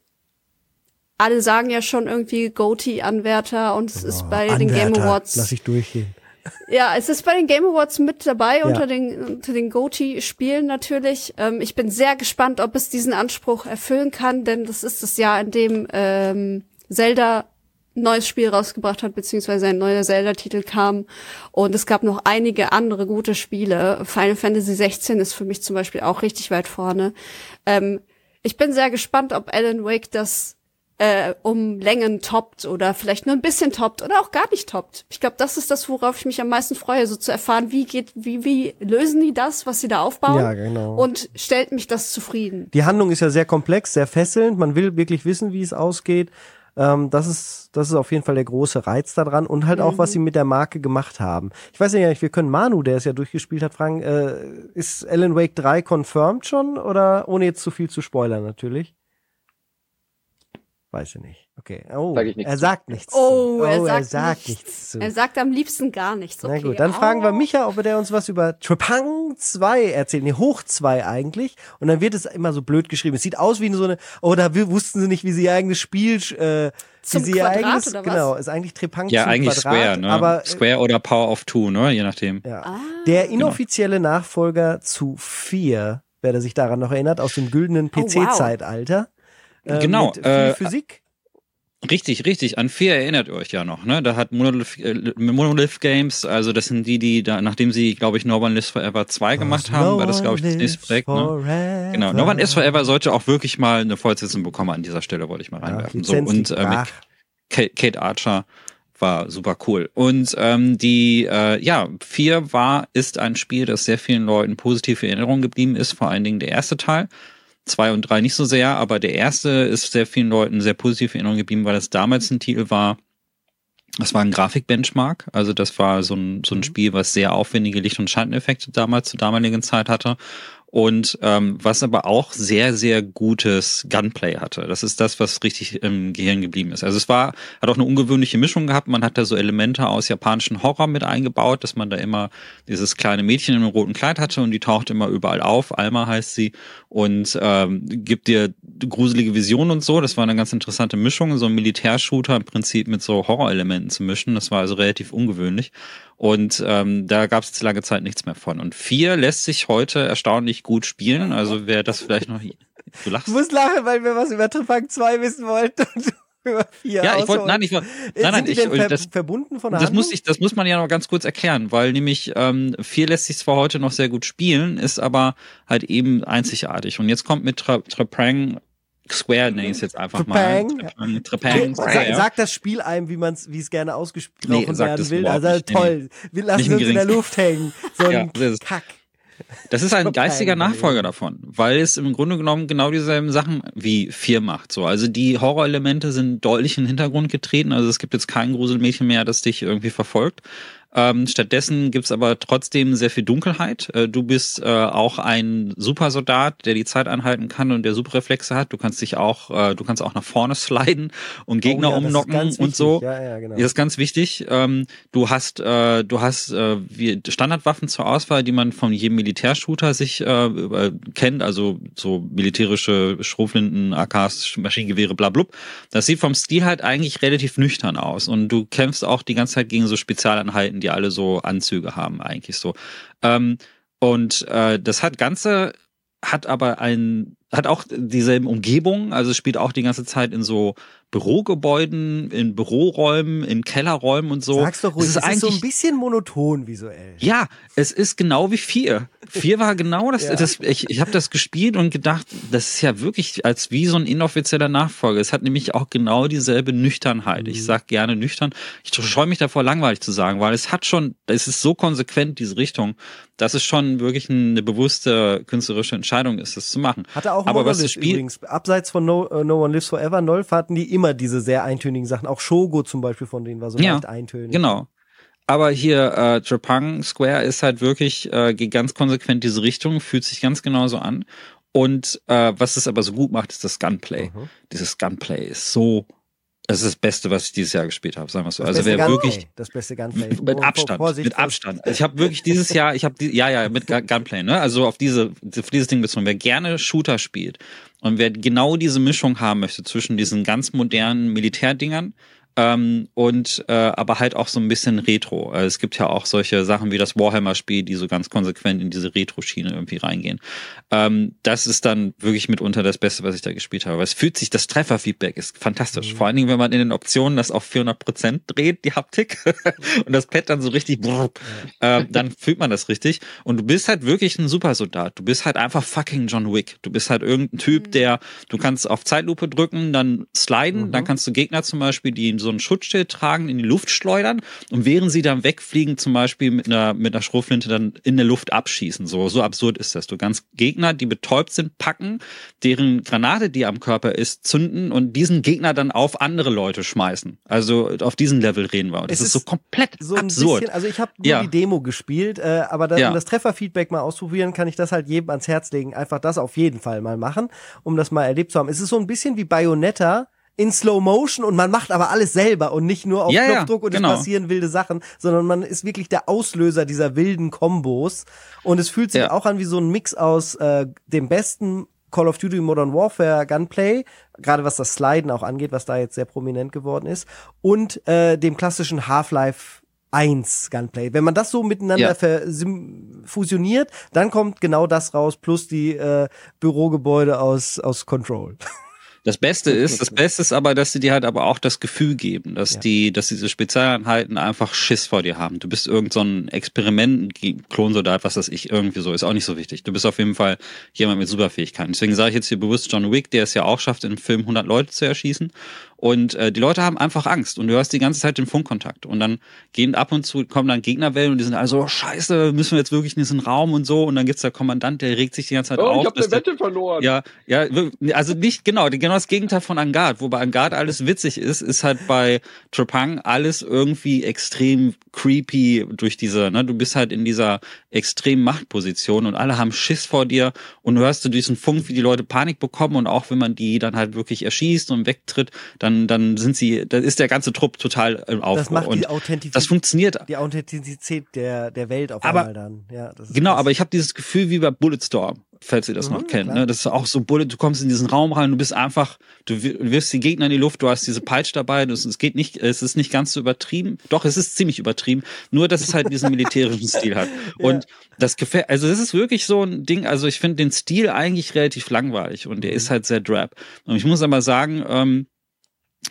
D: alle sagen ja schon irgendwie Goatee-Anwärter und es ist bei den Game
A: Anwärter,
D: Awards.
A: Lass ich durchgehen.
D: Ja, es ist bei den Game Awards mit dabei unter den unter den Goatee-Spielen natürlich. Ähm, ich bin sehr gespannt, ob es diesen Anspruch erfüllen kann, denn das ist das Jahr, in dem ähm, Zelda neues Spiel rausgebracht hat, beziehungsweise ein neuer Zelda-Titel kam. Und es gab noch einige andere gute Spiele. Final Fantasy 16 ist für mich zum Beispiel auch richtig weit vorne. Ähm, ich bin sehr gespannt, ob Alan Wake das äh, um Längen toppt oder vielleicht nur ein bisschen toppt oder auch gar nicht toppt. Ich glaube, das ist das, worauf ich mich am meisten freue, so zu erfahren, wie geht, wie, wie lösen die das, was sie da aufbauen?
A: Ja, genau.
D: Und stellt mich das zufrieden.
A: Die Handlung ist ja sehr komplex, sehr fesselnd. Man will wirklich wissen, wie es ausgeht. Ähm, das ist, das ist auf jeden Fall der große Reiz daran und halt auch, was sie mit der Marke gemacht haben. Ich weiß ja nicht, wir können Manu, der es ja durchgespielt hat, fragen, äh, ist Alan Wake 3 confirmed schon oder ohne jetzt zu viel zu spoilern natürlich? Weiß ich nicht. Okay. Oh,
C: Sag ich nichts
A: er
C: zu.
A: sagt nichts.
D: Oh,
A: zu.
D: er sagt, nichts.
A: nichts zu.
D: Er sagt am liebsten gar nichts. Okay.
A: Na gut, dann fragen wir
D: Oh.
A: Micha, ob der uns was über Trepang 2 erzählt. Nee, Hoch 2 eigentlich. Und dann wird es immer so blöd geschrieben. Es sieht aus wie so eine, oh, da wussten sie nicht, wie sie ihr eigenes Spiel, äh,
D: Zum
A: wie sie ihr
D: Quadrat
A: eigenes,
D: oder was?
A: genau, ist eigentlich Trepang
B: Ja,
A: zum
B: eigentlich
A: Quadrat,
B: Square, ne?
A: aber äh,
B: Square oder Power of Two, ne? Je nachdem.
A: ja.
D: Ah.
A: Der inoffizielle Nachfolger zu 4, wer der sich daran noch erinnert, aus dem güldenen
D: Oh, wow.
A: PC-Zeitalter. Äh,
B: Genau,
A: viel
B: äh,
A: Physik.
B: Richtig, richtig. An vier erinnert ihr euch ja noch, ne? Da hat Monolith, äh, Monolith Games, also das sind die, die da, nachdem sie, glaube ich, No One Lives Forever 2 gemacht haben, war das, glaube ich, das nächste Projekt, ne? Genau. No One Lives Forever sollte auch wirklich mal eine Fortsetzung bekommen an dieser Stelle, wollte ich mal
A: Ja,
B: reinwerfen. so,
A: Lizenz
B: und äh, mit. Kate, Kate Archer war super cool. Und ähm, die, äh, ja, vier war, ist ein Spiel, das sehr vielen Leuten positiv in Erinnerung geblieben ist, vor allen Dingen der erste Teil. Zwei und drei nicht so sehr, aber der erste ist sehr vielen Leuten sehr positiv in Erinnerung geblieben, weil es damals ein Titel war, das war ein Grafikbenchmark, also das war so ein, so ein Spiel, was sehr aufwendige Licht- und Schatteneffekte damals zur damaligen Zeit hatte und ähm, was aber auch sehr, sehr gutes Gunplay hatte. Das ist das, was richtig im Gehirn geblieben ist. Also es war, hat auch eine ungewöhnliche Mischung gehabt. Man hat da so Elemente aus japanischen Horror mit eingebaut, dass man da immer dieses kleine Mädchen in einem roten Kleid hatte und die taucht immer überall auf. Alma heißt sie und ähm, gibt dir gruselige Visionen und so. Das war eine ganz interessante Mischung, so ein Militärshooter im Prinzip mit so Horrorelementen zu mischen. Das war also relativ ungewöhnlich. Und ähm, da gab es lange Zeit nichts mehr von. Und vier lässt sich heute erstaunlich gut spielen. Also wer das vielleicht noch. Du lachst.
A: Du musst lachen, weil wir was über Trepang 2 wissen wollten und du über 4
B: Ja, ich wollte, nein, ich wollte, nein, nein, ich,
A: ver
B: das,
A: verbunden von der
B: das
A: Handlung?
B: muss ich, das muss man ja noch ganz kurz erklären, weil nämlich ähm, vier lässt sich zwar heute noch sehr gut spielen, ist aber halt eben einzigartig. Und jetzt kommt mit Tra Trepang Square, nenne ich es jetzt einfach mal.
A: Trepang.
B: Trepang, Trepang
A: Sa
B: Square.
A: sag das Spiel einem, wie man es, wie es gerne ausgesprochen
B: Nee, sag
A: werden will. Also toll. Wir lassen uns in der. Luft hängen. So ein
B: Ja,
A: Kack.
B: Das ist ein geistiger. Nachfolger davon, weil es im Grunde genommen genau dieselben Sachen wie vier macht. So, also die Horrorelemente sind deutlich in den Hintergrund getreten. Also es gibt jetzt kein Gruselmädchen mehr, das dich irgendwie verfolgt. Ähm, stattdessen gibt's aber trotzdem sehr viel Dunkelheit. Äh, du bist äh, auch ein Supersoldat, der die Zeit anhalten kann und der Superreflexe hat. Du kannst dich auch, äh, du kannst auch nach vorne sliden und Gegner
A: Oh ja,
B: umnocken und so.
A: Ja, ja, genau.
B: Das ist ganz wichtig. Ähm, du hast, äh, du hast äh, Standardwaffen zur Auswahl, die man von jedem Militärshooter sich äh, über- kennt, also so militärische Schrotflinten, AKs, Maschinengewehre, bla blub. Das sieht vom Stil halt eigentlich relativ nüchtern aus und du kämpfst auch die ganze Zeit gegen so Spezialeinheiten, die alle so Anzüge haben, eigentlich so. Ähm, und äh, das hat Ganze hat aber ein hat auch dieselben Umgebungen, also spielt auch die ganze Zeit in so Bürogebäuden, in Büroräumen, in Kellerräumen und so.
A: Sag's doch ruhig,
B: Es
A: es
B: ist
A: ist, so ein bisschen monoton visuell.
B: Ja, es ist genau wie vier. Vier war genau das.
A: Ja.
B: das ich ich habe das gespielt und gedacht, das ist ja wirklich als wie so ein inoffizieller Nachfolger. Es hat nämlich auch genau dieselbe Nüchternheit.
A: Mhm.
B: Ich sag gerne nüchtern. Ich scheue mich davor, langweilig zu sagen, weil es hat schon, es ist so konsequent diese Richtung, dass es schon wirklich eine bewusste künstlerische Entscheidung ist, das zu machen.
A: Hatte auch
B: Aber was das Spiel
A: übrigens. Abseits von no, äh, no One Lives Forever, Nolf hatten die immer diese sehr eintönigen Sachen. Auch Shogo zum Beispiel von denen war so
B: Ja,
A: leicht eintönig.
B: Genau. Aber hier, äh, Trepang Square ist halt wirklich, äh, geht ganz konsequent diese Richtung, fühlt sich ganz genauso an. Und äh, was es aber so gut macht, ist das Gunplay.
A: Mhm.
B: Dieses Gunplay ist so, es ist das Beste, was ich dieses Jahr gespielt habe, sagen wir so.
A: Das
B: also wer wirklich
A: das beste Gunplay.
B: mit
A: Oh,
B: Abstand,
A: Vorsicht,
B: mit Abstand. Also ich habe wirklich dieses Jahr, ich habe die, ja ja mit Gun- Gunplay, ne? Also auf diese auf dieses Ding bezogen. Wer gerne Shooter spielt und wer genau diese Mischung haben möchte zwischen diesen ganz modernen Militärdingern, Ähm, und äh, aber halt auch so ein bisschen Retro. Also es gibt ja auch solche Sachen wie das Warhammer-Spiel, die so ganz konsequent in diese Retro-Schiene irgendwie reingehen. Ähm, das ist dann wirklich mitunter das Beste, was ich da gespielt habe. Weil es fühlt sich, das Trefferfeedback ist fantastisch. Mhm. Vor allen Dingen, wenn man in den Optionen das auf 400 Prozent dreht, die Haptik, und das Pad dann so richtig, brrr, äh, dann fühlt man das richtig. Und du bist halt wirklich ein Supersoldat. Du bist halt einfach fucking John Wick. Du bist halt irgendein Typ, mhm. der, du kannst auf Zeitlupe drücken, dann sliden, mhm. dann kannst du Gegner zum Beispiel, die in so ein Schutzschild tragen, in die Luft schleudern und während sie dann wegfliegen, zum Beispiel mit einer, mit einer Schrotflinte dann in der Luft abschießen. So, so absurd ist das. Du kannst Gegner, die betäubt sind, packen, deren Granate, die am Körper ist, zünden und diesen Gegner dann auf andere Leute schmeißen. Also auf diesen Level reden wir. Und das ist, ist, so komplett so absurd.
A: Bisschen, also ich habe nur ja. die Demo gespielt, äh, aber das, ja. um das Trefferfeedback mal ausprobieren, kann ich das halt jedem ans Herz legen. Einfach das auf jeden Fall mal machen, um das mal erlebt zu haben. Es ist so ein bisschen wie Bayonetta, in Slow Motion und man macht aber alles selber und nicht nur auf ja, Knopfdruck und genau. es passieren wilde Sachen, sondern man ist wirklich der Auslöser dieser wilden Kombos und es fühlt sich ja. auch an wie so ein Mix aus äh, dem besten Call of Duty Modern Warfare Gunplay, gerade was das Sliden auch angeht, was da jetzt sehr prominent geworden ist, und äh, dem klassischen Half-Life 1 Gunplay. Wenn man das so miteinander ja. fusioniert, dann kommt genau das raus, plus die äh, Bürogebäude aus, aus Control.
B: Das Beste ist, das Beste ist aber, dass sie dir halt aber auch das Gefühl geben, dass ja. die, dass diese Spezialeinheiten einfach Schiss vor dir haben. Du bist irgend so ein Experiment, Klonsoldat, was das ich, irgendwie so, ist auch nicht so wichtig. Du bist auf jeden Fall jemand mit Superfähigkeiten. Deswegen sage ich jetzt hier bewusst John Wick, der es ja auch schafft, im Film 100 Leute zu erschießen. Und äh, die Leute haben einfach Angst und du hast die ganze Zeit den Funkkontakt. Und dann gehen ab und zu, kommen dann Gegnerwellen und die sind also, oh, scheiße, müssen wir jetzt wirklich in diesen Raum und so. Und dann gibt's der Kommandant, der regt sich die ganze Zeit
C: oh,
B: auf.
C: Ich hab eine Wette verloren.
B: Ja, ja, also nicht, genau, genau das Gegenteil von Angard. Wo bei Angard alles witzig ist, ist halt bei Trepang alles irgendwie extrem creepy durch diese, ne, du bist halt in dieser extremen Machtposition und alle haben Schiss vor dir und du hörst du diesen Funk, wie die Leute Panik bekommen und auch wenn man die dann halt wirklich erschießt und wegtritt, dann, dann sind sie, dann ist der ganze Trupp total im Aufruhr. Das macht die Authentizität, das funktioniert.
A: Die Authentizität der, der Welt auf aber, einmal dann. Ja,
B: genau, aber ich habe dieses Gefühl wie bei Bulletstorm falls ihr das mhm, noch kennt. Ne? Das ist auch so Bullet, du kommst in diesen Raum rein, du bist einfach, du wirfst die Gegner in die Luft, du hast diese Peitsch dabei, das, es geht nicht, es ist nicht ganz so übertrieben. Doch, es ist ziemlich übertrieben, nur dass es halt diesen militärischen Stil hat. Und ja. das gefällt, also es ist wirklich so ein Ding, also ich finde den Stil eigentlich relativ langweilig und der mhm. ist halt sehr drab. Und ich muss aber sagen, ähm,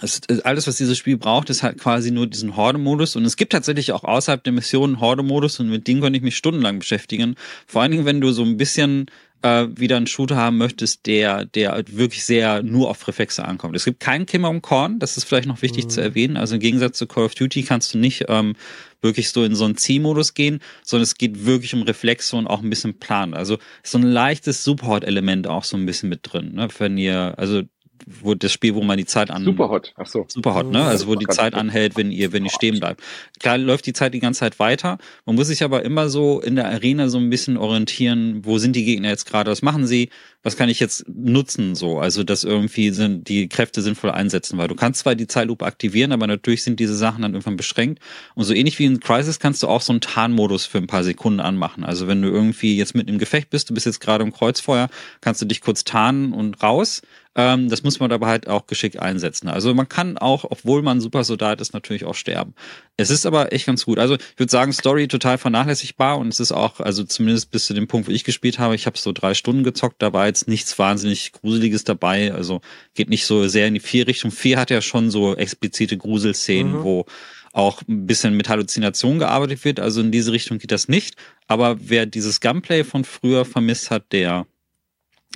B: es, alles, was dieses Spiel braucht, ist halt quasi nur diesen Horde-Modus. Und es gibt tatsächlich auch außerhalb der Mission Horde-Modus und mit dem könnte ich mich stundenlang beschäftigen. Vor allen Dingen, wenn du so ein bisschen äh, wieder einen Shooter haben möchtest, der, der wirklich sehr nur auf Reflexe ankommt. Es gibt keinen Kimmer und Korn, das ist vielleicht noch wichtig mhm. zu erwähnen. Also im Gegensatz zu Call of Duty kannst du nicht ähm, wirklich so in so einen Zielmodus gehen, sondern es geht wirklich um Reflexe und auch ein bisschen Plan. Also so ein leichtes Support-Element auch so ein bisschen mit drin. Ne? Wenn ihr, also wo das Spiel, wo man die Zeit an
C: Superhot, ach so.
B: Superhot, ne? Also wo die Zeit anhält, wenn ihr wenn ihr stehen bleibt. Klar läuft die Zeit die ganze Zeit weiter. Man muss sich aber immer so in der Arena so ein bisschen orientieren, wo sind die Gegner jetzt gerade, was machen sie? Was kann ich jetzt nutzen so? Also dass irgendwie sind die Kräfte sinnvoll einsetzen, weil du kannst zwar die Zeitlupe aktivieren, aber natürlich sind diese Sachen dann irgendwann beschränkt und so ähnlich wie in Crisis kannst du auch so einen Tarnmodus für ein paar Sekunden anmachen. Also wenn du irgendwie jetzt mit im Gefecht bist, du bist jetzt gerade im Kreuzfeuer, kannst du dich kurz tarnen und raus ähm, das muss man aber halt auch geschickt einsetzen. Also man kann auch, obwohl man super Soldat ist, natürlich auch sterben. Es ist aber echt ganz gut. Also ich würde sagen, Story total vernachlässigbar und es ist auch, also zumindest bis zu dem Punkt, wo ich gespielt habe, ich habe so drei Stunden gezockt, da war jetzt nichts wahnsinnig Gruseliges dabei. Also geht nicht so sehr in die vier Richtung. Vier hat ja schon so explizite Gruselszenen, mhm. wo auch ein bisschen mit Halluzinationen gearbeitet wird. Also in diese Richtung geht das nicht. Aber wer dieses Gunplay von früher vermisst hat, der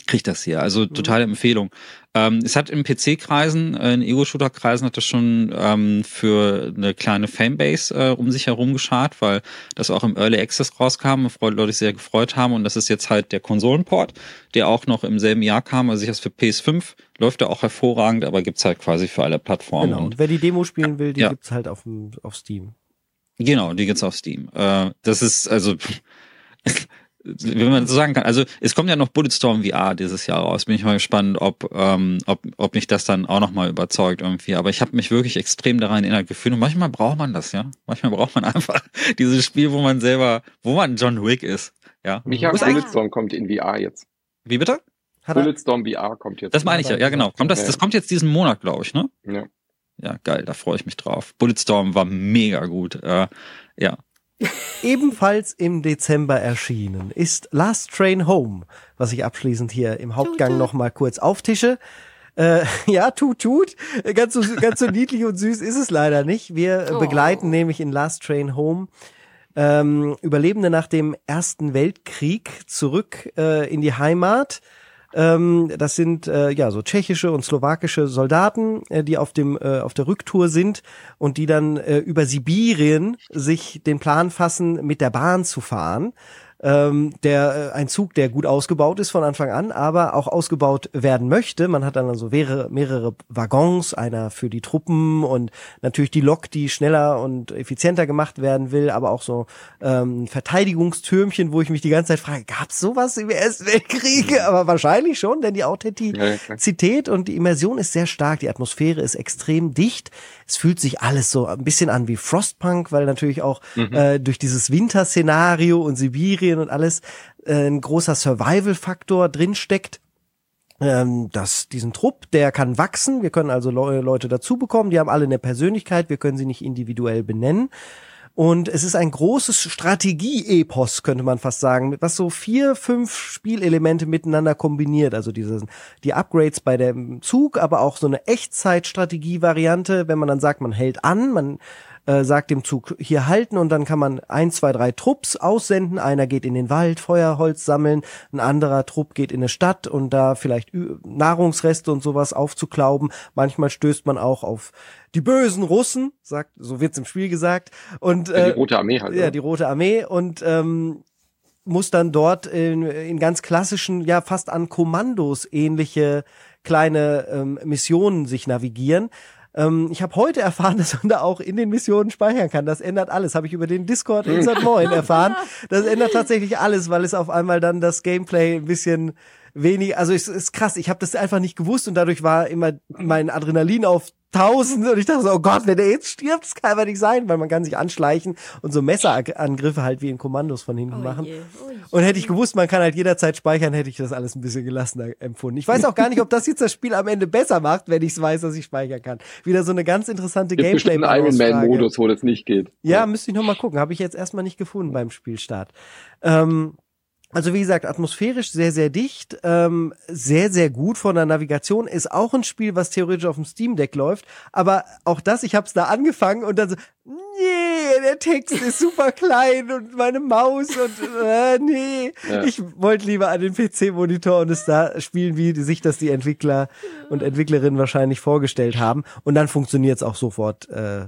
B: kriegt das hier. Also mhm. totale Empfehlung. Ähm, es hat in PC-Kreisen, äh, in Ego-Shooter-Kreisen hat das schon ähm, für eine kleine Fanbase äh, um sich herum geschart, weil das auch im Early Access rauskam und Leute sich sehr gefreut haben. Und das ist jetzt halt der Konsolenport, der auch noch im selben Jahr kam. Also ich habe für PS5, läuft er auch hervorragend, aber gibt's halt quasi für alle Plattformen.
A: Genau. Und wer die Demo spielen will, die ja. gibt's halt auf, auf Steam.
B: Genau, die gibt's auf Steam. Äh, das ist also wenn man so sagen kann. Also es kommt ja noch Bulletstorm VR dieses Jahr raus. Bin ich mal gespannt, ob ähm, ob ob mich das dann auch noch mal überzeugt irgendwie. Aber ich habe mich wirklich extrem daran erinnert gefühlt. Und manchmal braucht man das, ja. Manchmal braucht man einfach dieses Spiel, wo man selber, wo man John Wick ist. Ja.
C: Micha, Bulletstorm kommt in VR jetzt.
B: Wie bitte?
C: Bulletstorm VR kommt jetzt.
B: Das meine ich ja. Ja, genau. Kommt das? Das kommt jetzt diesen Monat, glaube ich, ne?
C: Ja.
B: ja, geil, da freue ich mich drauf. Bulletstorm war mega gut. Äh, ja.
A: Ebenfalls im Dezember erschienen ist Last Train Home, was ich abschließend hier im Hauptgang noch mal kurz auftische. Äh, ja, tut, tut. Ganz so, ganz so niedlich und süß ist es leider nicht. Wir
D: Oh.
A: begleiten nämlich in Last Train Home ähm, Überlebende nach dem Ersten Weltkrieg zurück äh, in die Heimat. Ähm, das sind äh, ja so tschechische und slowakische Soldaten, äh, die auf dem äh, auf der Rücktour sind und die dann äh, über Sibirien sich den Plan fassen, mit der Bahn zu fahren. Ähm, der äh, ein Zug, der gut ausgebaut ist von Anfang an, aber auch ausgebaut werden möchte. Man hat dann also mehrere, mehrere Waggons, einer für die Truppen und natürlich die Lok, die schneller und effizienter gemacht werden will, aber auch so ähm, Verteidigungstürmchen, wo ich mich die ganze Zeit frage, gab's sowas im Ersten Weltkrieg? Aber wahrscheinlich schon, denn die Authentizität und die Immersion ist sehr stark, die Atmosphäre ist extrem dicht. Es fühlt sich alles so ein bisschen an wie Frostpunk, weil natürlich auch äh, durch dieses Winterszenario und Sibirien und alles äh, ein großer Survival-Faktor drinsteckt. Ähm, das, diesen Trupp, der kann wachsen. Wir können also Leu Leute dazu bekommen. Die haben alle eine Persönlichkeit. Wir können sie nicht individuell benennen. Und es ist ein großes Strategie-Epos, könnte man fast sagen, was so vier, fünf Spielelemente miteinander kombiniert. Also diese, die Upgrades bei dem Zug, aber auch so eine Echtzeit-Strategie-Variante, wenn man dann sagt, man hält an, man äh, sagt dem Zug hier halten und dann kann man ein, zwei, drei Trupps aussenden. Einer geht in den Wald, Feuerholz sammeln, ein anderer Trupp geht in eine Stadt und da vielleicht Nahrungsreste und sowas aufzuklauben. Manchmal stößt man auch auf die bösen Russen, sagt, so wird's im Spiel gesagt. Und
C: Ja, die
A: äh,
C: Rote Armee halt.
A: ja,
C: oder?
A: die Rote Armee und ähm, muss dann dort in, in ganz klassischen, ja fast an Kommandos ähnliche kleine ähm, Missionen sich navigieren. Ähm, ich habe heute erfahren, dass man da auch in den Missionen speichern kann. Das ändert alles. Habe ich über den Discord Insert Moin erfahren. Das ändert tatsächlich alles, weil es auf einmal dann das Gameplay ein bisschen wenig, also es ist krass. Ich habe das einfach nicht gewusst und dadurch war immer mein Adrenalin auf 1000 und ich dachte so, oh Gott, wenn der jetzt stirbt, das kann aber nicht sein, weil man kann sich anschleichen und so Messerangriffe halt wie in Kommandos von hinten
D: Oh
A: machen.
D: je, oh je.
A: Und hätte ich gewusst, man kann halt jederzeit speichern, hätte ich das alles ein bisschen gelassener empfunden. Ich weiß auch gar nicht, ob das jetzt das Spiel am Ende besser macht, wenn ich es weiß, dass ich speichern kann. Wieder so eine ganz interessante
C: Gibt bestimmt einen Iron
A: Gameplay-Frage.
C: Man-Modus, wo das nicht geht.
A: Ja, müsste ich noch mal gucken. Habe ich jetzt erstmal nicht gefunden beim Spielstart. Ähm, also wie gesagt, atmosphärisch sehr, sehr dicht, ähm, sehr, sehr gut von der Navigation. Ist auch ein Spiel, was theoretisch auf dem Steam Deck läuft. Aber auch das, ich habe es da angefangen und dann so, nee, der Text ist super klein und meine Maus und äh, nee.
C: Ja.
A: Ich wollte lieber an den PC-Monitor und es da spielen, wie sich das die Entwickler und Entwicklerinnen wahrscheinlich vorgestellt haben. Und dann funktioniert es auch sofort äh,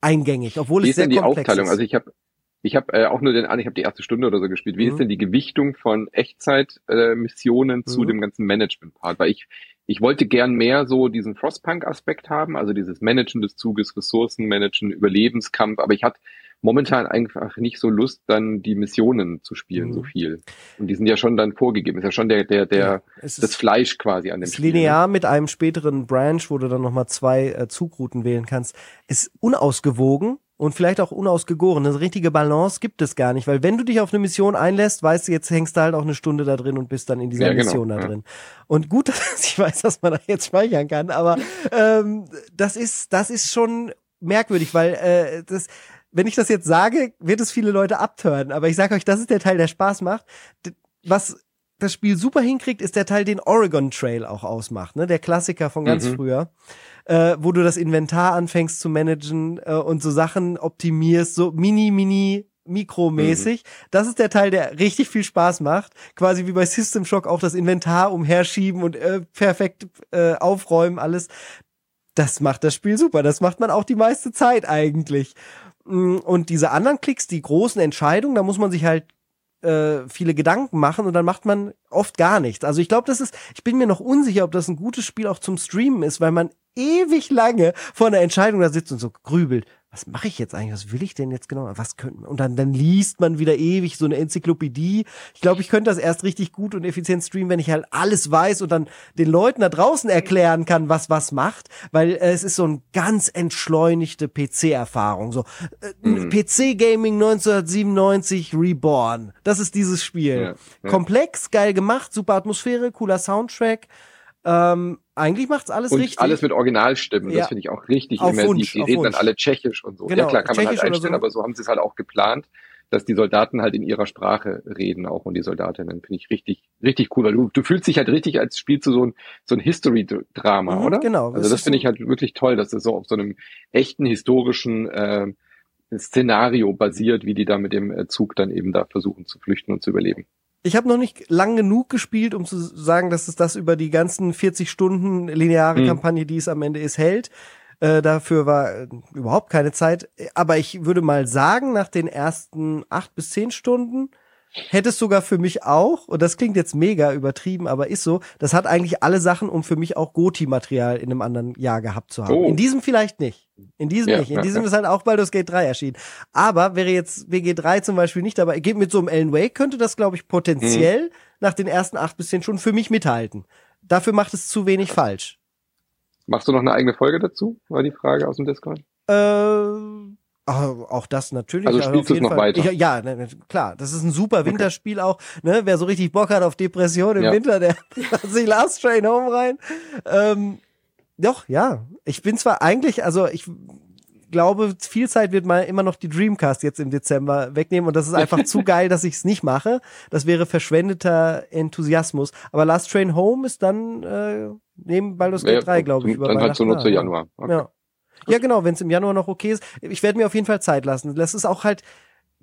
A: eingängig, obwohl
C: Wie
A: es
C: ist
A: sehr
C: denn die
A: komplex
C: Aufteilung?
A: ist.
C: Also ich habe ich habe äh, auch nur den, ich habe die erste Stunde oder so gespielt. Wie
A: Mhm.
C: ist denn die Gewichtung von Echtzeit-Missionen äh, Missionen zu
A: Mhm.
C: dem ganzen Management-Part? Weil ich ich wollte gern mehr so diesen Frostpunk-Aspekt haben, also dieses Managen des Zuges, Ressourcen managen, Überlebenskampf. Aber ich hatte momentan einfach nicht so Lust, dann die Missionen zu spielen
A: Mhm.
C: so viel. Und die sind ja schon dann vorgegeben. Ist ja schon der der der
A: Ja,
C: das
A: ist-
C: Fleisch quasi an dem
A: ist
C: Spiel. ne?
A: linear mit einem späteren Branch, wo du dann nochmal zwei äh, Zugrouten wählen kannst, ist unausgewogen und vielleicht auch unausgegoren. Eine richtige Balance gibt es gar nicht, weil wenn du dich auf eine Mission einlässt, weißt du, jetzt hängst du halt auch eine Stunde da drin und bist dann in dieser
C: Ja, genau,
A: Mission da
C: ja.
A: drin. Und gut, dass ich weiß, dass man da jetzt speichern kann, aber ähm, das ist, das ist schon merkwürdig, weil äh, das, wenn ich das jetzt sage, wird es viele Leute abtören. Aber ich sage euch, das ist der Teil, der Spaß macht. Was das Spiel super hinkriegt, ist der Teil, den Oregon Trail auch ausmacht, ne? Der Klassiker von ganz
C: Mhm.
A: früher, äh, wo du das Inventar anfängst zu managen äh, und so Sachen optimierst, so mini, mini, mikromäßig. Das ist der Teil, der richtig viel Spaß macht. Quasi wie bei System Shock auch das Inventar umherschieben und äh, perfekt äh, aufräumen, alles. Das macht das Spiel super. Das macht man auch die meiste Zeit eigentlich. Mm, Und diese anderen Klicks, die großen Entscheidungen, da muss man sich halt äh, viele Gedanken machen und dann macht man oft gar nichts. Also ich glaube, das ist, ich bin mir noch unsicher, ob das ein gutes Spiel auch zum Streamen ist, weil man ewig lange vor einer Entscheidung da sitzt und so grübelt. Was mache ich jetzt eigentlich? Was will ich denn jetzt genau? Was könnte und dann dann liest man wieder ewig so eine Enzyklopädie. Ich glaube, ich könnte das erst richtig gut und effizient streamen, wenn ich halt alles weiß und dann den Leuten da draußen erklären kann, was was macht, weil äh, es ist so eine ganz entschleunigte PC-Erfahrung. So äh,
C: Mhm.
A: PC-Gaming 1997 Reborn. Das ist dieses Spiel.
C: Ja, ja.
A: Komplex, geil gemacht, super Atmosphäre, cooler Soundtrack. Ähm, eigentlich macht's alles
C: und
A: richtig.
C: alles mit Originalstimmen.
A: Ja.
C: Das finde ich auch richtig
A: Auf
C: immersiv.
A: Wunsch,
C: die reden
A: Wunsch.
C: dann alle tschechisch und so.
A: Genau,
C: ja klar, kann man halt
A: Tschechisch
C: einstellen,
A: so.
C: aber so haben sie es halt auch geplant, dass die Soldaten halt in ihrer Sprache reden, auch und die Soldatinnen. Finde ich richtig, richtig cool, weil du, du fühlst dich halt richtig, als spielst du so ein, so ein History-Drama,
A: Mhm,
C: oder?
A: genau.
C: Also
A: Das
C: finde ich halt wirklich toll, dass das so auf so einem echten historischen äh, Szenario basiert, wie die da mit dem äh, Zug dann eben da versuchen zu flüchten und zu überleben.
A: Ich habe noch nicht lang genug gespielt, um zu sagen, dass es das über die ganzen 40 Stunden lineare
C: Mhm.
A: Kampagne, die es am Ende ist, hält. Äh, dafür war äh, überhaupt keine Zeit. Aber ich würde mal sagen, nach den ersten acht bis zehn Stunden hätte es sogar für mich auch, und das klingt jetzt mega übertrieben, aber ist so, das hat eigentlich alle Sachen, um für mich auch Goti-Material in einem anderen Jahr gehabt zu haben.
C: Oh.
A: In diesem vielleicht nicht. In diesem
C: Ja,
A: nicht. In
C: ja,
A: diesem
C: ja.
A: ist halt auch Baldur's Gate 3 erschienen. Aber wäre jetzt WG3 zum Beispiel nicht dabei, geht mit so einem Alan Wake könnte das, glaube ich, potenziell
C: Mhm.
A: nach den ersten acht bis zehn Stunden für mich mithalten. Dafür macht es zu wenig falsch.
C: Machst du noch eine eigene Folge dazu? War die Frage aus dem Discord.
A: Äh, auch auch das natürlich.
C: Also spielst
A: auf
C: du es noch
A: Fall.
C: weiter?
A: Ich, ja, ne, ne, klar. Das ist ein super Winterspiel auch. Ne? Wer so richtig Bock hat auf Depression im
C: Ja.
A: Winter, der lässt sich Last Train Home rein. Ähm, doch, ja. Ich bin zwar eigentlich, also ich glaube, viel Zeit wird mal immer noch die Dreamcast jetzt im Dezember wegnehmen und das ist einfach zu geil, dass ich es nicht mache. Das wäre verschwendeter Enthusiasmus. Aber Last Train Home ist dann äh, neben Baldur's Gate 3, glaube ich, über
C: Dann halt so nur zu
A: ja.
C: Januar. Okay.
A: Ja. Ja, genau, wenn es im Januar noch okay ist. Ich werde mir auf jeden Fall Zeit lassen. Das ist auch halt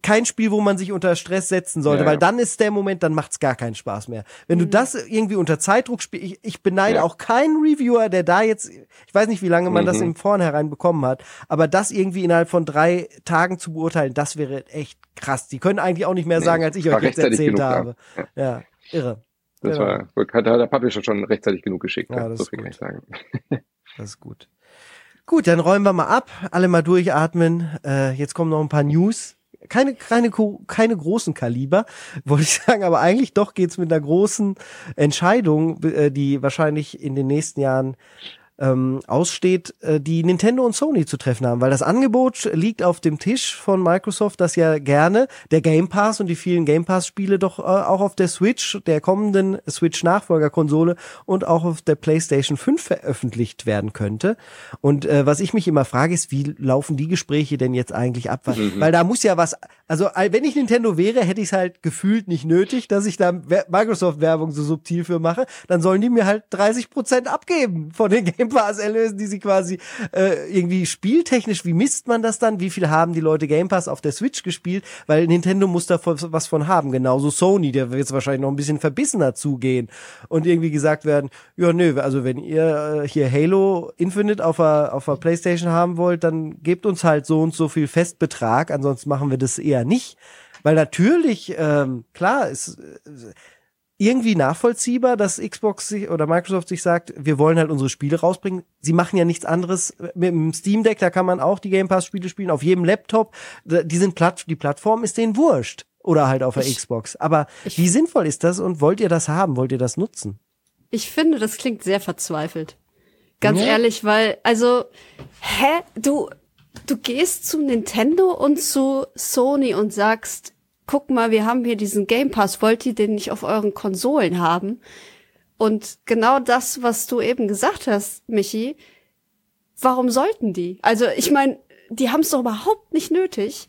A: kein Spiel, wo man sich unter Stress setzen sollte,
C: Ja, ja.
A: weil dann ist der Moment, dann macht's gar keinen Spaß mehr. Wenn du
D: Mhm.
A: das irgendwie unter Zeitdruck spielst, ich, ich beneide
C: Ja.
A: auch keinen Reviewer, der da jetzt, ich weiß nicht, wie lange man das
C: Mhm.
A: im Vornherein bekommen hat, aber das irgendwie innerhalb von drei Tagen zu beurteilen, das wäre echt krass. Die können eigentlich auch nicht mehr
C: Nee,
A: sagen, als ich euch jetzt erzählt habe. Ja, irre.
C: Das
A: Ja.
C: war, hat hat der Publisher schon rechtzeitig genug geschickt.
A: Ja, das
C: so viel kann ich sagen.
A: Das ist gut. Gut, dann räumen wir mal ab, alle mal durchatmen. Äh, jetzt kommen noch ein paar News. Keine, keine, keine großen Kaliber, wollte ich sagen, aber eigentlich doch geht's mit einer großen Entscheidung, äh, die wahrscheinlich in den nächsten Jahren ähm, aussteht, äh, die Nintendo und Sony zu treffen haben, weil das Angebot liegt auf dem Tisch von Microsoft, das ja gerne der Game Pass und die vielen Game Pass Spiele doch äh, auch auf der Switch, der kommenden Switch Nachfolgerkonsole und auch auf der PlayStation 5 veröffentlicht werden könnte. Und äh, was ich mich immer frage, ist, wie laufen die Gespräche denn jetzt eigentlich ab? Weil,
C: Mhm.
A: weil da muss ja was, also wenn ich Nintendo wäre, hätte ich es halt gefühlt nicht nötig, dass ich da Wer- Microsoft-Werbung so subtil für mache. Dann sollen die mir halt 30 Prozent abgeben von den Game Pass erlösen, die sie quasi äh, irgendwie spieltechnisch, wie misst man das dann? Wie viel haben die Leute Game Pass auf der Switch gespielt? Weil Nintendo muss da was von haben. Genauso Sony, der wird jetzt wahrscheinlich noch ein bisschen verbissener zugehen und irgendwie gesagt werden, ja nö, also wenn ihr äh, hier Halo Infinite auf der, auf Playstation haben wollt, dann gebt uns halt so und so viel Festbetrag, ansonsten machen wir das eher nicht. Weil natürlich, ähm, klar, ist äh, irgendwie nachvollziehbar, dass Xbox sich oder Microsoft sich sagt, wir wollen halt unsere Spiele rausbringen. Sie machen ja nichts anderes mit dem Steam Deck, da kann man auch die Game Pass Spiele spielen, auf jedem Laptop. Die sind Platt, die Plattform ist denen wurscht. Oder halt auf der
D: Ich-
A: Xbox. Aber
D: ich-
A: wie sinnvoll ist das und wollt ihr das haben? Wollt ihr das nutzen?
D: Ich finde, das klingt sehr verzweifelt. Ganz
A: Ja.
D: ehrlich, weil, also, hä? Du, du gehst zu Nintendo und zu Sony und sagst, guck mal, wir haben hier diesen Game Pass, wollt ihr den nicht auf euren Konsolen haben? Und genau das, was du eben gesagt hast, Michi, warum sollten die? Also, ich meine, die haben es doch überhaupt nicht nötig,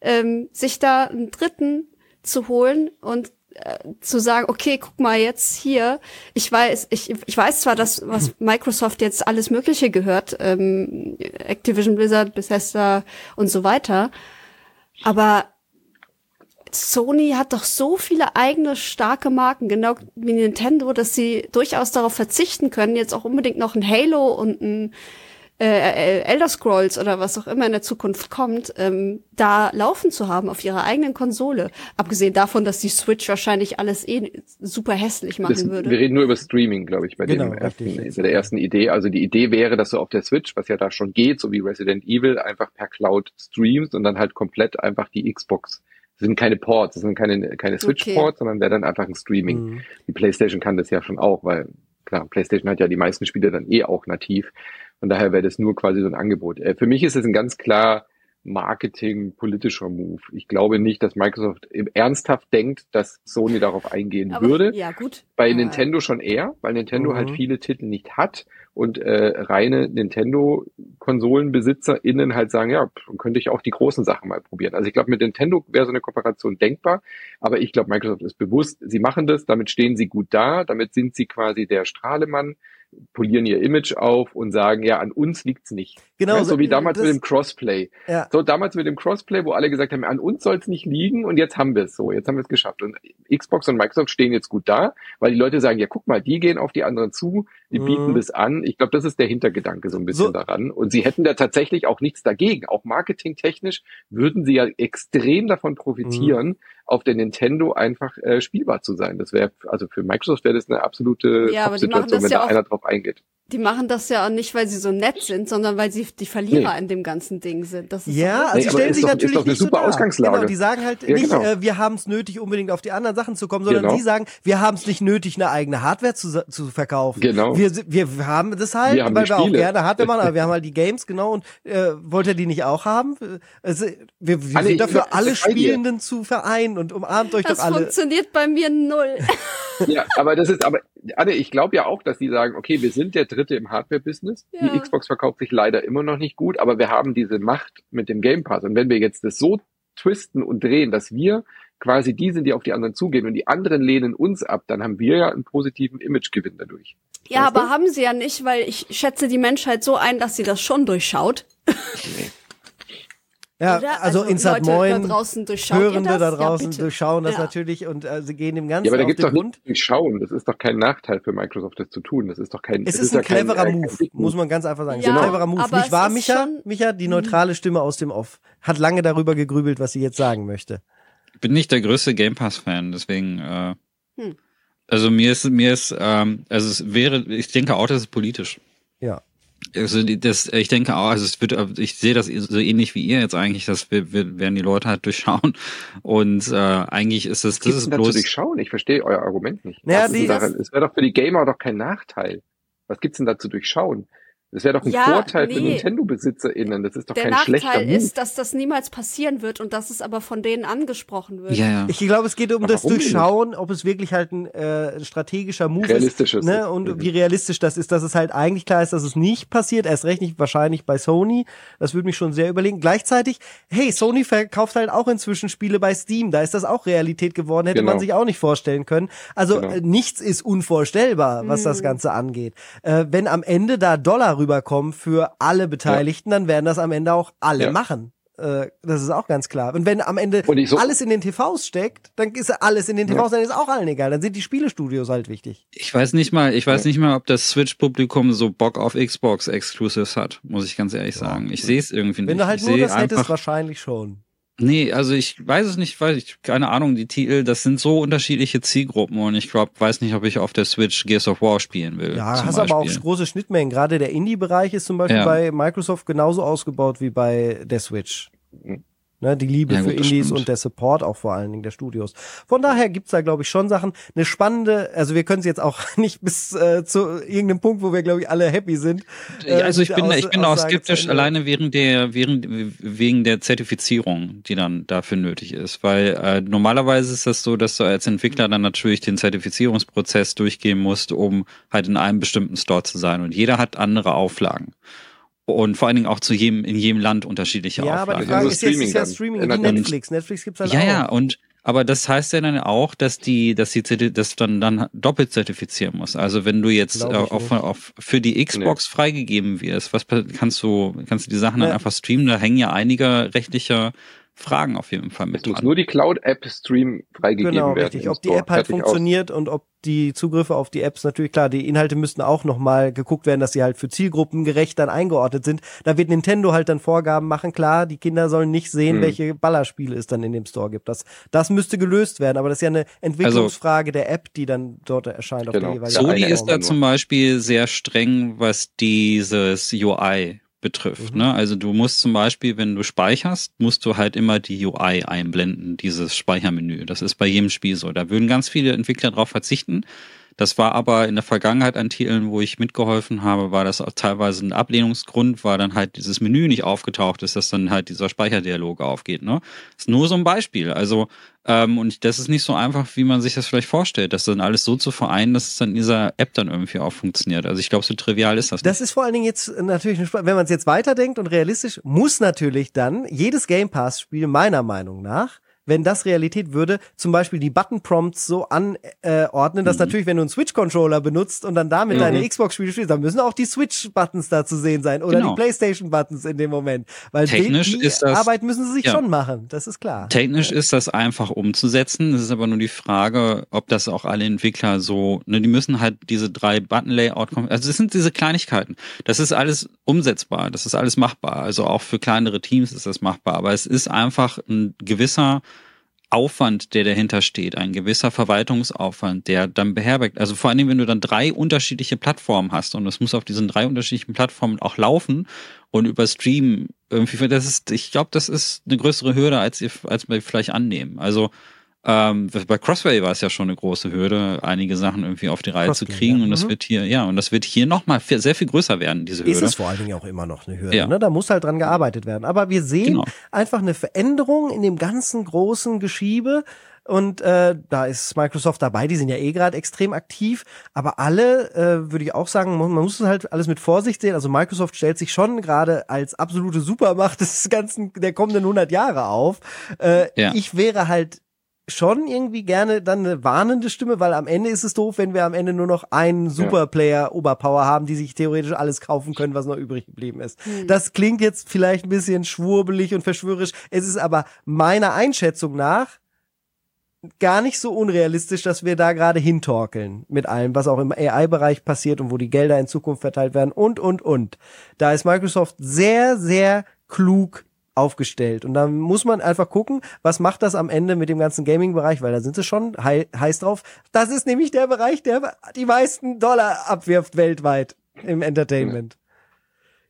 D: ähm, sich da einen Dritten zu holen und äh, zu sagen, okay, guck mal jetzt hier, ich weiß, ich, ich weiß zwar, dass was Microsoft jetzt alles Mögliche gehört, ähm, Activision Blizzard, Bethesda und so weiter, aber Sony hat doch so viele eigene starke Marken, genau wie Nintendo, dass sie durchaus darauf verzichten können, jetzt auch unbedingt noch ein Halo und ein äh, äh, Elder Scrolls oder was auch immer in der Zukunft kommt, ähm, da laufen zu haben auf ihrer eigenen Konsole. Abgesehen davon, dass die Switch wahrscheinlich alles eh super hässlich machen
C: Das,
D: würde.
C: wir reden nur über Streaming, glaube ich, bei,
A: Genau,
C: dem ersten, bei der ersten Idee. Also die Idee wäre, dass du auf der Switch, was ja da schon geht, so wie Resident Evil, einfach per Cloud streamst und dann halt komplett einfach die Xbox. Das sind keine Ports, das sind keine, keine Switch-Ports, sondern wäre dann einfach ein Streaming.
A: Mhm.
C: Die PlayStation kann das ja schon auch, weil klar, PlayStation hat ja die meisten Spiele dann eh auch nativ. Von daher wäre das nur quasi so ein Angebot. Äh, Für mich ist es ein ganz klar Marketing, politischer Move. Ich glaube nicht, dass Microsoft ernsthaft denkt, dass Sony darauf eingehen
D: Aber,
C: würde.
D: Ja, gut.
C: Bei
D: Ja.
C: Nintendo schon eher, weil Nintendo
A: Mhm.
C: halt viele Titel nicht hat und äh, reine Nintendo-KonsolenbesitzerInnen halt sagen, ja, dann könnte ich auch die großen Sachen mal probieren. Also ich glaube, mit Nintendo wäre so eine Kooperation denkbar, aber ich glaube, Microsoft ist bewusst, sie machen das, damit stehen sie gut da, damit sind sie quasi der Strahlemann, polieren ihr Image auf und sagen, ja, an uns liegt's nicht.
A: Genau,
C: ja, so wie damals mit dem Crossplay.
A: Ja.
C: So damals mit dem Crossplay, wo alle gesagt haben, an uns soll es nicht liegen und jetzt haben wir es so, jetzt haben wir es geschafft. Und Xbox und Microsoft stehen jetzt gut da, weil die Leute sagen, ja, guck mal, die gehen auf die anderen zu, die
A: Mhm.
C: bieten das an. Ich glaube, das ist der Hintergedanke so ein bisschen
A: So-
C: daran. Und sie hätten da tatsächlich auch nichts dagegen. Auch marketingtechnisch würden sie ja extrem davon profitieren,
A: Mhm.
C: auf der Nintendo einfach äh, spielbar zu sein. Das wäre, also für Microsoft wäre das eine absolute
D: Ja,
C: Top-Situation,
D: das
C: wenn
D: ja
C: da einer drauf eingeht.
D: Die machen das ja auch nicht, weil sie so nett sind, sondern weil sie die Verlierer
C: Nee.
D: in dem ganzen Ding sind. Das ist
A: Ja,
D: doch-
A: also
C: aber
A: stellen sich
C: doch- ist
A: natürlich
C: doch eine
A: nicht so
C: super
A: dar.
C: Ausgangslage.
A: Genau, die sagen halt
C: Ja,
A: nicht,
C: genau.
A: äh, wir haben es nötig, unbedingt auf die anderen Sachen zu kommen, sondern
C: Genau.
A: die sagen, wir haben es nicht nötig, eine eigene Hardware zu, zu verkaufen.
C: Genau.
A: Wir, wir haben das halt,
C: Wir haben
A: weil
C: die
A: wir auch gerne Hardware machen, aber wir haben halt die Games, genau, und äh, wollt ihr die nicht auch haben? Also, wir wir
C: Alle-
A: sind dafür, alle. Spielenden zu vereinen und umarmt euch
D: das
A: doch alle.
D: funktioniert bei mir null.
C: Ja, aber das ist, aber Anne, ich glaube ja auch, dass die sagen, okay, wir sind der Dritte im Hardware-Business.
D: Ja.
C: Die Xbox verkauft sich leider immer noch nicht gut, aber wir haben diese Macht mit dem Game Pass. Und wenn wir jetzt das so twisten und drehen, dass wir quasi die sind, die auf die anderen zugehen und die anderen lehnen uns ab, dann haben wir ja einen positiven Imagegewinn dadurch.
D: Ja,
C: Weißt
D: aber
C: du?
D: haben sie ja nicht, weil ich schätze die Menschheit so ein, dass sie das schon durchschaut.
A: Ja,
D: oder?
A: also, Insert
D: Leute da
A: Moin,
D: draußen
A: Hörende
D: das?
A: da
D: Ja,
A: draußen
D: bitte.
A: durchschauen das
D: Ja.
A: natürlich und äh, sie gehen dem Ganzen
C: Ja, aber da
A: auf
C: gibt's
A: den
C: doch
A: Grund.
C: durchschauen. Das ist doch kein Nachteil für Microsoft, das zu tun. Das ist doch kein.
A: Es ist ein
C: ja kein,
A: cleverer
C: äh, kein
A: Move,
C: Big
A: muss man ganz einfach sagen. Es
D: Ja,
A: ist ein cleverer Move.
D: aber
A: Nicht wahr, Micha? Micha, die neutrale Stimme aus dem Off, hat lange darüber gegrübelt, was sie jetzt sagen möchte.
B: Ich bin nicht der größte Game Pass-Fan, deswegen, äh,
D: Hm.
B: also mir ist, mir ist, ähm, also es wäre, ich denke auch, das ist politisch.
A: Ja.
B: Also die- das, ich denke auch, also es wird, ich sehe das so ähnlich wie ihr jetzt eigentlich, dass wir, wir werden die Leute halt durchschauen und äh, eigentlich ist es, das
C: Gibt's
B: ist
C: denn dazu
B: bloß,
C: durchschauen? Ich verstehe euer Argument nicht.
A: Naja,
C: ist
A: die-?
C: Es wäre doch für die Gamer doch kein Nachteil. Was gibt's denn da zu durchschauen? Das wäre doch ein
D: Ja,
C: Vorteil für
D: nee.
C: Nintendo-BesitzerInnen. Das ist doch
D: Der
C: kein schlechter
D: Nachteil
C: Move.
D: ist, dass das niemals passieren wird und dass es aber von denen angesprochen wird.
B: ja, ja.
A: Ich glaube, es geht um
C: Aber
A: das
C: nicht?
A: Durchschauen, ob es wirklich halt ein äh, strategischer Move
C: Realistisches
A: ist. Ne?
C: ist.
A: Und
C: Mhm.
A: wie realistisch das ist, dass es halt eigentlich klar ist, dass es nicht passiert. Erst recht nicht wahrscheinlich bei Sony. Das würde mich schon sehr überlegen. Gleichzeitig, hey, Sony verkauft halt auch inzwischen Spiele bei Steam. Da ist das auch Realität geworden. Hätte
C: Genau.
A: man sich auch nicht vorstellen können. Also
C: Genau.
A: äh, nichts ist unvorstellbar, was das Ganze angeht. Äh, wenn am Ende da Dollar rüberkommen für alle Beteiligten, dann werden das am Ende auch alle
C: Ja.
A: machen. Äh, Das ist auch ganz klar. Und wenn am Ende
C: so-
A: alles in den TVs steckt, dann ist alles in den TVs, dann ist auch allen egal. Dann sind die Spielestudios halt wichtig.
B: Ich weiß nicht mal, ich weiß nicht mal, ob das Switch-Publikum so Bock auf Xbox Exclusives hat, muss ich ganz ehrlich sagen. Ich sehe es irgendwie nicht.
A: Wenn du halt
B: ich
A: nur das hättest, wahrscheinlich schon.
B: Nee, also ich weiß es nicht, weil ich keine Ahnung, die Titel, das sind so unterschiedliche Zielgruppen und ich glaube, weiß nicht, ob ich auf der Switch Gears of War spielen will.
A: Ja, hast aber auch
B: Beispiel.
A: große Schnittmengen. Gerade der Indie-Bereich ist zum Beispiel
B: Ja.
A: bei Microsoft genauso ausgebaut wie bei der Switch. Ne, die Liebe
B: Ja,
A: für
B: gut, das
A: Indies und der Support auch vor allen Dingen der Studios. Von daher gibt's da, glaube ich, schon Sachen. Eine spannende, also wir können es jetzt auch nicht bis äh, zu irgendeinem Punkt, wo wir, glaube ich, alle happy sind.
B: Ja, also ich
A: äh,
B: bin,
A: Aus-
B: ich bin auch skeptisch alleine wegen der, wegen, wegen der Zertifizierung, die dann dafür nötig ist. Weil äh, normalerweise ist das so, dass du als Entwickler dann natürlich den Zertifizierungsprozess durchgehen musst, um halt in einem bestimmten Store zu sein. Und jeder hat andere Auflagen. Und vor allen Dingen auch zu jedem, in jedem Land unterschiedliche
A: Ja, aber die
B: Auflagen.
C: Ja,
A: Frage
C: so
A: ist jetzt, ist ja
C: Streaming dann.
A: wie
C: Und-
A: Netflix. Netflix gibt's halt
B: ja,
A: auch.
B: ja, und aber das heißt ja dann auch, dass die, dass die Zerti- das dann dann doppelt zertifizieren muss. Also wenn du jetzt äh, auf, auf für die Xbox freigegeben wirst, was kannst du kannst du die Sachen dann
A: Ja.
B: einfach streamen? Da hängen ja einige rechtliche Fragen auf jeden Fall
C: Es
B: mit
C: muss
B: dran.
C: nur die Cloud-App-Stream freigegeben
A: Genau,
C: werden.
A: richtig.
C: im
A: Ob die. App halt
C: Fertig aus.
A: funktioniert und ob die Zugriffe auf die Apps natürlich klar, die Inhalte müssten auch nochmal geguckt werden, dass sie halt für Zielgruppen gerecht dann eingeordnet sind. Da wird Nintendo halt dann Vorgaben machen, klar, die Kinder sollen nicht sehen,
C: Hm.
A: welche Ballerspiele es dann in dem Store gibt. Das, das müsste gelöst werden, aber das ist ja eine Entwicklungsfrage der App, die dann dort erscheint auf
C: Genau.
A: der jeweiligen
C: Ja,
B: Sony ist da
C: nur.
B: zum Beispiel sehr streng, was dieses UI betrifft.
A: Mhm.
B: Ne? Also du musst zum Beispiel, wenn du speicherst, musst du halt immer die UI einblenden, dieses Speichermenü. Das ist bei jedem Spiel so. Da würden ganz viele Entwickler darauf verzichten. Das war aber in der Vergangenheit an Titeln, wo ich mitgeholfen habe, war das auch teilweise ein Ablehnungsgrund, weil dann halt dieses Menü nicht aufgetaucht ist, dass dann halt dieser Speicherdialog aufgeht. Ne? Das ist nur so ein Beispiel. Also ähm, und das ist nicht so einfach, wie man sich das vielleicht vorstellt, das dann alles so zu vereinen, dass es dann in dieser App dann irgendwie auch funktioniert. Also ich glaube, so trivial ist das.
A: Das ist vor allen Dingen jetzt natürlich, wenn man es jetzt weiterdenkt und realistisch, muss natürlich dann jedes Game Pass Spiel meiner Meinung nach wenn das Realität würde, zum Beispiel die Button-Prompts so anordnen, dass mhm. natürlich, wenn du einen Switch-Controller benutzt und dann damit mhm. deine Xbox-Spiele spielst, dann müssen auch die Switch-Buttons da zu sehen sein oder genau. die PlayStation-Buttons in dem Moment. Weil
B: Technisch
A: die,
B: ist das,
A: Arbeit müssen sie sich ja. schon machen, das ist klar.
B: Technisch ist das einfach umzusetzen. Es ist aber nur die Frage, ob das auch alle Entwickler so, ne, die müssen halt diese drei Button-Layout, also das sind diese Kleinigkeiten. Das ist alles umsetzbar, das ist alles machbar. Also auch für kleinere Teams ist das machbar, aber es ist einfach ein gewisser Aufwand, der dahinter steht, ein gewisser Verwaltungsaufwand, der dann beherbergt. Also vor allen Dingen, wenn du dann drei unterschiedliche Plattformen hast und es muss auf diesen drei unterschiedlichen Plattformen auch laufen und über Stream irgendwie, das ist, ich glaube, das ist eine größere Hürde, als, ihr, als wir vielleicht annehmen. Also ähm, bei Crossway war es ja schon eine große Hürde, einige Sachen irgendwie auf die Reihe Crossplay, zu kriegen. Ja. Und das mhm. wird hier, ja, und das wird hier nochmal sehr viel größer werden, diese Hürde.
A: Ist es vor allen Dingen auch immer noch eine Hürde. Ja. Ne? Da muss halt dran gearbeitet werden. Aber wir sehen genau. einfach eine Veränderung in dem ganzen großen Geschiebe. Und äh, da ist Microsoft dabei, die sind ja eh gerade extrem aktiv. Aber alle, äh, würde ich auch sagen, man muss es halt alles mit Vorsicht sehen. Also Microsoft stellt sich schon gerade als absolute Supermacht des ganzen der kommenden 100 Jahre auf. Äh, ja. Ich wäre halt schon irgendwie gerne dann eine warnende Stimme, weil am Ende ist es doof, wenn wir am Ende nur noch einen Superplayer Oberpower haben, die sich theoretisch alles kaufen können, was noch übrig geblieben ist. Hm. Das klingt jetzt vielleicht ein bisschen schwurbelig und verschwörerisch. Es ist aber meiner Einschätzung nach gar nicht so unrealistisch, dass wir da gerade hintorkeln mit allem, was auch im AI-Bereich passiert und wo die Gelder in Zukunft verteilt werden und, und, und. Da ist Microsoft sehr, sehr klug aufgestellt. Und da muss man einfach gucken, was macht das am Ende mit dem ganzen Gaming-Bereich, weil da sind sie schon hei heiß drauf. Das ist nämlich der Bereich, der die meisten Dollar abwirft weltweit im Entertainment.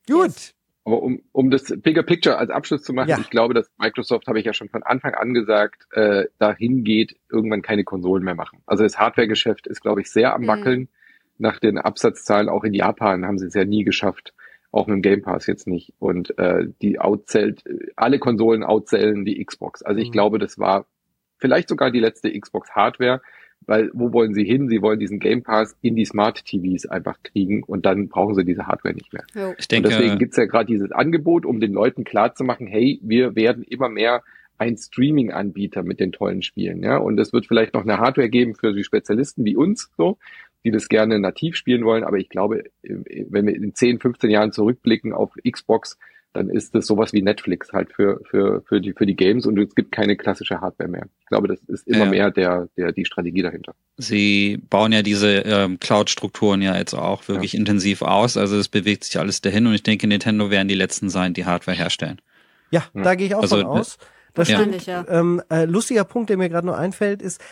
A: Ja. Gut. Yes.
C: Aber um, um das Bigger Picture als Abschluss zu machen, ja. ich glaube, dass Microsoft, habe ich ja schon von Anfang an gesagt, äh, dahin geht, irgendwann keine Konsolen mehr machen. Also das Hardware-Geschäft ist, glaube ich, sehr am mhm. Wackeln. Mhm. Nach den Absatzzahlen auch in Japan haben sie es ja nie geschafft, auch mit dem Game Pass jetzt nicht. Und äh, die outzählt, alle Konsolen outzählen die Xbox. Also ich mhm. glaube, das war vielleicht sogar die letzte Xbox Hardware, weil wo wollen sie hin? Sie wollen diesen Game Pass in die Smart TVs einfach kriegen und dann brauchen sie diese Hardware nicht mehr. Ich denke, und deswegen gibt's ja gerade dieses Angebot, um den Leuten klarzumachen, hey, wir werden immer mehr ein Streaming-Anbieter mit den tollen Spielen, ja. Und es wird vielleicht noch eine Hardware geben für die Spezialisten wie uns, so, die das gerne nativ spielen wollen. Aber ich glaube, wenn wir in 10, 15 Jahren zurückblicken auf Xbox, dann ist das sowas wie Netflix halt für, für, für, die, für die Games und es gibt keine klassische Hardware mehr. Ich glaube, das ist immer ja. mehr der, der, die Strategie dahinter.
B: Sie bauen ja diese ähm, Cloud-Strukturen ja jetzt auch wirklich ja. intensiv aus. Also es bewegt sich alles dahin und ich denke, Nintendo werden die letzten sein, die Hardware herstellen.
A: Ja, da gehe ich auch also, von aus. Das stimmt. Ja. Ähm, äh, lustiger Punkt, der mir gerade noch einfällt, ist,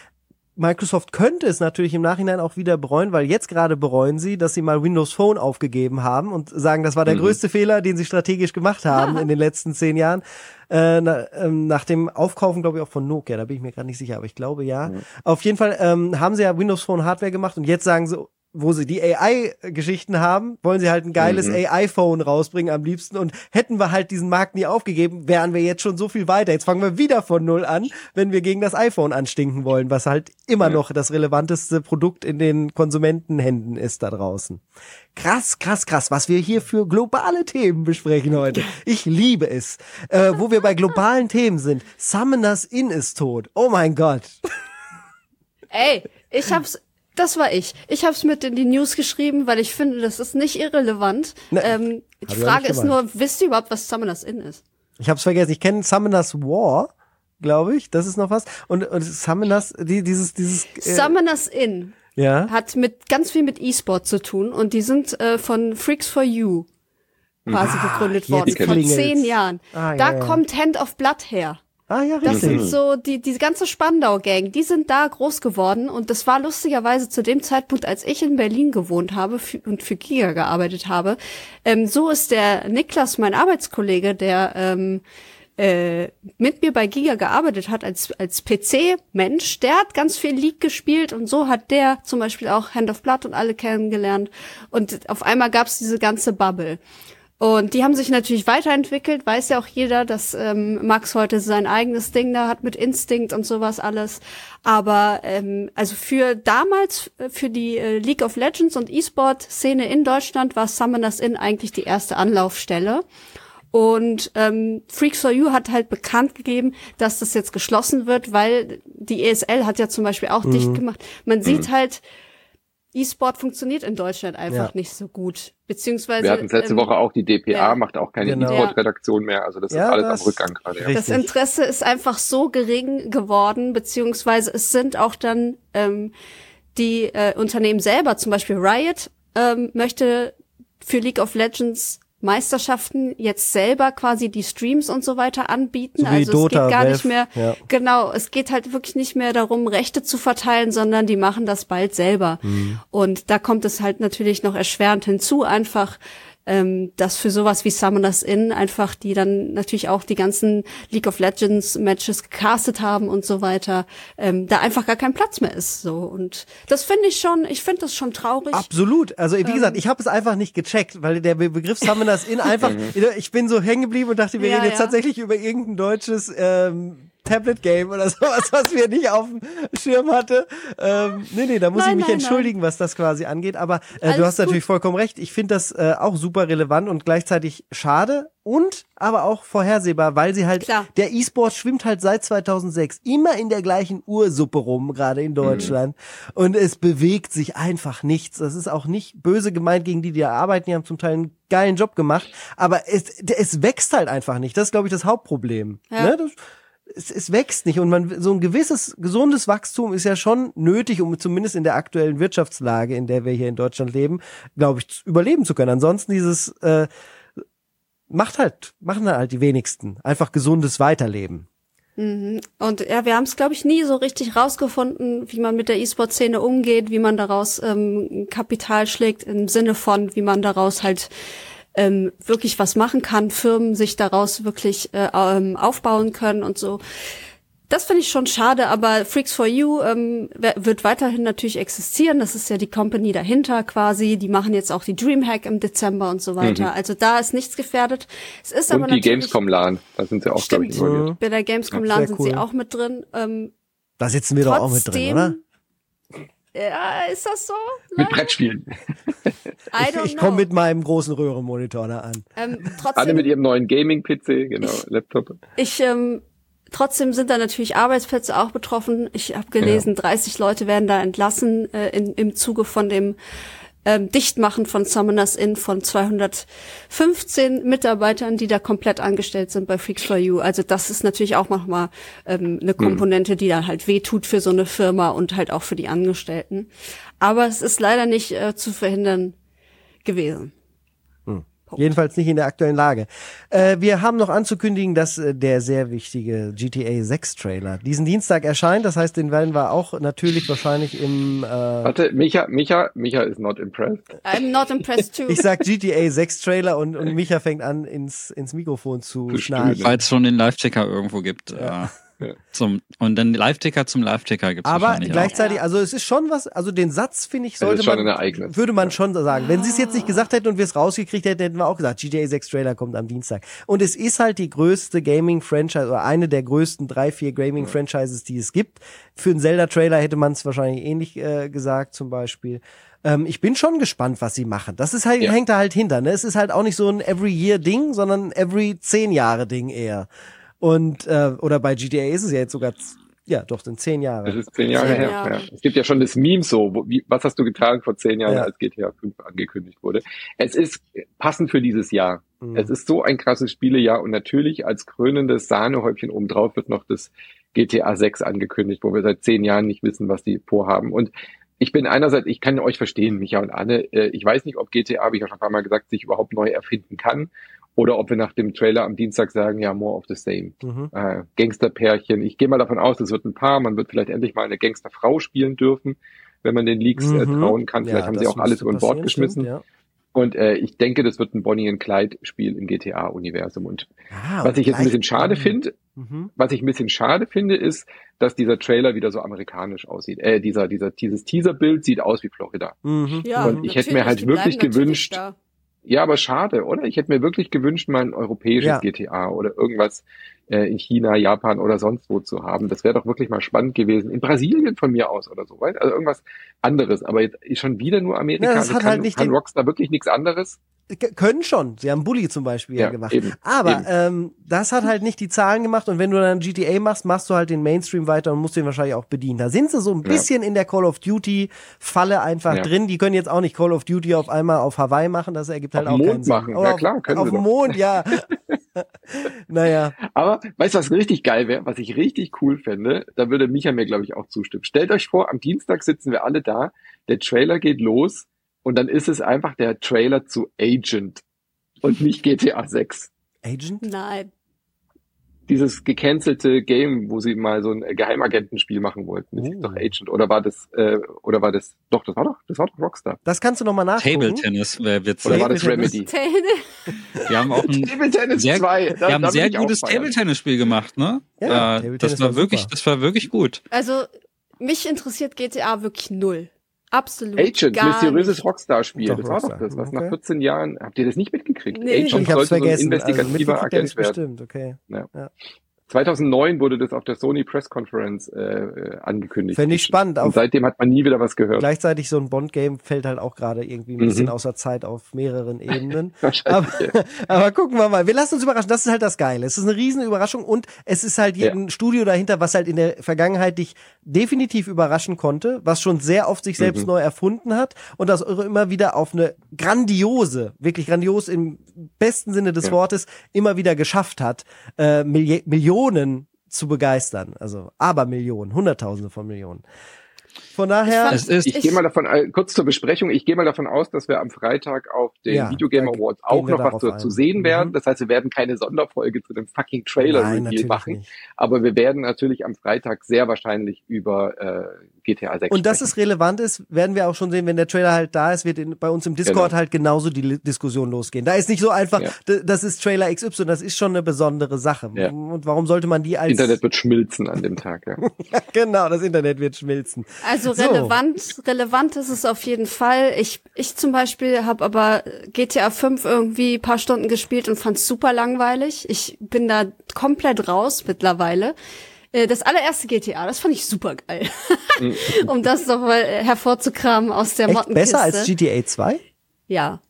A: Microsoft könnte es natürlich im Nachhinein auch wieder bereuen, weil jetzt gerade bereuen sie, dass sie mal Windows Phone aufgegeben haben und sagen, das war der mhm. größte Fehler, den sie strategisch gemacht haben in den letzten zehn Jahren. Äh, na, ähm, nach dem Aufkaufen, glaube ich, auch von Nokia, da bin ich mir gerade nicht sicher, aber ich glaube ja. Mhm. Auf jeden Fall ähm, haben sie ja Windows Phone Hardware gemacht und jetzt sagen sie, wo sie die AI-Geschichten haben, wollen sie halt ein geiles mhm. AI-Phone rausbringen am liebsten. Und hätten wir halt diesen Markt nie aufgegeben, wären wir jetzt schon so viel weiter. Jetzt fangen wir wieder von null an, wenn wir gegen das iPhone anstinken wollen, was halt immer noch das relevanteste Produkt in den Konsumentenhänden ist da draußen. Krass, krass, krass, was wir hier für globale Themen besprechen heute. Ich liebe es. Äh, wo wir bei globalen Themen sind. Summoners Inn ist tot. Oh mein Gott.
D: Ey, ich hab's das war ich. Ich habe es mit in die News geschrieben, weil ich finde, das ist nicht irrelevant. Nee, ähm, die Frage ist nur, wisst ihr überhaupt, was Summoners Inn ist?
A: Ich habe es vergessen. Ich kenne Summoners War, glaube ich. Das ist noch was. Und, und Summoners, die, dieses, dieses.
D: Äh, Summoners Inn ja? hat mit ganz viel mit E-Sport zu tun und die sind äh, von Freaks for You quasi ah, gegründet worden vor zehn Jahren. Ah, da ja, ja. kommt Hand of Blood her. Ah, ja, richtig. Das sind so, die, die ganze Spandau-Gang, die sind da groß geworden und das war lustigerweise zu dem Zeitpunkt, als ich in Berlin gewohnt habe und für Giga gearbeitet habe. Ähm, so ist der Niklas, mein Arbeitskollege, der ähm, äh, mit mir bei Giga gearbeitet hat als, als PC-Mensch, der hat ganz viel League gespielt und so hat der zum Beispiel auch Hand of Blood und alle kennengelernt. Und auf einmal gab's diese ganze Bubble. Und die haben sich natürlich weiterentwickelt, weiß ja auch jeder, dass ähm, Max heute sein eigenes Ding da hat mit Instinct und sowas alles. Aber ähm, also für damals, äh, für die äh, League of Legends und E-Sport-Szene in Deutschland war Summoners Inn eigentlich die erste Anlaufstelle. Und ähm, Freaks for You hat halt bekannt gegeben, dass das jetzt geschlossen wird, weil die ESL hat ja zum Beispiel auch mhm. dicht gemacht. Man sieht mhm. halt, E-Sport funktioniert in Deutschland einfach ja. nicht so gut. Beziehungsweise.
C: Wir hatten letzte ähm, Woche auch die DPA, ja. macht auch keine genau. E-Sport-Redaktion mehr. Also das ja, ist alles das am Rückgang gerade.
D: Ja. Das Interesse ist einfach so gering geworden, beziehungsweise es sind auch dann ähm, die äh, Unternehmen selber, zum Beispiel Riot, ähm, möchte für League of Legends Meisterschaften jetzt selber quasi die Streams und so weiter anbieten. So also Dota, es geht gar Valve, nicht mehr, ja. genau, es geht halt wirklich nicht mehr darum, Rechte zu verteilen, sondern die machen das bald selber. Mhm. Und da kommt es halt natürlich noch erschwerend hinzu, einfach ähm, dass für sowas wie Summoners Inn einfach, die dann natürlich auch die ganzen League of Legends Matches gecastet haben und so weiter, ähm, da einfach gar kein Platz mehr ist. So und das finde ich schon, ich finde das schon traurig.
A: Absolut. Also wie ähm, gesagt, ich habe es einfach nicht gecheckt, weil der Begriff Summoners Inn einfach, ich bin so hängen geblieben und dachte, wir ja, reden jetzt ja. tatsächlich über irgendein deutsches ähm, Tablet-Game oder sowas, was wir nicht auf dem Schirm hatte. Ähm, nee, nee, da muss nein, ich mich nein, entschuldigen, nein. was das quasi angeht. Aber äh, du hast gut. natürlich vollkommen recht. Ich finde das äh, auch super relevant und gleichzeitig schade und aber auch vorhersehbar, weil sie halt, Klar. der E-Sport schwimmt halt seit 2006 immer in der gleichen Ursuppe rum, gerade in Deutschland. Mhm. Und es bewegt sich einfach nichts. Das ist auch nicht böse gemeint gegen die, die da arbeiten. Die haben zum Teil einen geilen Job gemacht. Aber es, es wächst halt einfach nicht. Das ist, glaube ich, das Hauptproblem. Ja. Ne? Das, es, es wächst nicht und man so ein gewisses gesundes Wachstum ist ja schon nötig, um zumindest in der aktuellen Wirtschaftslage, in der wir hier in Deutschland leben, glaube ich, überleben zu können. Ansonsten dieses äh, macht halt machen halt die wenigsten einfach gesundes Weiterleben.
D: Mhm. Und ja, wir haben es, glaube ich, nie so richtig rausgefunden, wie man mit der E-Sport-Szene umgeht, wie man daraus ähm, Kapital schlägt, im Sinne von, wie man daraus halt ähm, wirklich was machen kann, Firmen sich daraus wirklich äh, ähm, aufbauen können und so. Das finde ich schon schade, aber Freaks for You ähm, wird weiterhin natürlich existieren. Das ist ja die Company dahinter quasi. Die machen jetzt auch die Dreamhack im Dezember und so weiter. Mhm. Also da ist nichts gefährdet. Es ist
C: und
D: aber
C: die Gamescom LAN, da sind sie auch, glaube ich, involviert.
D: Bei der Gamescom ja, LAN sind cool. sie auch mit drin. Ähm,
A: da sitzen wir doch auch mit drin, oder?
D: Ja, ist das so?
C: Mit Brettspielen.
A: ich ich komme mit meinem großen Röhrenmonitor da an.
C: Ähm, trotzdem, Alle mit ihrem neuen Gaming-PC, genau, Laptop.
D: Ich, ähm, trotzdem sind da natürlich Arbeitsplätze auch betroffen. Ich habe gelesen, ja. 30 Leute werden da entlassen äh, in, im Zuge von dem ähm, Dichtmachen von Summoners Inn von 215 Mitarbeitern, die da komplett angestellt sind bei Freaks for You. Also das ist natürlich auch nochmal ähm, eine hm. Komponente, die dann halt wehtut für so eine Firma und halt auch für die Angestellten. Aber es ist leider nicht äh, zu verhindern gewesen.
A: Punkt. Jedenfalls nicht in der aktuellen Lage. Äh, wir haben noch anzukündigen, dass äh, der sehr wichtige GTA 6 Trailer diesen Dienstag erscheint. Das heißt, den werden wir auch natürlich wahrscheinlich im. Äh
C: Warte, Micha, Micha, Micha is not impressed.
D: I'm not impressed too.
A: ich sag GTA 6 Trailer und, und Micha fängt an, ins, ins Mikrofon zu, zu schnarchen.
B: Weil es schon den Live-Ticker irgendwo gibt. Ja. Zum, und dann Live-Ticker zum Live-Ticker gibt es
A: Aber gleichzeitig, auch. also es ist schon was, also den Satz, finde ich, sollte man, würde man schon sagen. Wenn sie es jetzt nicht gesagt hätten und wir es rausgekriegt hätten, hätten wir auch gesagt, GTA 6 Trailer kommt am Dienstag. Und es ist halt die größte Gaming-Franchise oder eine der größten drei, vier Gaming-Franchises, die es gibt. Für einen Zelda-Trailer hätte man es wahrscheinlich ähnlich äh, gesagt, zum Beispiel ähm, ich bin schon gespannt, was sie machen. Das ist halt, ja. hängt da halt hinter. Ne? Es ist halt auch nicht so ein Every-Year-Ding, sondern Every-Zehn-Jahre-Ding eher. Und äh, oder bei GTA ist es ja jetzt sogar ja, doch, sind zehn Jahre.
C: Das ist zehn Jahre zehn her. Jahre. Ja. Es gibt ja schon das Meme so, wo, wie, was hast du getragen vor zehn Jahren, ja. als GTA 5 angekündigt wurde. Es ist passend für dieses Jahr. Mhm. Es ist so ein krasses Spielejahr und natürlich als krönendes Sahnehäubchen obendrauf wird noch das GTA 6 angekündigt, wo wir seit zehn Jahren nicht wissen, was die vorhaben. Und ich bin einerseits, ich kann euch verstehen, Micha und Anne, äh, ich weiß nicht, ob GTA, habe ich ja schon ein paar Mal gesagt, sich überhaupt neu erfinden kann oder ob wir nach dem Trailer am Dienstag sagen, ja, more of the same. Mhm. Äh, Gangsterpärchen. Ich gehe mal davon aus, es wird ein Paar. Man wird vielleicht endlich mal eine Gangsterfrau spielen dürfen, wenn man den Leaks äh, mhm. äh, trauen kann. Vielleicht ja, haben sie auch alles über Bord geschmissen. Stimmt, ja. Und äh, ich denke, das wird ein Bonnie and Clyde Spiel im GTA-Universum. Und
A: Ah,
C: was
A: und
C: ich jetzt ein bisschen schade finde,
A: Mhm.
C: was ich ein bisschen schade finde, ist, dass dieser Trailer wieder so amerikanisch aussieht. Äh, dieser, dieser, dieses Teaser-Bild sieht aus wie Florida.
A: Mhm.
D: Ja,
C: Und ich hätte mir halt wirklich gewünscht,
D: da.
C: Ja, aber schade, oder? Ich hätte mir wirklich gewünscht, mal ein europäisches
A: Ja.
C: GTA oder irgendwas äh, in China, Japan oder sonst wo zu haben. Das wäre doch wirklich mal spannend gewesen. In Brasilien von mir aus oder so, weißt? Also irgendwas anderes. Aber jetzt ist schon wieder nur Amerika.
A: Ja, das
C: Also
A: hat
C: kann,
A: halt nicht
C: kann Rockstar wirklich nichts anderes?
A: Können schon. Sie haben Bully zum Beispiel ja,
C: Ja,
A: gemacht.
C: eben,
A: Aber
C: eben.
A: ähm, das hat halt nicht die Zahlen gemacht und wenn du dann GTA machst, machst du halt den Mainstream weiter und musst den wahrscheinlich auch bedienen. Da sind sie so ein
C: Ja.
A: bisschen in der Call of Duty Falle einfach
C: Ja.
A: drin. Die können jetzt auch nicht Call of Duty auf einmal auf Hawaii machen, das ergibt halt
C: Auf
A: auch
C: dem
A: keinen
C: Mond
A: Sinn.
C: machen. Ja,
A: auf-
C: klar, können
A: Auf
C: sie
A: dem
C: doch.
A: Mond, ja. naja.
C: Aber weißt du, was richtig geil wäre, was ich richtig cool fände? Da würde Micha mir, glaube ich, auch zustimmen. Stellt euch vor, am Dienstag sitzen wir alle da, der Trailer geht los und dann ist es einfach der Trailer zu Agent und nicht GTA 6.
A: Agent?
D: Nein.
C: Dieses gecancelte Game, wo sie mal so ein Geheimagentenspiel machen wollten. Das
A: Oh.
C: doch Agent. Oder war das, äh, oder war das, doch, das war doch, das war doch Rockstar.
A: Das kannst du nochmal nachgucken.
B: Table Tennis wäre witzig.
C: Oder war das
A: Table Tennis.
C: Remedy?
D: Täne.
B: Wir haben auch ein
C: Table Tennis
B: sehr,
C: 2. Da-
B: wir haben ein sehr gutes
C: feiern.
B: Table-Tennis-Spiel gemacht, ne?
A: Ja,
B: äh,
A: Table
B: das
A: Tennis
B: war
A: war
B: wirklich,
A: super.
B: das war wirklich gut.
D: Also, mich interessiert GTA wirklich null. Absolut.
C: Agent,
D: gar
C: mysteriöses
D: nicht.
C: Rockstar-Spiel.
A: Doch,
C: Das war doch
A: Rockstar.
C: das, was
A: Okay.
C: nach 14 Jahren, habt ihr das nicht mitgekriegt?
D: Nee.
C: Agent
A: Ich hab's
C: sollte so ein
A: vergessen. Also
C: investigativer
A: ich's
C: Agent werden.
A: bestimmt, okay.
C: 2009 wurde das auf der Sony Press Conference äh, äh, angekündigt.
A: Fände ich spannend.
C: Und seitdem hat man nie wieder was gehört.
A: gleichzeitig so ein Bond-Game fällt halt auch gerade irgendwie ein bisschen
C: Mhm.
A: außer Zeit auf mehreren Ebenen.
C: Wahrscheinlich.
A: Aber, aber gucken wir mal. Wir lassen uns überraschen. Das ist halt das Geile. Es ist eine riesen Überraschung und es ist halt
C: Ja.
A: ein Studio dahinter, was halt in der Vergangenheit dich definitiv überraschen konnte, was schon sehr oft sich selbst
C: Mhm.
A: neu erfunden hat und das immer wieder auf eine grandiose, wirklich grandios im besten Sinne des
C: Ja.
A: Wortes immer wieder geschafft hat, äh, Milli Millionen zu begeistern. Also Abermillionen, Hunderttausende von Millionen. Von daher,
D: fand-
B: Es ist,
C: Ich gehe mal davon, kurz zur Besprechung, ich gehe mal davon aus, dass wir am Freitag auf den
A: Ja,
C: Video Game Awards auch noch was
A: ein.
C: zu sehen werden.
A: Mhm.
C: Das heißt, wir werden keine Sonderfolge zu dem fucking
A: Nein,
C: Trailer-Review
A: natürlich
C: machen.
A: nicht.
C: Aber wir werden natürlich am Freitag sehr wahrscheinlich über äh, GTA 6
A: Und dass
C: sprechen.
A: es relevant ist, werden wir auch schon sehen, wenn der Trailer halt da ist, wird in, bei uns im Discord
C: Genau.
A: halt genauso die Diskussion losgehen. Da ist nicht so einfach,
C: Ja.
A: das ist Trailer XY, das ist schon eine besondere Sache.
C: Ja.
A: Und warum sollte man die als
C: Internet wird schmilzen an dem Tag. Ja.
A: genau, das Internet wird schmilzen.
D: Also
A: So.
D: relevant, relevant ist es auf jeden Fall. Ich, ich zum Beispiel habe aber GTA 5 irgendwie ein paar Stunden gespielt und fand super langweilig. Ich bin da komplett raus mittlerweile. Äh, Das allererste GTA, das fand ich super geil. um das noch mal äh, hervorzukramen aus der
A: Echt
D: Mottenkiste.
A: besser als GTA 2?
D: Ja.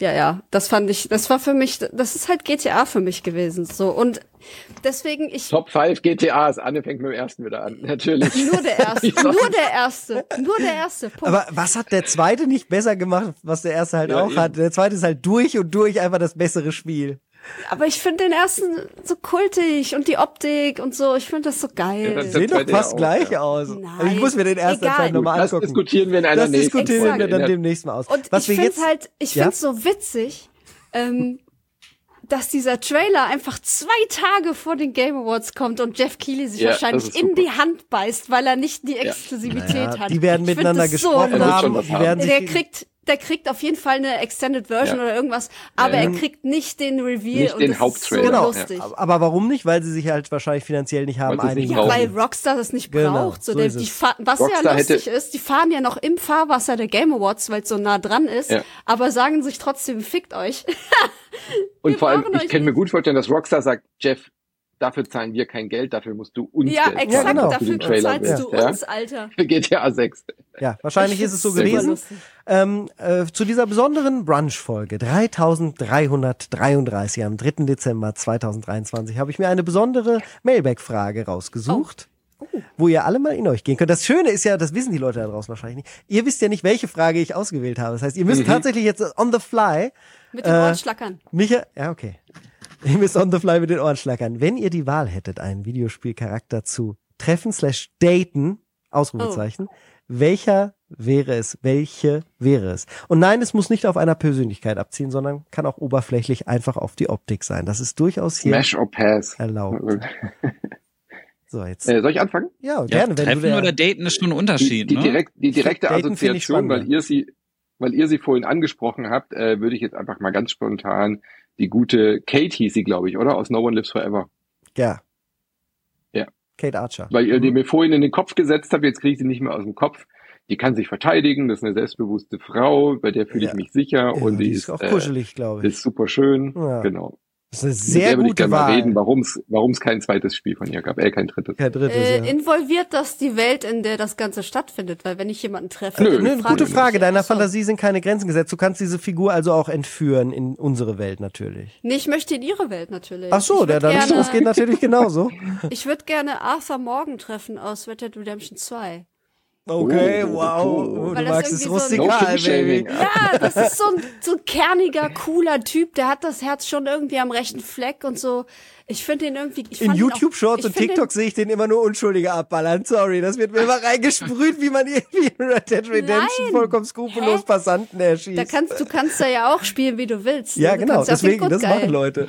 D: Ja, ja, das fand ich, das war für mich, das ist halt GTA für mich gewesen, so. Und deswegen, ich,
C: Top 5 GTAs. Anne fängt mit dem ersten wieder an. Natürlich.
D: nur der erste, nur der erste, nur der erste, Punkt.
A: Aber was hat der zweite nicht besser gemacht, was der erste halt
C: Ja,
A: auch
C: eben.
A: hat? Der zweite ist halt durch und durch einfach das bessere Spiel.
D: Aber ich finde den ersten so kultig und die Optik und so. Ich finde das so
C: Ja,
D: geil.
C: das-
A: Sehen doch
C: ja
A: fast
C: auch,
A: gleich
C: ja.
A: aus.
D: Nein,
A: also ich muss mir den ersten anscheinend nochmal
C: Das
A: angucken.
C: diskutieren wir in einer
A: das
C: nächsten
A: diskutieren
C: Folge.
A: wir dann demnächst mal aus.
D: und
A: was
D: ich finde
A: jetzt
D: halt, ich
A: Ja?
D: finde es so witzig, ähm, dass dieser Trailer einfach zwei Tage vor den Game Awards kommt und Jeff Keighley sich
C: Ja, das
D: wahrscheinlich in die Hand beißt, weil er nicht die Exklusivität
A: Ja,
D: hat.
A: die werden
D: Ich
A: miteinander
D: das so
A: gesprochen
C: schon
A: haben.
C: haben.
A: werden sich
D: der kriegt, der kriegt auf jeden Fall eine Extended Version
C: Ja.
D: oder irgendwas, aber
C: Ja.
D: er kriegt nicht den Reveal
C: Nicht
D: und
C: den
D: das
C: Haupttrailer,
D: ist so
A: Genau.
D: lustig.
A: Aber warum nicht? Weil sie sich halt wahrscheinlich finanziell nicht haben einigen
D: Ja, weil Rockstar das nicht
A: Genau,
D: braucht. So
A: so
D: der, die was
C: Rockstar
D: ja lustig ist, die fahren ja noch im Fahrwasser der Game Awards, weil es so nah dran ist,
C: Ja.
D: aber sagen sich trotzdem, fickt euch.
C: Und vor allem, ich kann mir gut vorstellen, dass Rockstar sagt, Jeff, dafür zahlen wir kein Geld, dafür musst du uns
D: ja,
C: Geld
D: exakt,
A: Ja, genau.
D: dafür
C: für den Trailer
D: bezahlst
C: bist,
D: du
C: ja?
D: uns, Alter.
C: Für GTA 6.
A: Ja, wahrscheinlich
D: Ich
A: ist es so gewesen. Ähm, äh, zu dieser besonderen Brunch-Folge 3333 am 3. Dezember 2023 habe ich mir eine besondere Mailback-Frage rausgesucht. Wo ihr alle mal in euch gehen könnt. Das Schöne ist ja, das wissen die Leute da draußen wahrscheinlich nicht. Ihr wisst ja nicht, welche Frage ich ausgewählt habe. Das heißt, ihr müsst tatsächlich jetzt on the fly
D: Mit
A: Äh,
D: Ohren schlackern.
A: Micha, ja, okay. Ihr müsst on the fly mit den Ohren schlackern. Wenn ihr die Wahl hättet, einen Videospielcharakter zu treffen slash daten, Ausrufezeichen, welcher wäre es? Welche wäre es? Und nein, es muss nicht auf einer Persönlichkeit abziehen, sondern kann auch oberflächlich einfach auf die Optik sein. Das ist durchaus hier
C: Smash or Pass.
A: erlaubt. So, jetzt.
C: Äh, soll ich anfangen?
A: Ja,
B: Ja,
A: gerne, wenn
B: Treffen
A: du der,
B: oder daten ist schon ein
C: Die,
B: Unterschied,
C: die,
B: ne?
C: direkt, die direkte
A: Daten finde ich
C: Assoziation, weil ihr sie, weil ihr sie vorhin angesprochen habt, äh, würde ich jetzt einfach mal ganz spontan die gute Kate hieß sie, glaube ich, oder? Aus No One Lives Forever.
A: Ja.
C: Ja.
A: Kate Archer.
C: Weil ihr die mir vorhin in den Kopf gesetzt habt, jetzt kriege ich sie nicht mehr aus dem Kopf. Die kann sich verteidigen, das ist eine selbstbewusste Frau, bei der fühle
A: Ja.
C: ich mich sicher
A: Ja,
C: und die,
A: ist
C: ist,
A: auch
C: äh,
A: kuschelig, glaube ich.
C: ist super schön.
A: Ja.
C: Genau.
A: Das ist eine sehr
C: würde ich
A: gute
C: gerne mal
A: Wahl.
C: reden, warum es warum es kein zweites Spiel von ihr gab, äh, kein drittes.
A: Kein drittes,
D: Äh,
A: ja.
D: involviert das die Welt, in der das Ganze stattfindet? Weil wenn ich jemanden treffe,
C: Nö,
A: Nö, gute Frage. Deiner
D: so.
A: Fantasie sind keine Grenzen gesetzt. Du kannst diese Figur also auch entführen in unsere Welt natürlich.
D: Nee, ich möchte in ihre Welt natürlich.
A: Ach so, der, dann
D: gerne,
A: das geht natürlich genauso.
D: Ich würde gerne Arthur Morgan treffen aus Red Dead Redemption 2.
A: Okay,
C: Oh,
A: wow.
C: oh.
A: Du
D: Weil das
A: magst es
D: so
A: rustikal,
C: King-Shaming.
A: Baby.
D: Ja, das ist so ein, so ein kerniger, cooler Typ, der hat das Herz schon irgendwie am rechten Fleck und so. Ich finde den irgendwie. Ich
A: In YouTube-Shorts und TikTok sehe ich den immer nur Unschuldige abballern. Sorry, das wird mir immer reingesprüht, wie man irgendwie in Red Dead Redemption
D: Nein.
A: vollkommen skrupellos
D: Hä?
A: Passanten erschießt.
D: da kannst, du kannst da ja auch spielen, wie du willst.
A: ja,
D: Du
A: genau, deswegen, das machen Leute.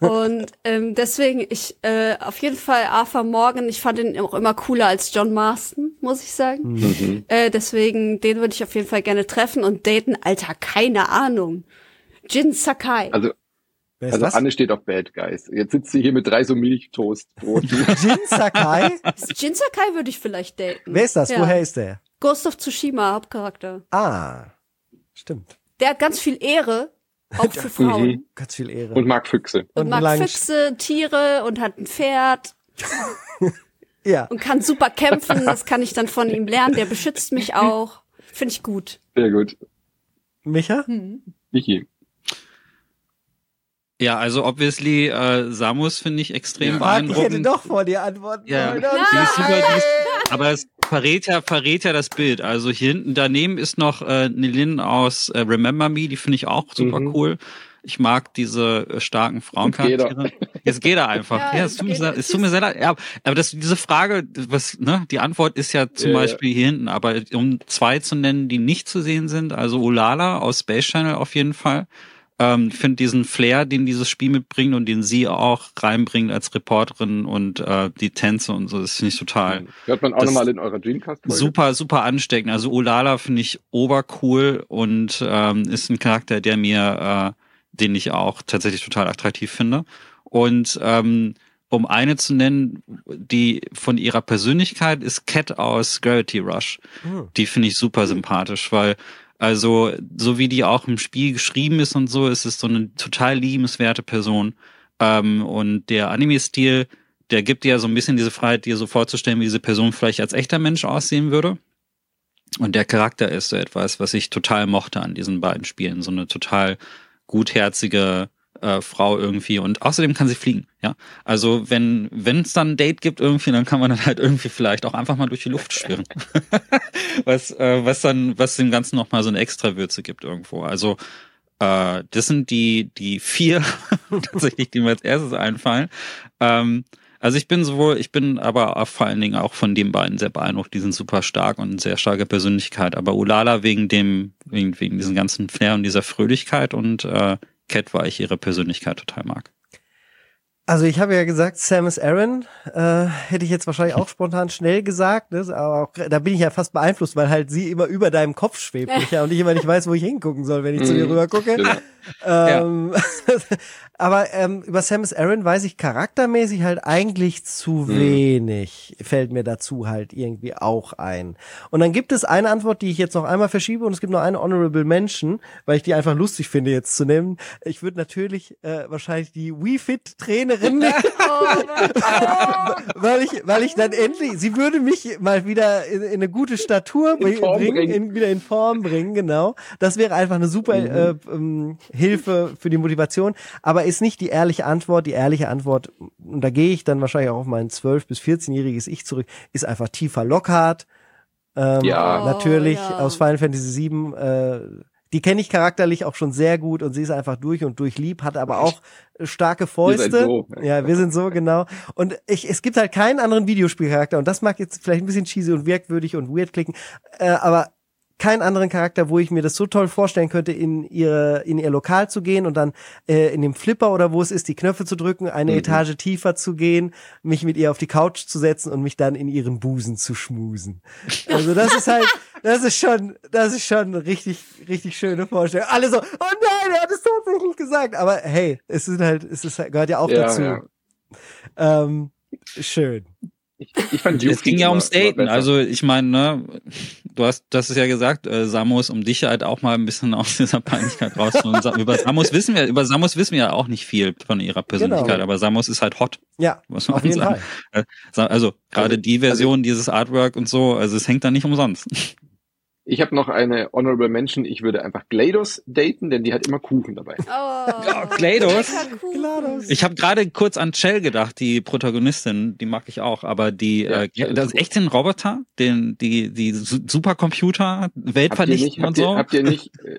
D: Und ähm, deswegen, ich äh, auf jeden Fall Arthur Morgan, ich fand ihn auch immer cooler als John Marston, muss ich sagen.
C: Mhm.
D: Äh, deswegen, den würde ich auf jeden Fall gerne treffen und daten. Alter, keine Ahnung. Jin Sakai.
C: Also,
A: Wer ist
C: also
A: das?
C: Anne steht auf Bad Guys. Jetzt sitzt sie hier mit drei so Milchtoastbroten.
A: Jin Sakai?
D: Jin Sakai würde ich vielleicht daten.
A: Wer ist das?
D: Ja.
A: Woher ist der?
D: Ghost of Tsushima, Hauptcharakter.
A: Ah, stimmt.
D: Der hat ganz viel Ehre, auch für Frauen.
C: Mhm.
A: Ganz viel Ehre.
C: Und mag Füchse.
D: Und,
A: Und
D: mag Füchse, Tiere und hat ein Pferd
A: ja.
D: und kann super kämpfen. Das kann ich dann von ihm lernen. Der beschützt mich auch. Finde ich gut.
C: Sehr gut.
A: Micha?
D: Hm.
C: Michi.
B: Ja, also obviously äh, Samus finde ich extrem
A: Fuck, ich hätte
B: beeindruckend.
A: doch vor dir antworten
B: Ja,
A: sollen.
B: die ist super, die ist, aber es verrät ja, verrät ja das Bild. Also hier hinten daneben ist noch äh, Nilin aus äh, Remember Me, die finde ich auch super
C: Mhm.
B: cool. Ich mag diese äh, starken Frauencharaktere. Jetzt geht er einfach.
D: Ja,
B: Ja,
D: es
B: tut mir
D: geht-
B: sehr- es tut mir sehr leid. Ja, aber das, diese Frage, was, ne, die Antwort ist ja zum
C: Ja, ja.
B: Beispiel hier hinten, aber um zwei zu nennen, die nicht zu sehen sind, also Ulala aus Space Channel auf jeden Fall. Ähm, finde diesen Flair, den dieses Spiel mitbringt und den sie auch reinbringt als Reporterin und äh, die Tänze und so, das finde ich total
C: Hört man auch nochmal in eurer Dreamcast-Folge.
B: super, super ansteckend. Also Olala finde ich obercool und ähm, ist ein Charakter, der mir, äh, den ich auch tatsächlich total attraktiv finde. Und ähm, um eine zu nennen, die von ihrer Persönlichkeit ist Cat aus Gravity Rush.
A: Hm.
B: Die finde ich super sympathisch, weil also so wie die auch im Spiel geschrieben ist und so, ist es so eine total liebenswerte Person. Ähm, und der Anime-Stil, der gibt dir ja so ein bisschen diese Freiheit, dir so vorzustellen, wie diese Person vielleicht als echter Mensch aussehen würde. Und der Charakter ist so etwas, was ich total mochte an diesen beiden Spielen. So eine total gutherzige äh, Frau irgendwie. Und außerdem kann sie fliegen, ja. Also wenn wenn es dann ein Date gibt irgendwie, dann kann man dann halt irgendwie vielleicht auch einfach mal durch die Luft schwirren. was, äh, was dann, was dem Ganzen nochmal so eine extra Würze gibt irgendwo. Also äh, das sind die, die vier tatsächlich, die mir als erstes einfallen. Ähm, also ich bin sowohl, ich bin aber vor allen Dingen auch von den beiden sehr beeindruckt. Die sind super stark und sehr starke Persönlichkeit. Aber Ulala wegen dem, wegen, wegen diesem ganzen Flair und dieser Fröhlichkeit und äh, Cat, weil ich ihre Persönlichkeit total mag.
A: Also ich habe ja gesagt, Samus Aran äh, hätte ich jetzt wahrscheinlich auch spontan schnell gesagt, ne? aber auch, da bin ich ja fast beeinflusst, weil halt sie immer über deinem Kopf schwebt Micha, und ich immer nicht weiß, wo ich hingucken soll, wenn ich zu dir
C: Mhm.
A: rüber gucke.
C: Genau.
A: Ähm, aber ähm, über Samus Aran weiß ich charaktermäßig halt eigentlich zu
C: Mhm.
A: wenig, fällt mir dazu halt irgendwie auch ein. Und dann gibt es eine Antwort, die ich jetzt noch einmal verschiebe und es gibt noch eine Honorable Mention, weil ich die einfach lustig finde jetzt zu nehmen. Ich würde natürlich äh, wahrscheinlich die Wii Fit Trainerin nehmen, weil ich, weil ich dann endlich, sie würde mich mal wieder in, in eine gute Statur
C: In
A: bringen,
C: bringen.
A: In, wieder in Form bringen, genau. Das wäre einfach eine super äh, ähm, Hilfe für die Motivation, aber ist nicht die ehrliche Antwort. Die ehrliche Antwort, und da gehe ich dann wahrscheinlich auch auf mein 12- bis 14-jähriges Ich zurück, ist einfach Tifa Lockhart. Ähm,
C: Ja.
A: Natürlich
D: Oh, ja.
A: aus Final Fantasy VII. Äh, die kenne ich charakterlich auch schon sehr gut und sie ist einfach durch und durch lieb, hat aber auch starke Fäuste.
C: seid so.
A: Ja, wir sind so, genau. Und ich, es gibt halt keinen anderen Videospielcharakter und das mag jetzt vielleicht ein bisschen cheesy und merkwürdig und weird klicken, äh, aber keinen anderen Charakter, wo ich mir das so toll vorstellen könnte, in ihre, in ihr Lokal zu gehen und dann äh, in dem Flipper oder wo es ist, die Knöpfe zu drücken, eine
C: Mhm.
A: Etage tiefer zu gehen, mich mit ihr auf die Couch zu setzen und mich dann in ihren Busen zu schmusen. Also das ist halt, das ist schon, das ist schon eine richtig, richtig schöne Vorstellung. Alle so, oh nein, er hat es tatsächlich gesagt. Aber hey, es ist halt, es ist, halt- gehört ja auch
C: Ja,
A: dazu.
C: ja.
A: Ähm, schön.
C: Ich, ich fand
B: Es ging ja ums Daten. Also ich meine, ne, du hast, hast es ja gesagt, äh, Samus, um dich halt auch mal ein bisschen aus dieser Peinlichkeit rauszuholen. Über Samus wissen wir, über Samus wissen wir ja auch nicht viel von ihrer Persönlichkeit,
A: Genau.
B: aber Samus ist halt hot,
A: Ja,
B: muss man
A: auf jeden
B: sagen.
A: Fall.
B: Äh, Also gerade
C: Also-
B: die Version, dieses Artwork und so, also es hängt da nicht umsonst.
C: Ich habe noch eine Honorable Mention. Ich würde einfach GLaDOS daten, denn die hat immer Kuchen dabei.
D: Oh,
B: GLaDOS.
D: Kuchen.
A: GLaDOS.
B: Ich habe gerade kurz an Chell gedacht, die Protagonistin, die mag ich auch, aber die,
C: Ja,
B: äh,
C: Chell
B: das ist echt den Roboter, den, die, die Su- Supercomputer, Weltvernichten und
C: habt ihr,
B: so.
C: habt ihr nicht, äh,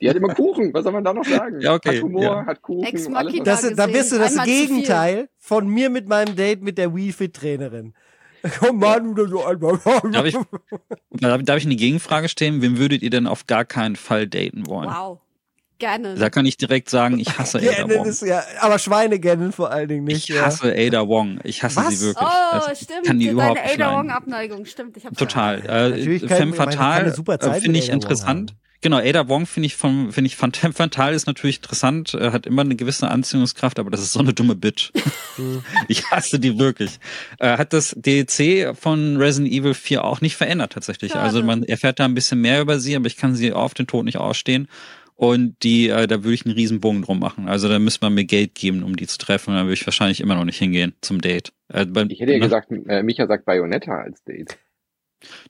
C: die hat immer Kuchen. Was soll man da noch sagen?
B: Ja, okay,
C: Hat Humor,
B: ja.
C: hat Kuchen,
D: Ex
C: alles
A: Das, da bist du das
D: Einmal.
A: Gegenteil von mir mit meinem Date mit der Wii Fit Trainerin. Komm mal, du so einfach.
B: Darf ich, darf, darf ich eine Gegenfrage stellen? Wem würdet ihr denn auf gar keinen Fall daten wollen?
D: Wow. Gerne.
B: Da kann ich direkt sagen, ich hasse Ada
A: Gennen
B: Wong.
A: ist ja, aber Schweine gennen vor allen Dingen nicht.
B: Ich
A: ja.
B: hasse Ada Wong. Ich hasse
A: Was?
B: sie wirklich.
D: Oh,
B: Das
D: stimmt.
B: kann die
D: Deine
B: überhaupt nicht
D: Ada
B: leiden.
D: Wong Abneigung, stimmt. Ich
B: Total. Äh,
A: Natürlich kann-
B: Femme Fatale äh, finde ich
A: Ada
B: interessant.
A: haben.
B: Genau, Ada Wong finde ich vom, finde ich Fatale ist natürlich interessant, äh, hat immer eine gewisse Anziehungskraft, aber das ist so eine dumme Bitch.
A: Mhm.
B: ich hasse die wirklich. Äh, hat das DLC von Resident Evil 4 auch nicht verändert tatsächlich.
D: Schade.
B: Also man erfährt da ein bisschen mehr über sie, aber ich kann sie auf den Tod nicht ausstehen. Und die, äh, da würde ich einen riesen Bogen drum machen. Also da müsste man mir Geld geben, um die zu treffen. Und da würde ich wahrscheinlich immer noch nicht hingehen zum Date. Äh, bei,
C: Ich hätte ja
B: ne?
C: gesagt, äh, Micha sagt Bayonetta als Date.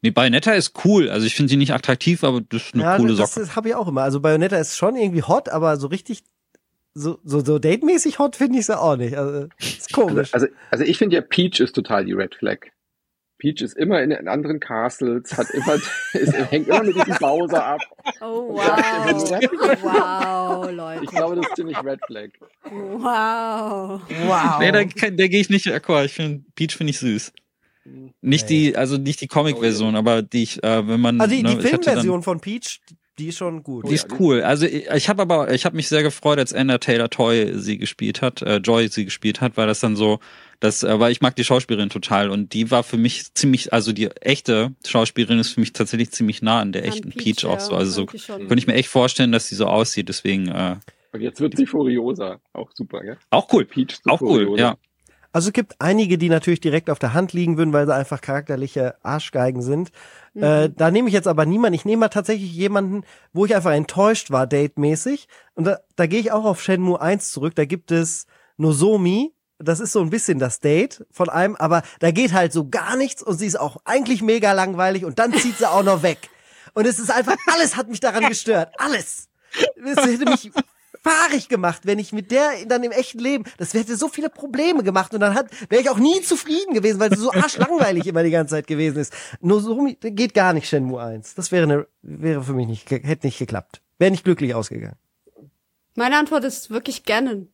B: Nee, Bayonetta ist cool. Also ich finde sie nicht attraktiv, aber das ist eine
A: ja,
B: coole
A: das,
B: Socke.
A: das habe ich auch immer. Also Bayonetta ist schon irgendwie hot, aber so richtig, so, so, so datemäßig hot finde ich sie auch nicht. Also, ist komisch.
C: Also, also ich finde ja, Peach ist total die Red Flag. Peach ist immer in, in anderen Castles, hat immer, ist, hängt immer mit diesem Bowser ab.
D: Oh, wow. wow, Leute.
C: Ich glaube, das ist ziemlich Red Flag.
D: Wow.
A: wow.
B: Nee, da, da gehe ich nicht d'accord. Ich finde, Peach finde ich süß. Nicht
A: Nee.
B: die, also nicht die Comic-Version, aber die ich, äh, wenn man.
A: also die,
B: ne,
A: die Filmversion von Peach, die ist schon gut.
B: Die ist cool. Also ich, ich habe aber, ich habe mich sehr gefreut, als Anna Taylor Toy sie gespielt hat, äh, Joy sie gespielt hat, weil das dann so, das, äh, weil ich mag die Schauspielerin total und die war für mich ziemlich, also die echte Schauspielerin ist für mich tatsächlich ziemlich nah an der
D: An
B: echten
D: Peach,
B: Peach, auch so. Also so könnte ich mir echt vorstellen, dass sie so aussieht. Deswegen äh,
C: Und jetzt wird sie Furiosa. Auch super, gell?
B: auch cool,
C: Peach zu
B: auch cool,
C: Furiosa.
B: ja.
A: Also es gibt einige, die natürlich direkt auf der Hand liegen würden, weil sie einfach charakterliche Arschgeigen sind. Äh, da nehme ich jetzt aber niemanden. Ich nehme mal tatsächlich jemanden, wo ich einfach enttäuscht war, datemäßig. Und da, da gehe ich auch auf Shenmue 1 zurück. Da gibt es Nozomi. Das ist so ein bisschen das Date von einem, aber da geht halt so gar nichts und sie ist auch eigentlich mega langweilig und dann zieht sie auch noch weg. Und es ist einfach, alles hat mich daran gestört. Alles. Es hätte mich fahrig gemacht, wenn ich mit der dann im echten Leben, das hätte so viele Probleme gemacht und dann hat, wäre ich auch nie zufrieden gewesen, weil sie so arschlangweilig immer die ganze Zeit gewesen ist. Nur so geht gar nicht Shenmue 1. Das wäre eine, wäre für mich nicht, hätte nicht geklappt. Wäre nicht glücklich ausgegangen.
D: Meine Antwort ist wirklich Ganon.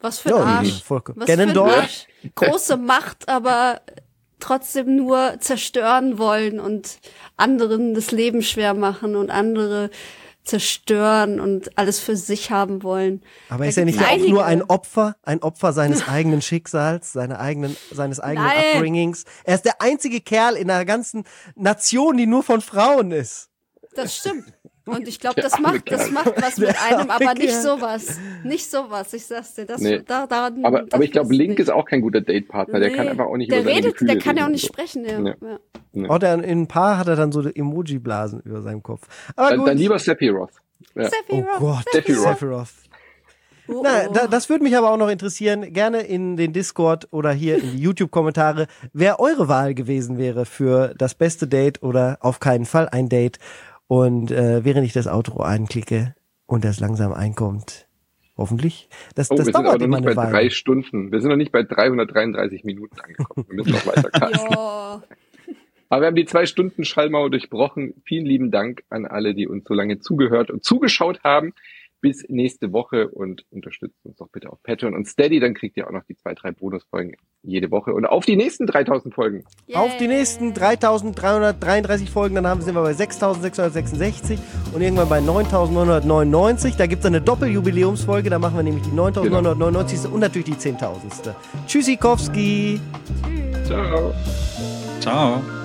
D: Was für ein
A: Ja,
D: Arsch. Was für ein? Arsch. Große Macht, aber trotzdem nur zerstören wollen und anderen das Leben schwer machen und andere zerstören und alles für sich haben wollen.
A: Aber
D: Da
A: ist er nicht
D: gibt's
A: auch nur
D: einige.
A: ein Opfer, ein Opfer seines eigenen Schicksals, seine eigenen, seines eigenen
D: Nein.
A: Upbringings? Er ist der einzige Kerl in einer ganzen Nation, die nur von Frauen ist.
D: Das stimmt. Und ich glaube, das macht, das macht was mit einem, aber nicht sowas. Nicht sowas, ich sag's dir. Das,
C: Nee.
D: da, daran,
C: Aber,
D: das
C: aber ich glaube, Link
D: nicht.
C: ist auch kein guter Datepartner. Der kann
D: Nee.
C: einfach auch nicht
D: Der
C: über seine
D: redet,
C: Gefühle
D: der kann ja auch nicht
C: so.
D: sprechen, ja.
C: Nee.
D: ja.
A: Oder in ein paar hat er dann so Emoji-Blasen über seinem Kopf. Aber
C: Dann,
A: gut.
C: dann lieber Sephiroth. Ja.
A: oh Gott,
C: Sephiroth.
A: Sephiroth.
D: Oh,
A: Na,
D: oh.
A: da, das würde mich aber auch noch interessieren, gerne in den Discord oder hier in die YouTube-Kommentare, wer eure Wahl gewesen wäre für das beste Date oder auf keinen Fall ein Date. Und äh, während ich das Outro einklicke und das langsam einkommt, hoffentlich, das,
C: Oh,
A: das
C: wir sind aber
A: dauert
C: noch nicht bei
A: eine
C: drei
A: Weile.
C: Stunden. Wir sind noch nicht bei 333 Minuten angekommen. Wir müssen noch weiter.
D: Ja.
C: Aber wir haben die zwei Stunden Schallmauer durchbrochen. Vielen lieben Dank an alle, die uns so lange zugehört und zugeschaut haben. Bis nächste Woche und unterstützt uns doch bitte auf Patreon und Steady. Dann kriegt ihr auch noch die zwei, drei Bonusfolgen jede Woche und auf die nächsten 3000 Folgen.
A: Auf die nächsten 3333 Folgen, dann haben, sind wir bei 6666 und irgendwann bei 9999. Da gibt es eine Doppeljubiläumsfolge, da machen wir nämlich die 9999. und natürlich die 10.000. Tschüssikowski!
C: Ciao.
B: Ciao.